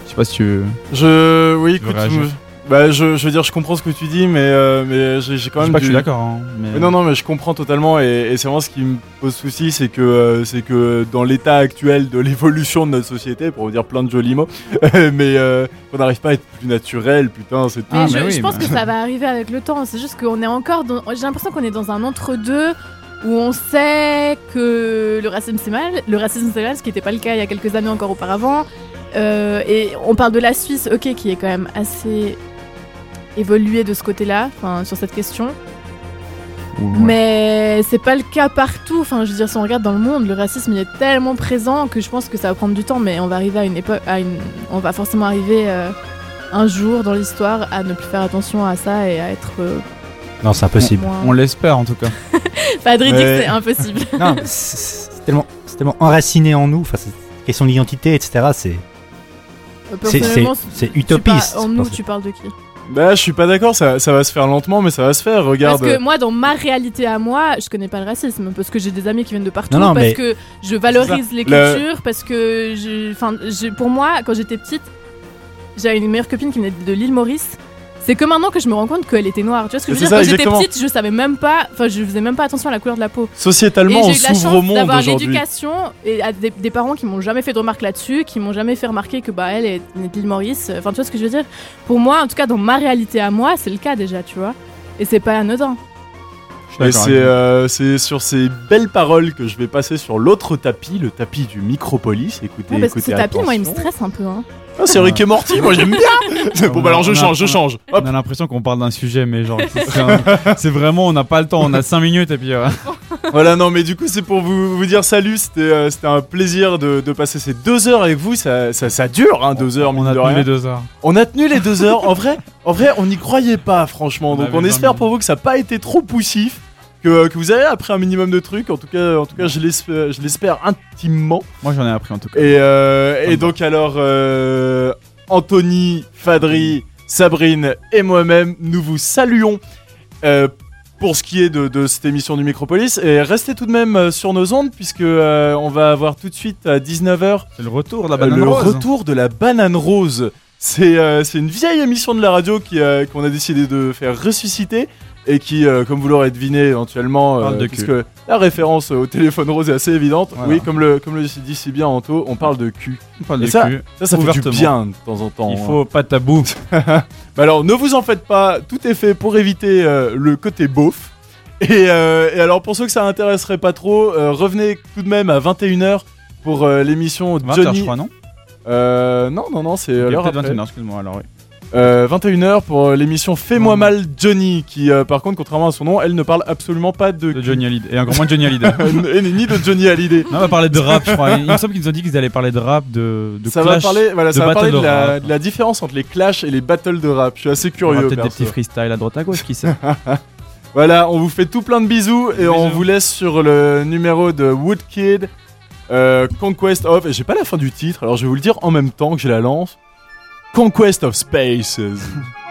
Je sais pas si tu. Je. Oui, écoute. réagir je- Bah, je, je veux dire, je comprends ce que tu dis, mais, euh, mais j'ai quand Je même. pas que je suis d'accord, hein, mais- Mais non, non, mais je comprends totalement, et, et c'est vraiment ce qui me pose souci, c'est que, euh, c'est que dans l'état actuel de [laughs] l'évolution de notre société, pour vous dire plein de jolis mots, [laughs] mais euh, on n'arrive pas à être plus naturel, putain, c'est tout. Mais je, je pense que ça va arriver avec le temps. C'est juste qu'on est encore dans. J'ai l'impression qu'on est dans un entre-deux où on sait que le racisme c'est mal. Le racisme c'est mal, ce qui n'était pas le cas il y a quelques années encore auparavant. Euh, et on parle de la Suisse, ok, qui est quand même assez évoluée de ce côté-là, enfin, sur cette question. Mais c'est pas le cas partout. Enfin, je veux dire, si on regarde dans le monde, le racisme il est tellement présent que je pense que ça va prendre du temps. Mais on va arriver à une époque, à une, on va forcément arriver euh, un jour dans l'histoire à ne plus faire attention à ça et à être. euh, Non, c'est impossible. Moins- On l'espère en tout cas. [laughs] Fadri dit que Ouais. c'est impossible. [laughs] Non, c'est tellement, tellement enraciné en nous. Enfin, c'est question d'identité, etc. C'est C'est- personnellement, c'est- utopiste, parles- En je nous, tu parles de qui Bah, je suis pas d'accord, ça, ça va se faire lentement, mais ça va se faire. Regarde. Parce que moi, dans ma réalité à moi, je connais pas le racisme parce que j'ai des amis qui viennent de partout, Non, non, parce mais- que je valorise les Le- cultures, parce que, je, enfin, je- pour moi, quand j'étais petite, j'avais une meilleure copine qui venait de l'île Maurice. C'est que maintenant que je me rends compte qu'elle était noire. Tu vois ce que je veux dire ça, Quand j'étais petite, je savais même pas, enfin, je faisais même pas attention à la couleur de la peau. Sociétalement, Et on j'ai eu la s'ouvre chance au monde d'avoir l'éducation et à des, des parents qui m'ont jamais fait de remarques là-dessus, qui m'ont jamais fait remarquer que bah elle est de Maurice. Enfin, tu vois ce que je veux dire Pour moi, en tout cas, dans ma réalité à moi, c'est le cas déjà, tu vois. Et c'est pas anodin. Et c'est euh, c'est sur ces belles paroles que je vais passer sur l'autre tapis, le tapis du Micropolis. Écoutez, Ouais, parce que écoutez ce tapis, moi, il me stresse un peu. Hein. Ah, c'est Rick et Morty, moi j'aime bien. [laughs] bon, bah alors je On change, je on change. On a l'impression qu'on parle d'un sujet, mais genre, c'est- un- vraiment, on n'a pas le temps, on a 5 minutes et puis. euh, [laughs] Voilà, non, mais du coup, c'est pour vous, vous dire salut. C'était euh, un plaisir de, de passer ces deux heures avec vous. Ça, ça, ça dure, hein, deux heures, on mine a de tenu rien. les deux heures. On a tenu les deux heures. En vrai, en vrai, on n'y croyait pas, franchement. Donc, on espère pour vous que ça n'a pas été trop poussif, que, que vous avez appris un minimum de trucs. En tout cas, en tout cas, je l'espère, je l'espère intimement. Moi, j'en ai appris en tout cas. Et, euh, et donc alors, euh, Anthony, Fadri, Sabrine et moi-même, nous vous saluons euh, pour ce qui est de, de cette émission du Micropolis. Et restez tout de même euh, sur nos ondes, puisque euh, on va avoir tout de suite à 19h C'est le retour de la banane Euh, le rose. retour de la banane rose. C'est euh, une vieille émission de la radio euh, qu'on a décidé de faire ressusciter et qui, euh, comme vous l'aurez deviné éventuellement, cul. puisque la référence au téléphone rose est assez évidente. Voilà. Oui, comme le, comme le dit si bien Anto, on parle de cul. On parle Et de ça, cul, ça, ça fait du bien de temps en temps. Il hein. faut pas de tabou. [laughs] Bah alors, ne vous en faites pas, tout est fait pour éviter euh, le côté beauf. Et, euh, et alors, pour ceux que ça intéresserait pas trop, euh, revenez tout de même à 21h pour euh, l'émission 20 Johnny. heures, je crois, non? Euh, non, non, non, c'est l'heure peut-être après. 21h, excuse-moi, alors oui. Euh, 21h pour euh, l'émission Fais-moi mal Johnny, qui euh, par contre, contrairement à son nom, elle ne parle absolument pas de, De Johnny Hallyday. Et encore moins de Johnny Hallyday. [laughs] Et ni de Johnny Hallyday. Non, on va parler de rap, je crois. Il me semble qu'ils nous ont dit qu'ils allaient parler de rap, de, de ça clash, va parler, voilà, de ça va parler de, la, rap. de la différence entre les clashs et les battles de rap. Je suis assez curieux. peut-être des petits freestyles à droite à gauche, qui sait. [laughs] Voilà, on vous fait tout plein de bisous et on vous laisse sur le numéro de Woodkid, euh, Conquest of. Et j'ai pas la fin du titre, alors je vais vous le dire en même temps que j'ai la lance. Conquest of Spaces. [laughs]